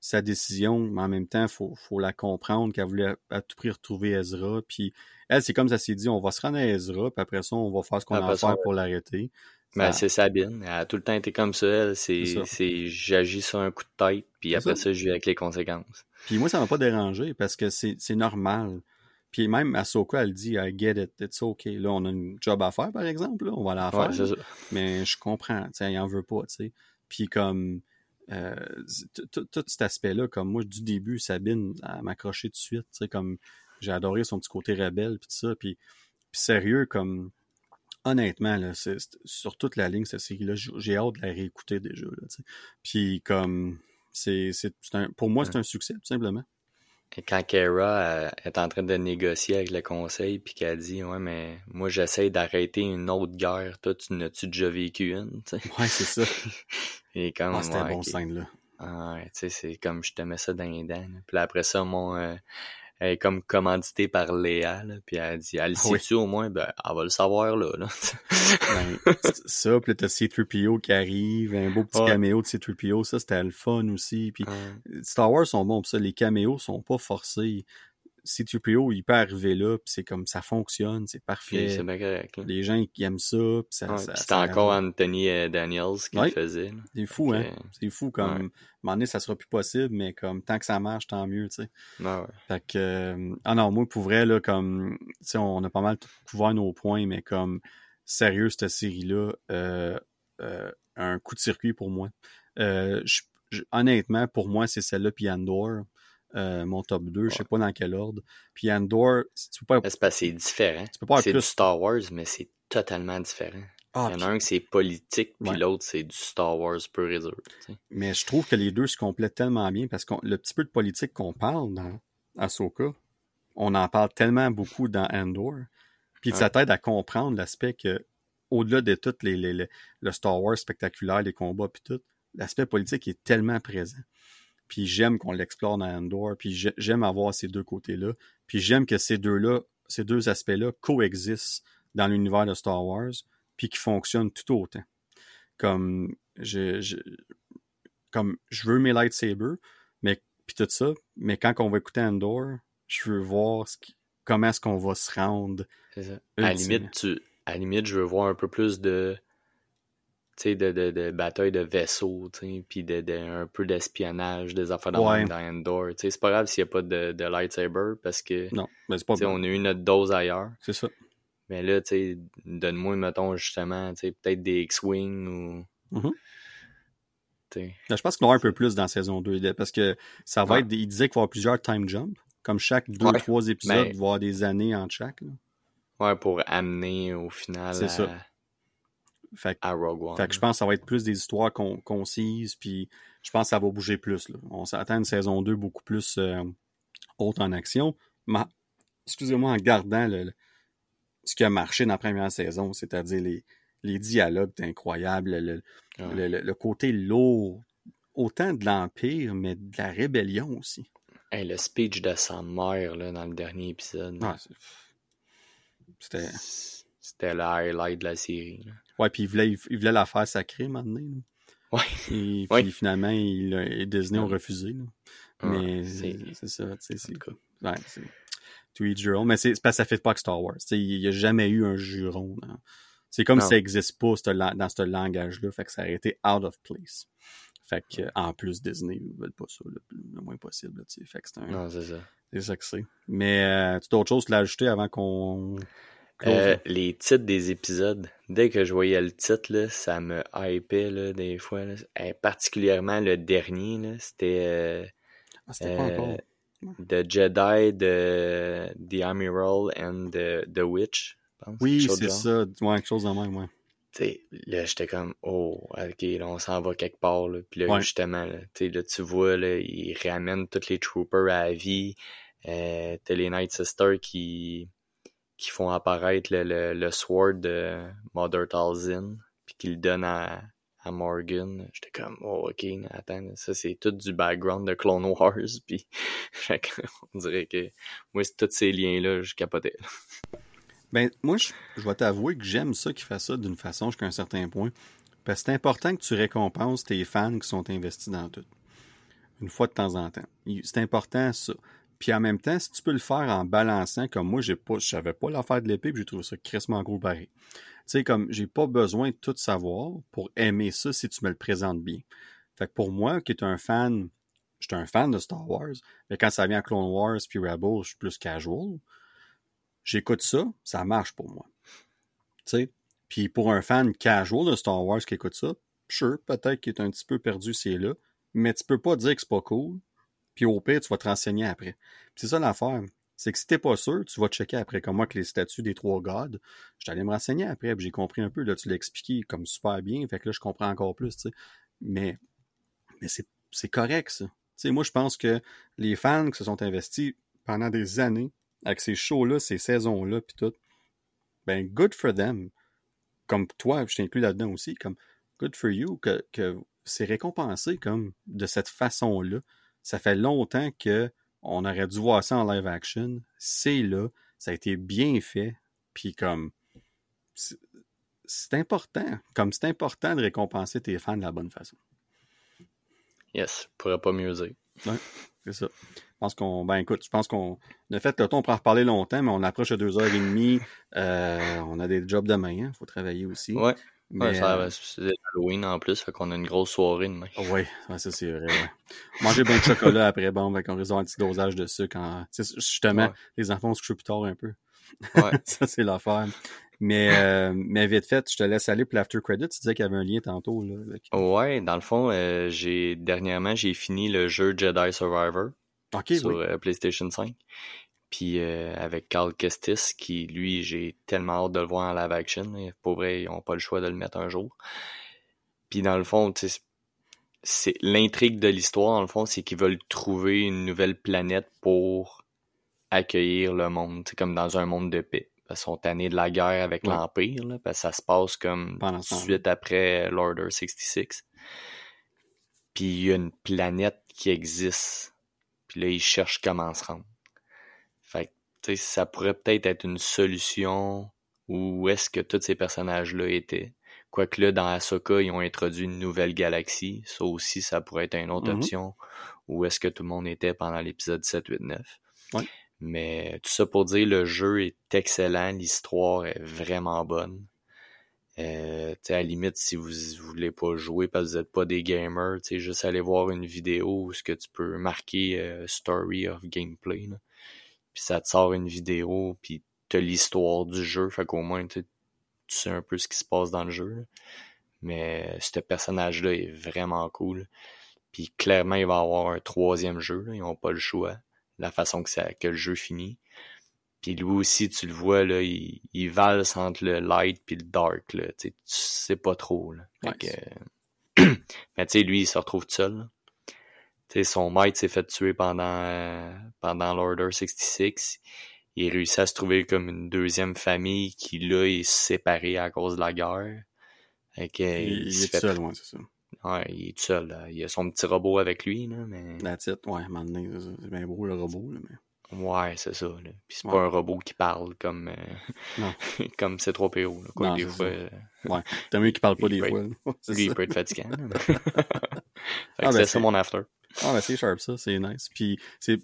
sa décision, mais en même temps, faut, faut la comprendre qu'elle voulait à, à tout prix retrouver Ezra. Puis elle, c'est comme ça s'est dit, on va se rendre à Ezra, puis après ça, on va faire ce qu'on a à faire pour l'arrêter. Ben, Ça- c'est Sabine. Elle a tout le temps été comme ça. Elle, c'est, j'agis sur un coup de tête, puis après ça. ça, je vis avec les conséquences. Puis moi, ça m'a pas dérangé parce que c'est c'est normal. Puis même Ahsoka, elle dit I get it, it's okay. Là, on a une job à faire, par exemple. Là, on va la faire. Ouais, c'est ça. mais je comprends, il en veut pas, tu sais. Puis comme tout cet aspect-là, comme moi, du début, Sabine, m'accrochait tout de suite, tu sais, comme j'ai adoré son petit côté rebelle, puis tout ça, puis, sérieux, comme honnêtement, là, sur toute la ligne, cette série-là, j'ai j'ai hâte de la réécouter déjà, là, tu sais. Puis comme, c'est, pour moi, c'est un succès, tout simplement. Quand Kara est en train de négocier avec le conseil, puis qu'elle dit Ouais, mais moi, j'essaie d'arrêter une autre guerre. Toi, tu n'as-tu déjà vécu une tu sais? Ouais, c'est ça. Et comme, Ah, c'était un bon ok. scène, là. Ah, ouais, tu sais, c'est comme je te mets ça dans les dents. là. Puis après ça, mon. euh, elle est comme commanditée par Léa, là, puis elle dit, elle le oui. sait-tu au moins? Ben, elle va le savoir, là. là. Ben, ça, puis là, t'as C-3PO qui arrive, un beau petit Ouais. caméo de C-3PO, ça, c'était le fun aussi. Puis Ouais. Star Wars sont bons pour ça, les caméos sont pas forcés. C-3PO, il peut arriver là, puis c'est comme ça fonctionne, c'est parfait. c'est bien correct. là. Les gens qui aiment ça, puis ça, Ouais, c'était encore Anthony euh, Daniels qui Ouais. le faisait. là. C'est fou, hein? C'est fou, comme, à un moment donné, ça sera plus possible, mais comme, tant que ça marche, tant mieux, tu sais. ouais, ouais. Fait que, euh, ah non, moi, pour vrai, là, comme, tu sais, on a pas mal tout couvert nos points, mais comme, sérieux, cette série-là, euh, euh, un coup de circuit pour moi. Euh, je- je- honnêtement, pour moi, c'est celle-là, puis Andor, euh, mon top 2, je sais Ouais. pas dans quel ordre. Puis Andor, si tu peux pas... C'est parce que c'est différent. Tu peux pas C'est plus- du Star Wars, mais c'est totalement différent. Ah, Il y en puis- a un qui c'est politique, puis Ouais. l'autre c'est du Star Wars pur et dur. tu sais. mais je trouve que les deux se complètent tellement bien, parce que le petit peu de politique qu'on parle dans Ahsoka, on en parle tellement beaucoup dans Andor, puis ça Ouais. t'aide à comprendre l'aspect que, au-delà de tout les, les- les- le Star Wars spectaculaire, les combats, puis tout, l'aspect politique est tellement présent. Puis j'aime qu'on l'explore dans Andor, puis j'ai- j'aime avoir ces deux côtés-là, puis j'aime que ces deux-là, ces deux aspects-là coexistent dans l'univers de Star Wars, puis qui fonctionnent tout autant. Comme je, je, comme je veux mes lightsabers, mais puis tout ça, mais quand on va écouter Andor, je veux voir ce qui- comment est-ce qu'on va se rendre. Ça. À la limite, tu, à la limite, je veux voir un peu plus de, de, de, de bataille de vaisseaux, tu sais, puis de, de, un peu d'espionnage, des affaires dans, Ouais. dans Endor. Tu sais, c'est pas grave s'il n'y a pas de, de lightsaber parce que, Non, mais c'est pas on a eu notre dose ailleurs. C'est ça. Mais là, donne-moi, mettons, justement, tu sais, peut-être des X-Wing ou. Mhm. Ben, je pense qu'il y en aura un peu plus dans saison 2, parce que ça va Ouais. être. Il disait qu'il va y avoir plusieurs time jumps. Comme chaque deux, Ouais. trois épisodes, Mais- il va y avoir des années entre chaque. là. Ouais, pour amener au final C'est à, ça. Fait, que- à Rogue One. fait que je pense que ça va être plus des histoires con- concises, puis je pense que ça va bouger plus. là. On s'attend à une saison 2 beaucoup plus euh, haute en action. Mais, excusez-moi, en gardant le, le- ce qui a marché dans la première saison, c'est-à-dire les, les dialogues incroyables, le, le- côté lourd, autant de l'Empire, mais de la rébellion aussi. Hey, le speech de sa mère là, dans le dernier épisode. C'était. c'était le highlight de la série. Là. Ouais, puis il voulait, il voulait la faire sacrée, maintenant. Ouais. Et puis Ouais. finalement, il, a- et Disney ont refusé. là. Mais c'est- ça, tu sais, c'est ouais, to each your own. Mais c'est parce que ça fait pas que Star Wars. Il n'y a jamais eu un juron. C'est comme Non. si ça n'existe pas dans ce langage-là. Fait que ça aurait été out of place. Fait que, en plus, Disney ne veulent pas ça le, moins possible. là. Fait que c'est un- Non, c'est ça. c'est ça que c'est. Mais euh, tu as autre chose à l'ajouter avant qu'on. Euh, les titres des épisodes, dès que je voyais le titre, là, ça me hypait là, des fois. là. Euh, particulièrement le dernier, c'était euh, Ah, euh. The Jedi, the, the Amiral and the, the Witch, je pense. Oui, c'est ça. Ouais, quelque chose de même, ouais. Là, j'étais comme, oh, ok, là, on s'en va quelque part, là. Puis là, Ouais. justement, là, tu sais, là, tu vois, là, ils ramènent tous les troopers à la vie. T'as les Night Sisters qui, qui font apparaître le, le, le sword de Mother Talzin, puis qui le donnent à, à Morgan. J'étais comme, oh, ok, attends, ça, c'est tout du background de Clone Wars, puis on dirait que, moi, c'est tous ces liens-là, je capotais. Ben, moi, je, je vais t'avouer que j'aime ça qui fait ça d'une façon jusqu'à un certain point. Parce que c'est important que tu récompenses tes fans qui sont investis dans tout. Une fois de temps en temps. C'est important, ça. Puis en même temps, si tu peux le faire en balançant, comme moi, j'ai pas, je savais pas l'affaire de l'épée, puis j'ai trouvé ça crissement gros pareil. Tu sais, comme, j'ai pas besoin de tout savoir pour aimer ça si tu me le présentes bien. Fait que pour moi, qui est un fan, j'étais un fan de Star Wars, mais quand ça vient à Clone Wars puis Rebels, je suis plus casual j'écoute ça, ça marche pour moi. Tu sais? Puis pour un fan casual de Star Wars qui écoute ça, sure, peut-être qu'il est un petit peu perdu, c'est là, mais tu peux pas dire que c'est pas cool, puis au pire, tu vas te renseigner après. C'est ça l'affaire. C'est que si t'es pas sûr, tu vas checker après, comme moi, que les statuts des trois gods, je allé me renseigner après, puis j'ai compris un peu, là, tu l'as expliqué comme super bien, fait que là, je comprends encore plus, tu sais. Mais, mais c'est, correct, ça. Tu sais, moi, je pense que les fans qui se sont investis pendant des années avec ces shows-là, ces saisons-là, puis tout, ben, good for them. Comme toi, je t'inclus là-dedans aussi, comme good for you, que, que c'est récompensé comme de cette façon-là. Ça fait longtemps que on aurait dû voir ça en live action. C'est là, ça a été bien fait, puis comme c'est important, comme c'est important de récompenser tes fans de la bonne façon. Yes, je pourrais pas mieux dire. C'est ça. Je pense qu'on, ben écoute, je pense qu'on a fait le temps, on pourra en reparler longtemps, mais on approche de deux heures et demie. Euh, on a des jobs demain, il faut travailler aussi. Ouais, mais, ouais ça, euh, c'est Halloween en plus, fait qu'on a une grosse soirée demain. ouais, ouais, ça c'est vrai. Ouais. Manger bien de chocolat après, bon, fait qu'on risque un petit dosage de sucre. En... Justement, Ouais. les enfants se couchent plus tard un peu. Ouais. ça, c'est l'affaire. Mais, euh, mais vite fait, je te laisse aller pour l'after credit. Tu disais qu'il y avait un lien tantôt. Là, avec... Ouais, dans le fond, euh, j'ai dernièrement j'ai fini le jeu Jedi Survivor sur oui. euh, PlayStation 5. Puis euh, avec Carl Kestis, qui lui, j'ai tellement hâte de le voir en live action. Et Pour vrai, ils n'ont pas le choix de le mettre un jour. Puis dans le fond, c'est l'intrigue de l'histoire, dans le fond, c'est qu'ils veulent trouver une nouvelle planète pour accueillir le monde, c'est comme dans un monde de paix. Parce qu'ils sont tannés de la guerre avec Ouais. l'Empire, là, parce que ça se passe comme suite après l'Order 66. Puis il y a une planète qui existe. Puis là, ils cherchent comment se rendre. Ça pourrait peut-être être une solution où est-ce que tous ces personnages-là étaient. Quoique là, dans Ahsoka, ils ont introduit une nouvelle galaxie. Ça aussi, ça pourrait être une autre Mhm. option. Où est-ce que tout le monde était pendant l'épisode 7, 8, 9. Ouais. Mais tout ça pour dire, le jeu est excellent. L'histoire est vraiment bonne. Euh, à la limite, si vous voulez pas jouer parce que vous n'êtes pas des gamers, juste aller voir une vidéo où ce que tu peux marquer euh, Story of Gameplay. là. Puis ça te sort une vidéo, puis t'as l'histoire du jeu, fait qu'au moins tu sais- tu sais un peu ce qui se passe dans le jeu. là. Mais ce personnage-là est vraiment cool. Puis clairement, il va avoir un troisième jeu. là. Ils n'ont pas le choix. La façon que, ça, que le jeu finit. Puis lui aussi, tu le vois, là, il, il valse entre le light puis le dark. Là. Tu sais, tu sais pas trop. Là. Que, Mais tu sais, lui, il se retrouve tout seul. là. Tu sais, son maître s'est fait tuer pendant, euh, pendant l'Order 66. Il réussit à se trouver comme une deuxième famille qui, là, est séparée à cause de la guerre. Fait que, Il, il, il est fait seul, ouais, c'est ça. Ouais, il est tout seul. là. Il a son petit robot avec lui, là, mais... La titre, ouais, donné, c'est bien beau le robot, là, mais. Ouais, c'est ça. Là. Puis c'est pas un robot qui parle comme euh, comme C3PO. Là, quoi, non, des fois. Euh... Ouais. T'as mieux qu'il parle pas des fois. lui, il peut être fatigant. ah, ben, c'est ça mon after. Ah ben c'est sharp ça, c'est nice. Puis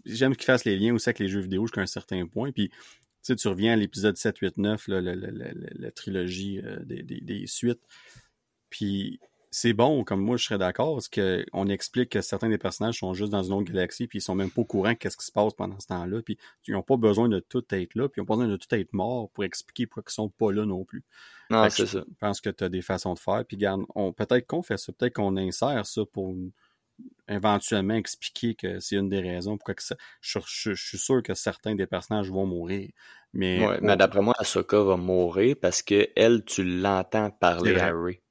j'aime qu'il fasse les liens aussi avec les jeux vidéo jusqu'à un certain point. Puis tu sais, tu reviens à l'épisode 7, 8, 9, là, la, la, la, la, trilogie euh, des, des, des, suites. Puis c'est bon, comme moi je serais d'accord, parce qu'on explique que certains des personnages sont juste dans une autre galaxie, puis ils sont même pas au courant qu'est-ce qui se passe pendant ce temps-là, puis ils n'ont pas besoin de tout être là, puis ils n'ont pas besoin de tout être mort pour expliquer pourquoi ils sont pas là non plus. Non, c'est ça. Je pense que tu as des façons de faire, puis garde, on, peut-être qu'on fait ça, peut-être qu'on insère ça pour éventuellement expliquer que c'est une des raisons pourquoi que ça, je, suis sûr que certains des personnages vont mourir. Mais, ouais, mais d'après moi, Ahsoka va mourir parce que elle, tu l'entends parler à Ray.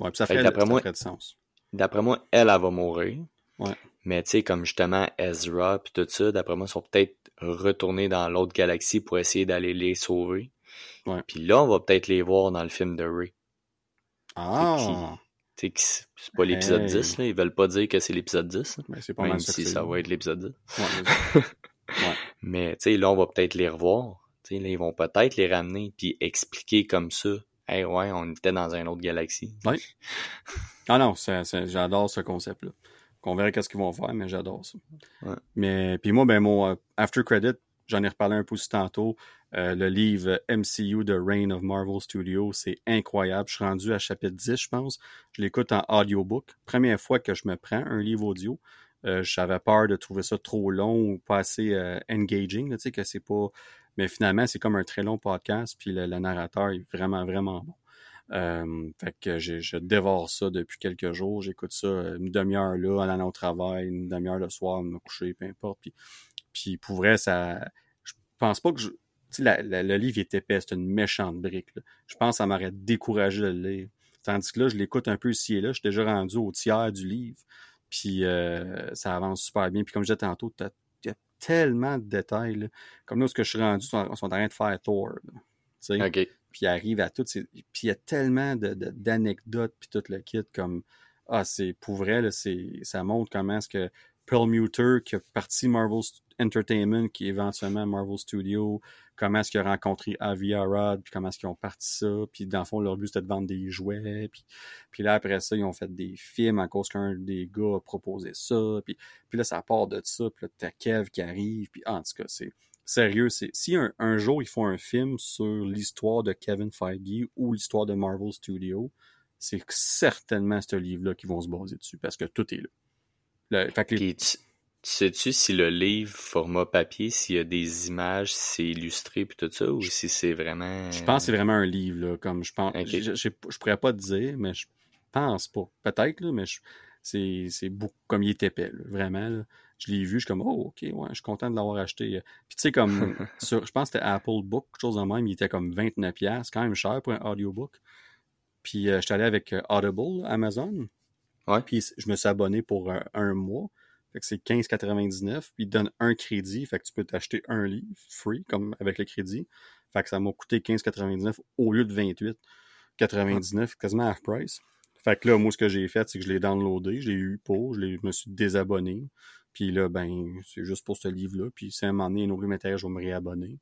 Ouais, puis ça fait, d'après moi, de sens. D'après moi, elle, elle va mourir. Ouais. Mais tu sais, comme justement Ezra puis tout ça, d'après moi, ils sont peut-être retournés dans l'autre galaxie pour essayer d'aller les sauver. Puis là, on va peut-être les voir dans le film de Ray. Ah! C'est pas l'épisode 10, là. Ils veulent pas dire que c'est l'épisode 10. Mais c'est pas même mal si ça va être l'épisode 10. Ouais, ouais. Mais tu sais, là, on va peut-être les revoir. Là, ils vont peut-être les ramener puis expliquer comme ça Hey, ouais, on était dans une autre galaxie. Oui. Ah non, j'adore ce concept-là. Qu'on verra qu'est-ce qu'ils vont faire, mais j'adore ça. Ouais. Mais puis moi, ben mon euh, After Credit, j'en ai reparlé un peu aussi tantôt. Euh, le livre MCU The Reign of Marvel Studios, c'est incroyable. Je suis rendu à chapitre 10, je pense. Je l'écoute en audiobook. Première fois que je me prends un livre audio. Euh, j'avais peur de trouver ça trop long ou pas assez engaging, tu sais, que c'est pas mais finalement, c'est comme un très long podcast, puis le, narrateur est vraiment, vraiment bon. Euh, fait que je dévore ça depuis quelques jours. J'écoute ça une demi-heure là, en allant au travail, une demi-heure le soir, me coucher, peu importe. Puis, puis pour vrai, ça. Je pense pas que je. Le livre est épais, c'est une méchante brique. Je pense que ça m'aurait découragé de le lire. Tandis que là, je l'écoute un peu ici et là. Je suis déjà rendu au tiers du livre. Puis euh, ça avance super bien. Puis comme je disais tantôt, tu tellement de détails. Comme là, ce que je suis rendu, ils sont, en train de faire Thor. Puis il arrive à tout. Puis il y a tellement d'anecdotes, puis tout le kit, comme Ah, c'est pour vrai, là, ça montre comment est-ce que Muter, qui a parti Marvel Entertainment, qui est éventuellement Marvel Studio, comment est-ce qu'ils ont rencontré Avi Arad, puis comment est-ce qu'ils ont parti ça, puis dans le fond, leur but c'était de vendre des jouets, puis, puis là, après ça, ils ont fait des films à cause qu'un des gars a proposé ça, puis, puis là, ça part de ça, puis là, t'as Kev qui arrive, puis en tout cas, c'est sérieux, c'est si un, jour ils font un film sur l'histoire de Kevin Feige ou l'histoire de Marvel Studio, c'est certainement ce livre-là qu'ils vont se baser dessus, parce que tout est là. Le, Sais-tu si le livre format papier, s'il y a des images, si c'est illustré puis tout ça, ou si c'est vraiment. Je pense que c'est vraiment un livre, là. Comme je pense. Je, je, pourrais pas te dire, mais je pense pas. Peut-être, là, mais c'est beaucoup comme il est épais, vraiment. Je l'ai vu, je suis comme Oh, ok, ouais, je suis content de l'avoir acheté. Puis tu sais, comme sur, je pense que c'était Apple Book, quelque chose de même, il était comme 29$, quand même cher pour un audiobook. Puis euh, je suis allé avec euh, Audible, Amazon. Ouais. Puis je me suis abonné pour un mois. Fait que c'est 15,99. Puis il donne un crédit. Fait que tu peux t'acheter un livre free, comme avec le crédit. Fait que ça m'a coûté 15,99 au lieu de 28,99, quasiment half price. Fait que là, moi, ce que j'ai fait, c'est que je l'ai downloadé, j'ai eu pour, je, me suis désabonné. Puis là, ben, c'est juste pour ce livre-là. Puis si à un moment donné, il y a un je vais me réabonner.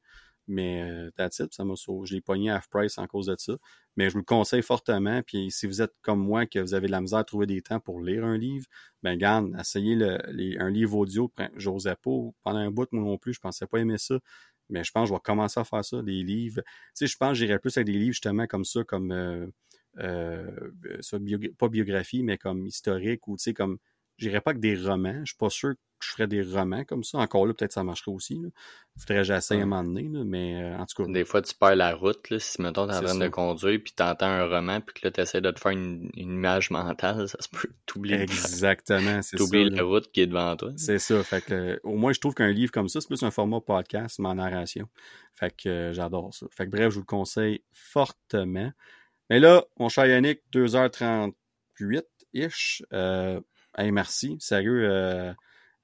Mais euh, that's ça m'a sauvé. Je l'ai pogné à half price en cause de ça. Mais je vous le conseille fortement. Puis si vous êtes comme moi, que vous avez de la misère à trouver des temps pour lire un livre, ben garde, essayez le, un livre audio. J'osais pas. Pendant un bout, moi non plus, je pensais pas aimer ça. Mais je pense que je vais commencer à faire ça, des livres. Tu sais, je pense que j'irais plus avec des livres justement comme ça, comme euh, euh, pas biographie, mais comme historique, ou tu sais, comme j'irais pas avec des romans. Je suis pas sûr je ferais des romans comme ça. Encore là, peut-être ça marcherait aussi. Là. Faudrait que j'essaye à un moment donné, là, mais euh, en tout cas. Des fois, tu perds la route, là, si mettons t'es en train de conduire, puis t'entends un roman, puis que là, t'essaies de te faire une, image mentale, ça se peut t'oublier. Exactement, c'est ça. T'oublies la route qui est devant toi. C'est ça. Fait que, au moins, je trouve qu'un livre comme ça, c'est plus un format podcast, mais en narration. Fait que euh, j'adore ça. Fait que bref, je vous le conseille fortement. Mais là, mon cher Yannick, 2h38-ish. Euh, hey, merci. Sérieux, euh,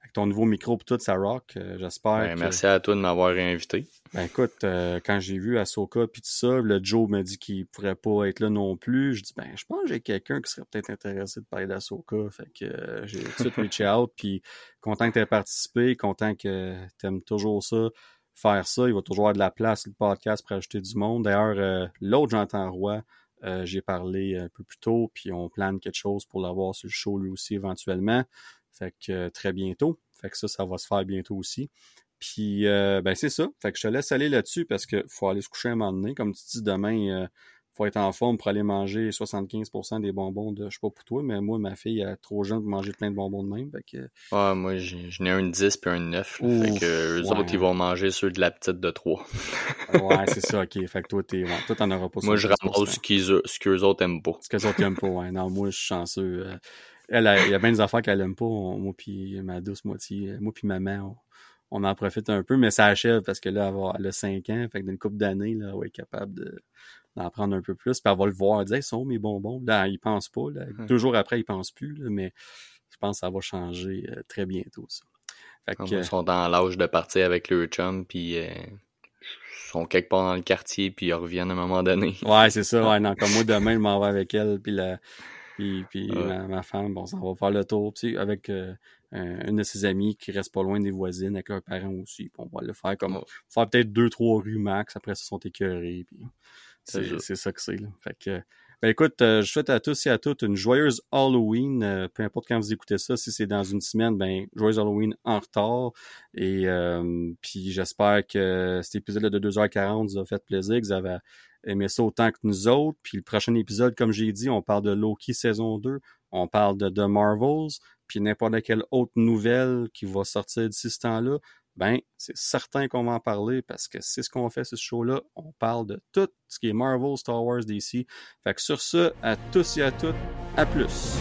avec ton nouveau micro pour tout, ça rock. Euh, j'espère. Ben, merci à toi de m'avoir invité. Ben écoute, euh, quand j'ai vu Ahsoka puis tout ça, le Joe m'a dit qu'il pourrait pas être là non plus. Je dis ben je pense que j'ai quelqu'un qui serait peut-être intéressé de parler d'Ahsoka. Fait que j'ai tout de suite reach out puis content que tu aies participé, content que tu aimes toujours ça. Faire ça, il va toujours avoir de la place le podcast pour ajouter du monde. D'ailleurs, l'autre J'entends Roi, j'ai parlé un peu plus tôt, puis on plane quelque chose pour l'avoir sur le show lui aussi éventuellement. Fait que très bientôt. Fait que ça, ça va se faire bientôt aussi. Puis euh, ben c'est ça. Fait que je te laisse aller là-dessus parce que faut aller se coucher un moment donné. Comme tu dis, demain, euh, faut être en forme pour aller manger 75% des bonbons de, je sais pas pour toi, mais moi, ma fille est trop jeune pour manger plein de bonbons de même. Fait que... Ah, moi, j'en ai un 10 puis un 9. fait que eux autres, ils vont manger ceux de la petite de 3. ouais, c'est ça, ok. Fait que toi, t'es, ouais, toi, t'en auras pas Moi, je ramasse ce, qu'ils, ce qu'eux autres aiment pas. Ce qu'eux autres aiment pas, ouais. Non, moi, je suis chanceux. Euh, elle, il y a bien des affaires qu'elle aime pas. moi puis ma douce moitié, moi puis ma mère, on, en profite un peu, mais ça achève parce que là, elle, a 5 ans, fait que d'une couple d'années, là, elle va être capable de, d'en prendre un peu plus, puis elle va le voir, hey, sont mes bonbons. Là, il pense pas, là. Hum. Deux jours après, il pense plus, mais je pense que ça va changer euh, très bientôt, ça. Fait que, ils sont dans l'âge de partir avec leur chum, puis euh, sont quelque part dans le quartier, puis ils reviennent à un moment donné. Ouais, c'est ça. Ouais, non, comme moi, demain, je m'en vais avec elle, puis la, puis, puis ma, femme, bon, ça va faire le tour. Puis avec euh, une de ses amies qui reste pas loin des voisines, avec leurs parents aussi. Puis on va le faire comme faire peut-être deux, trois rues max, après ça sont écœurés. Puis c'est ça que c'est. Fait que ben écoute, euh, je souhaite à tous et à toutes une joyeuse Halloween. Euh, peu importe quand vous écoutez ça, si c'est dans une semaine, ben joyeuse Halloween en retard. Et puis j'espère que cet épisode de 2h40 vous a fait plaisir, que vous avez aimé ça autant que nous autres. Puis le prochain épisode, comme j'ai dit, on parle de Loki saison 2, on parle de The Marvels, puis n'importe quelle autre nouvelle qui va sortir d'ici ce temps-là, ben c'est certain qu'on va en parler parce que c'est ce qu'on fait ce show-là. On parle de tout ce qui est Marvel, Star Wars, DC. Fait que sur ce, à tous et à toutes, à plus.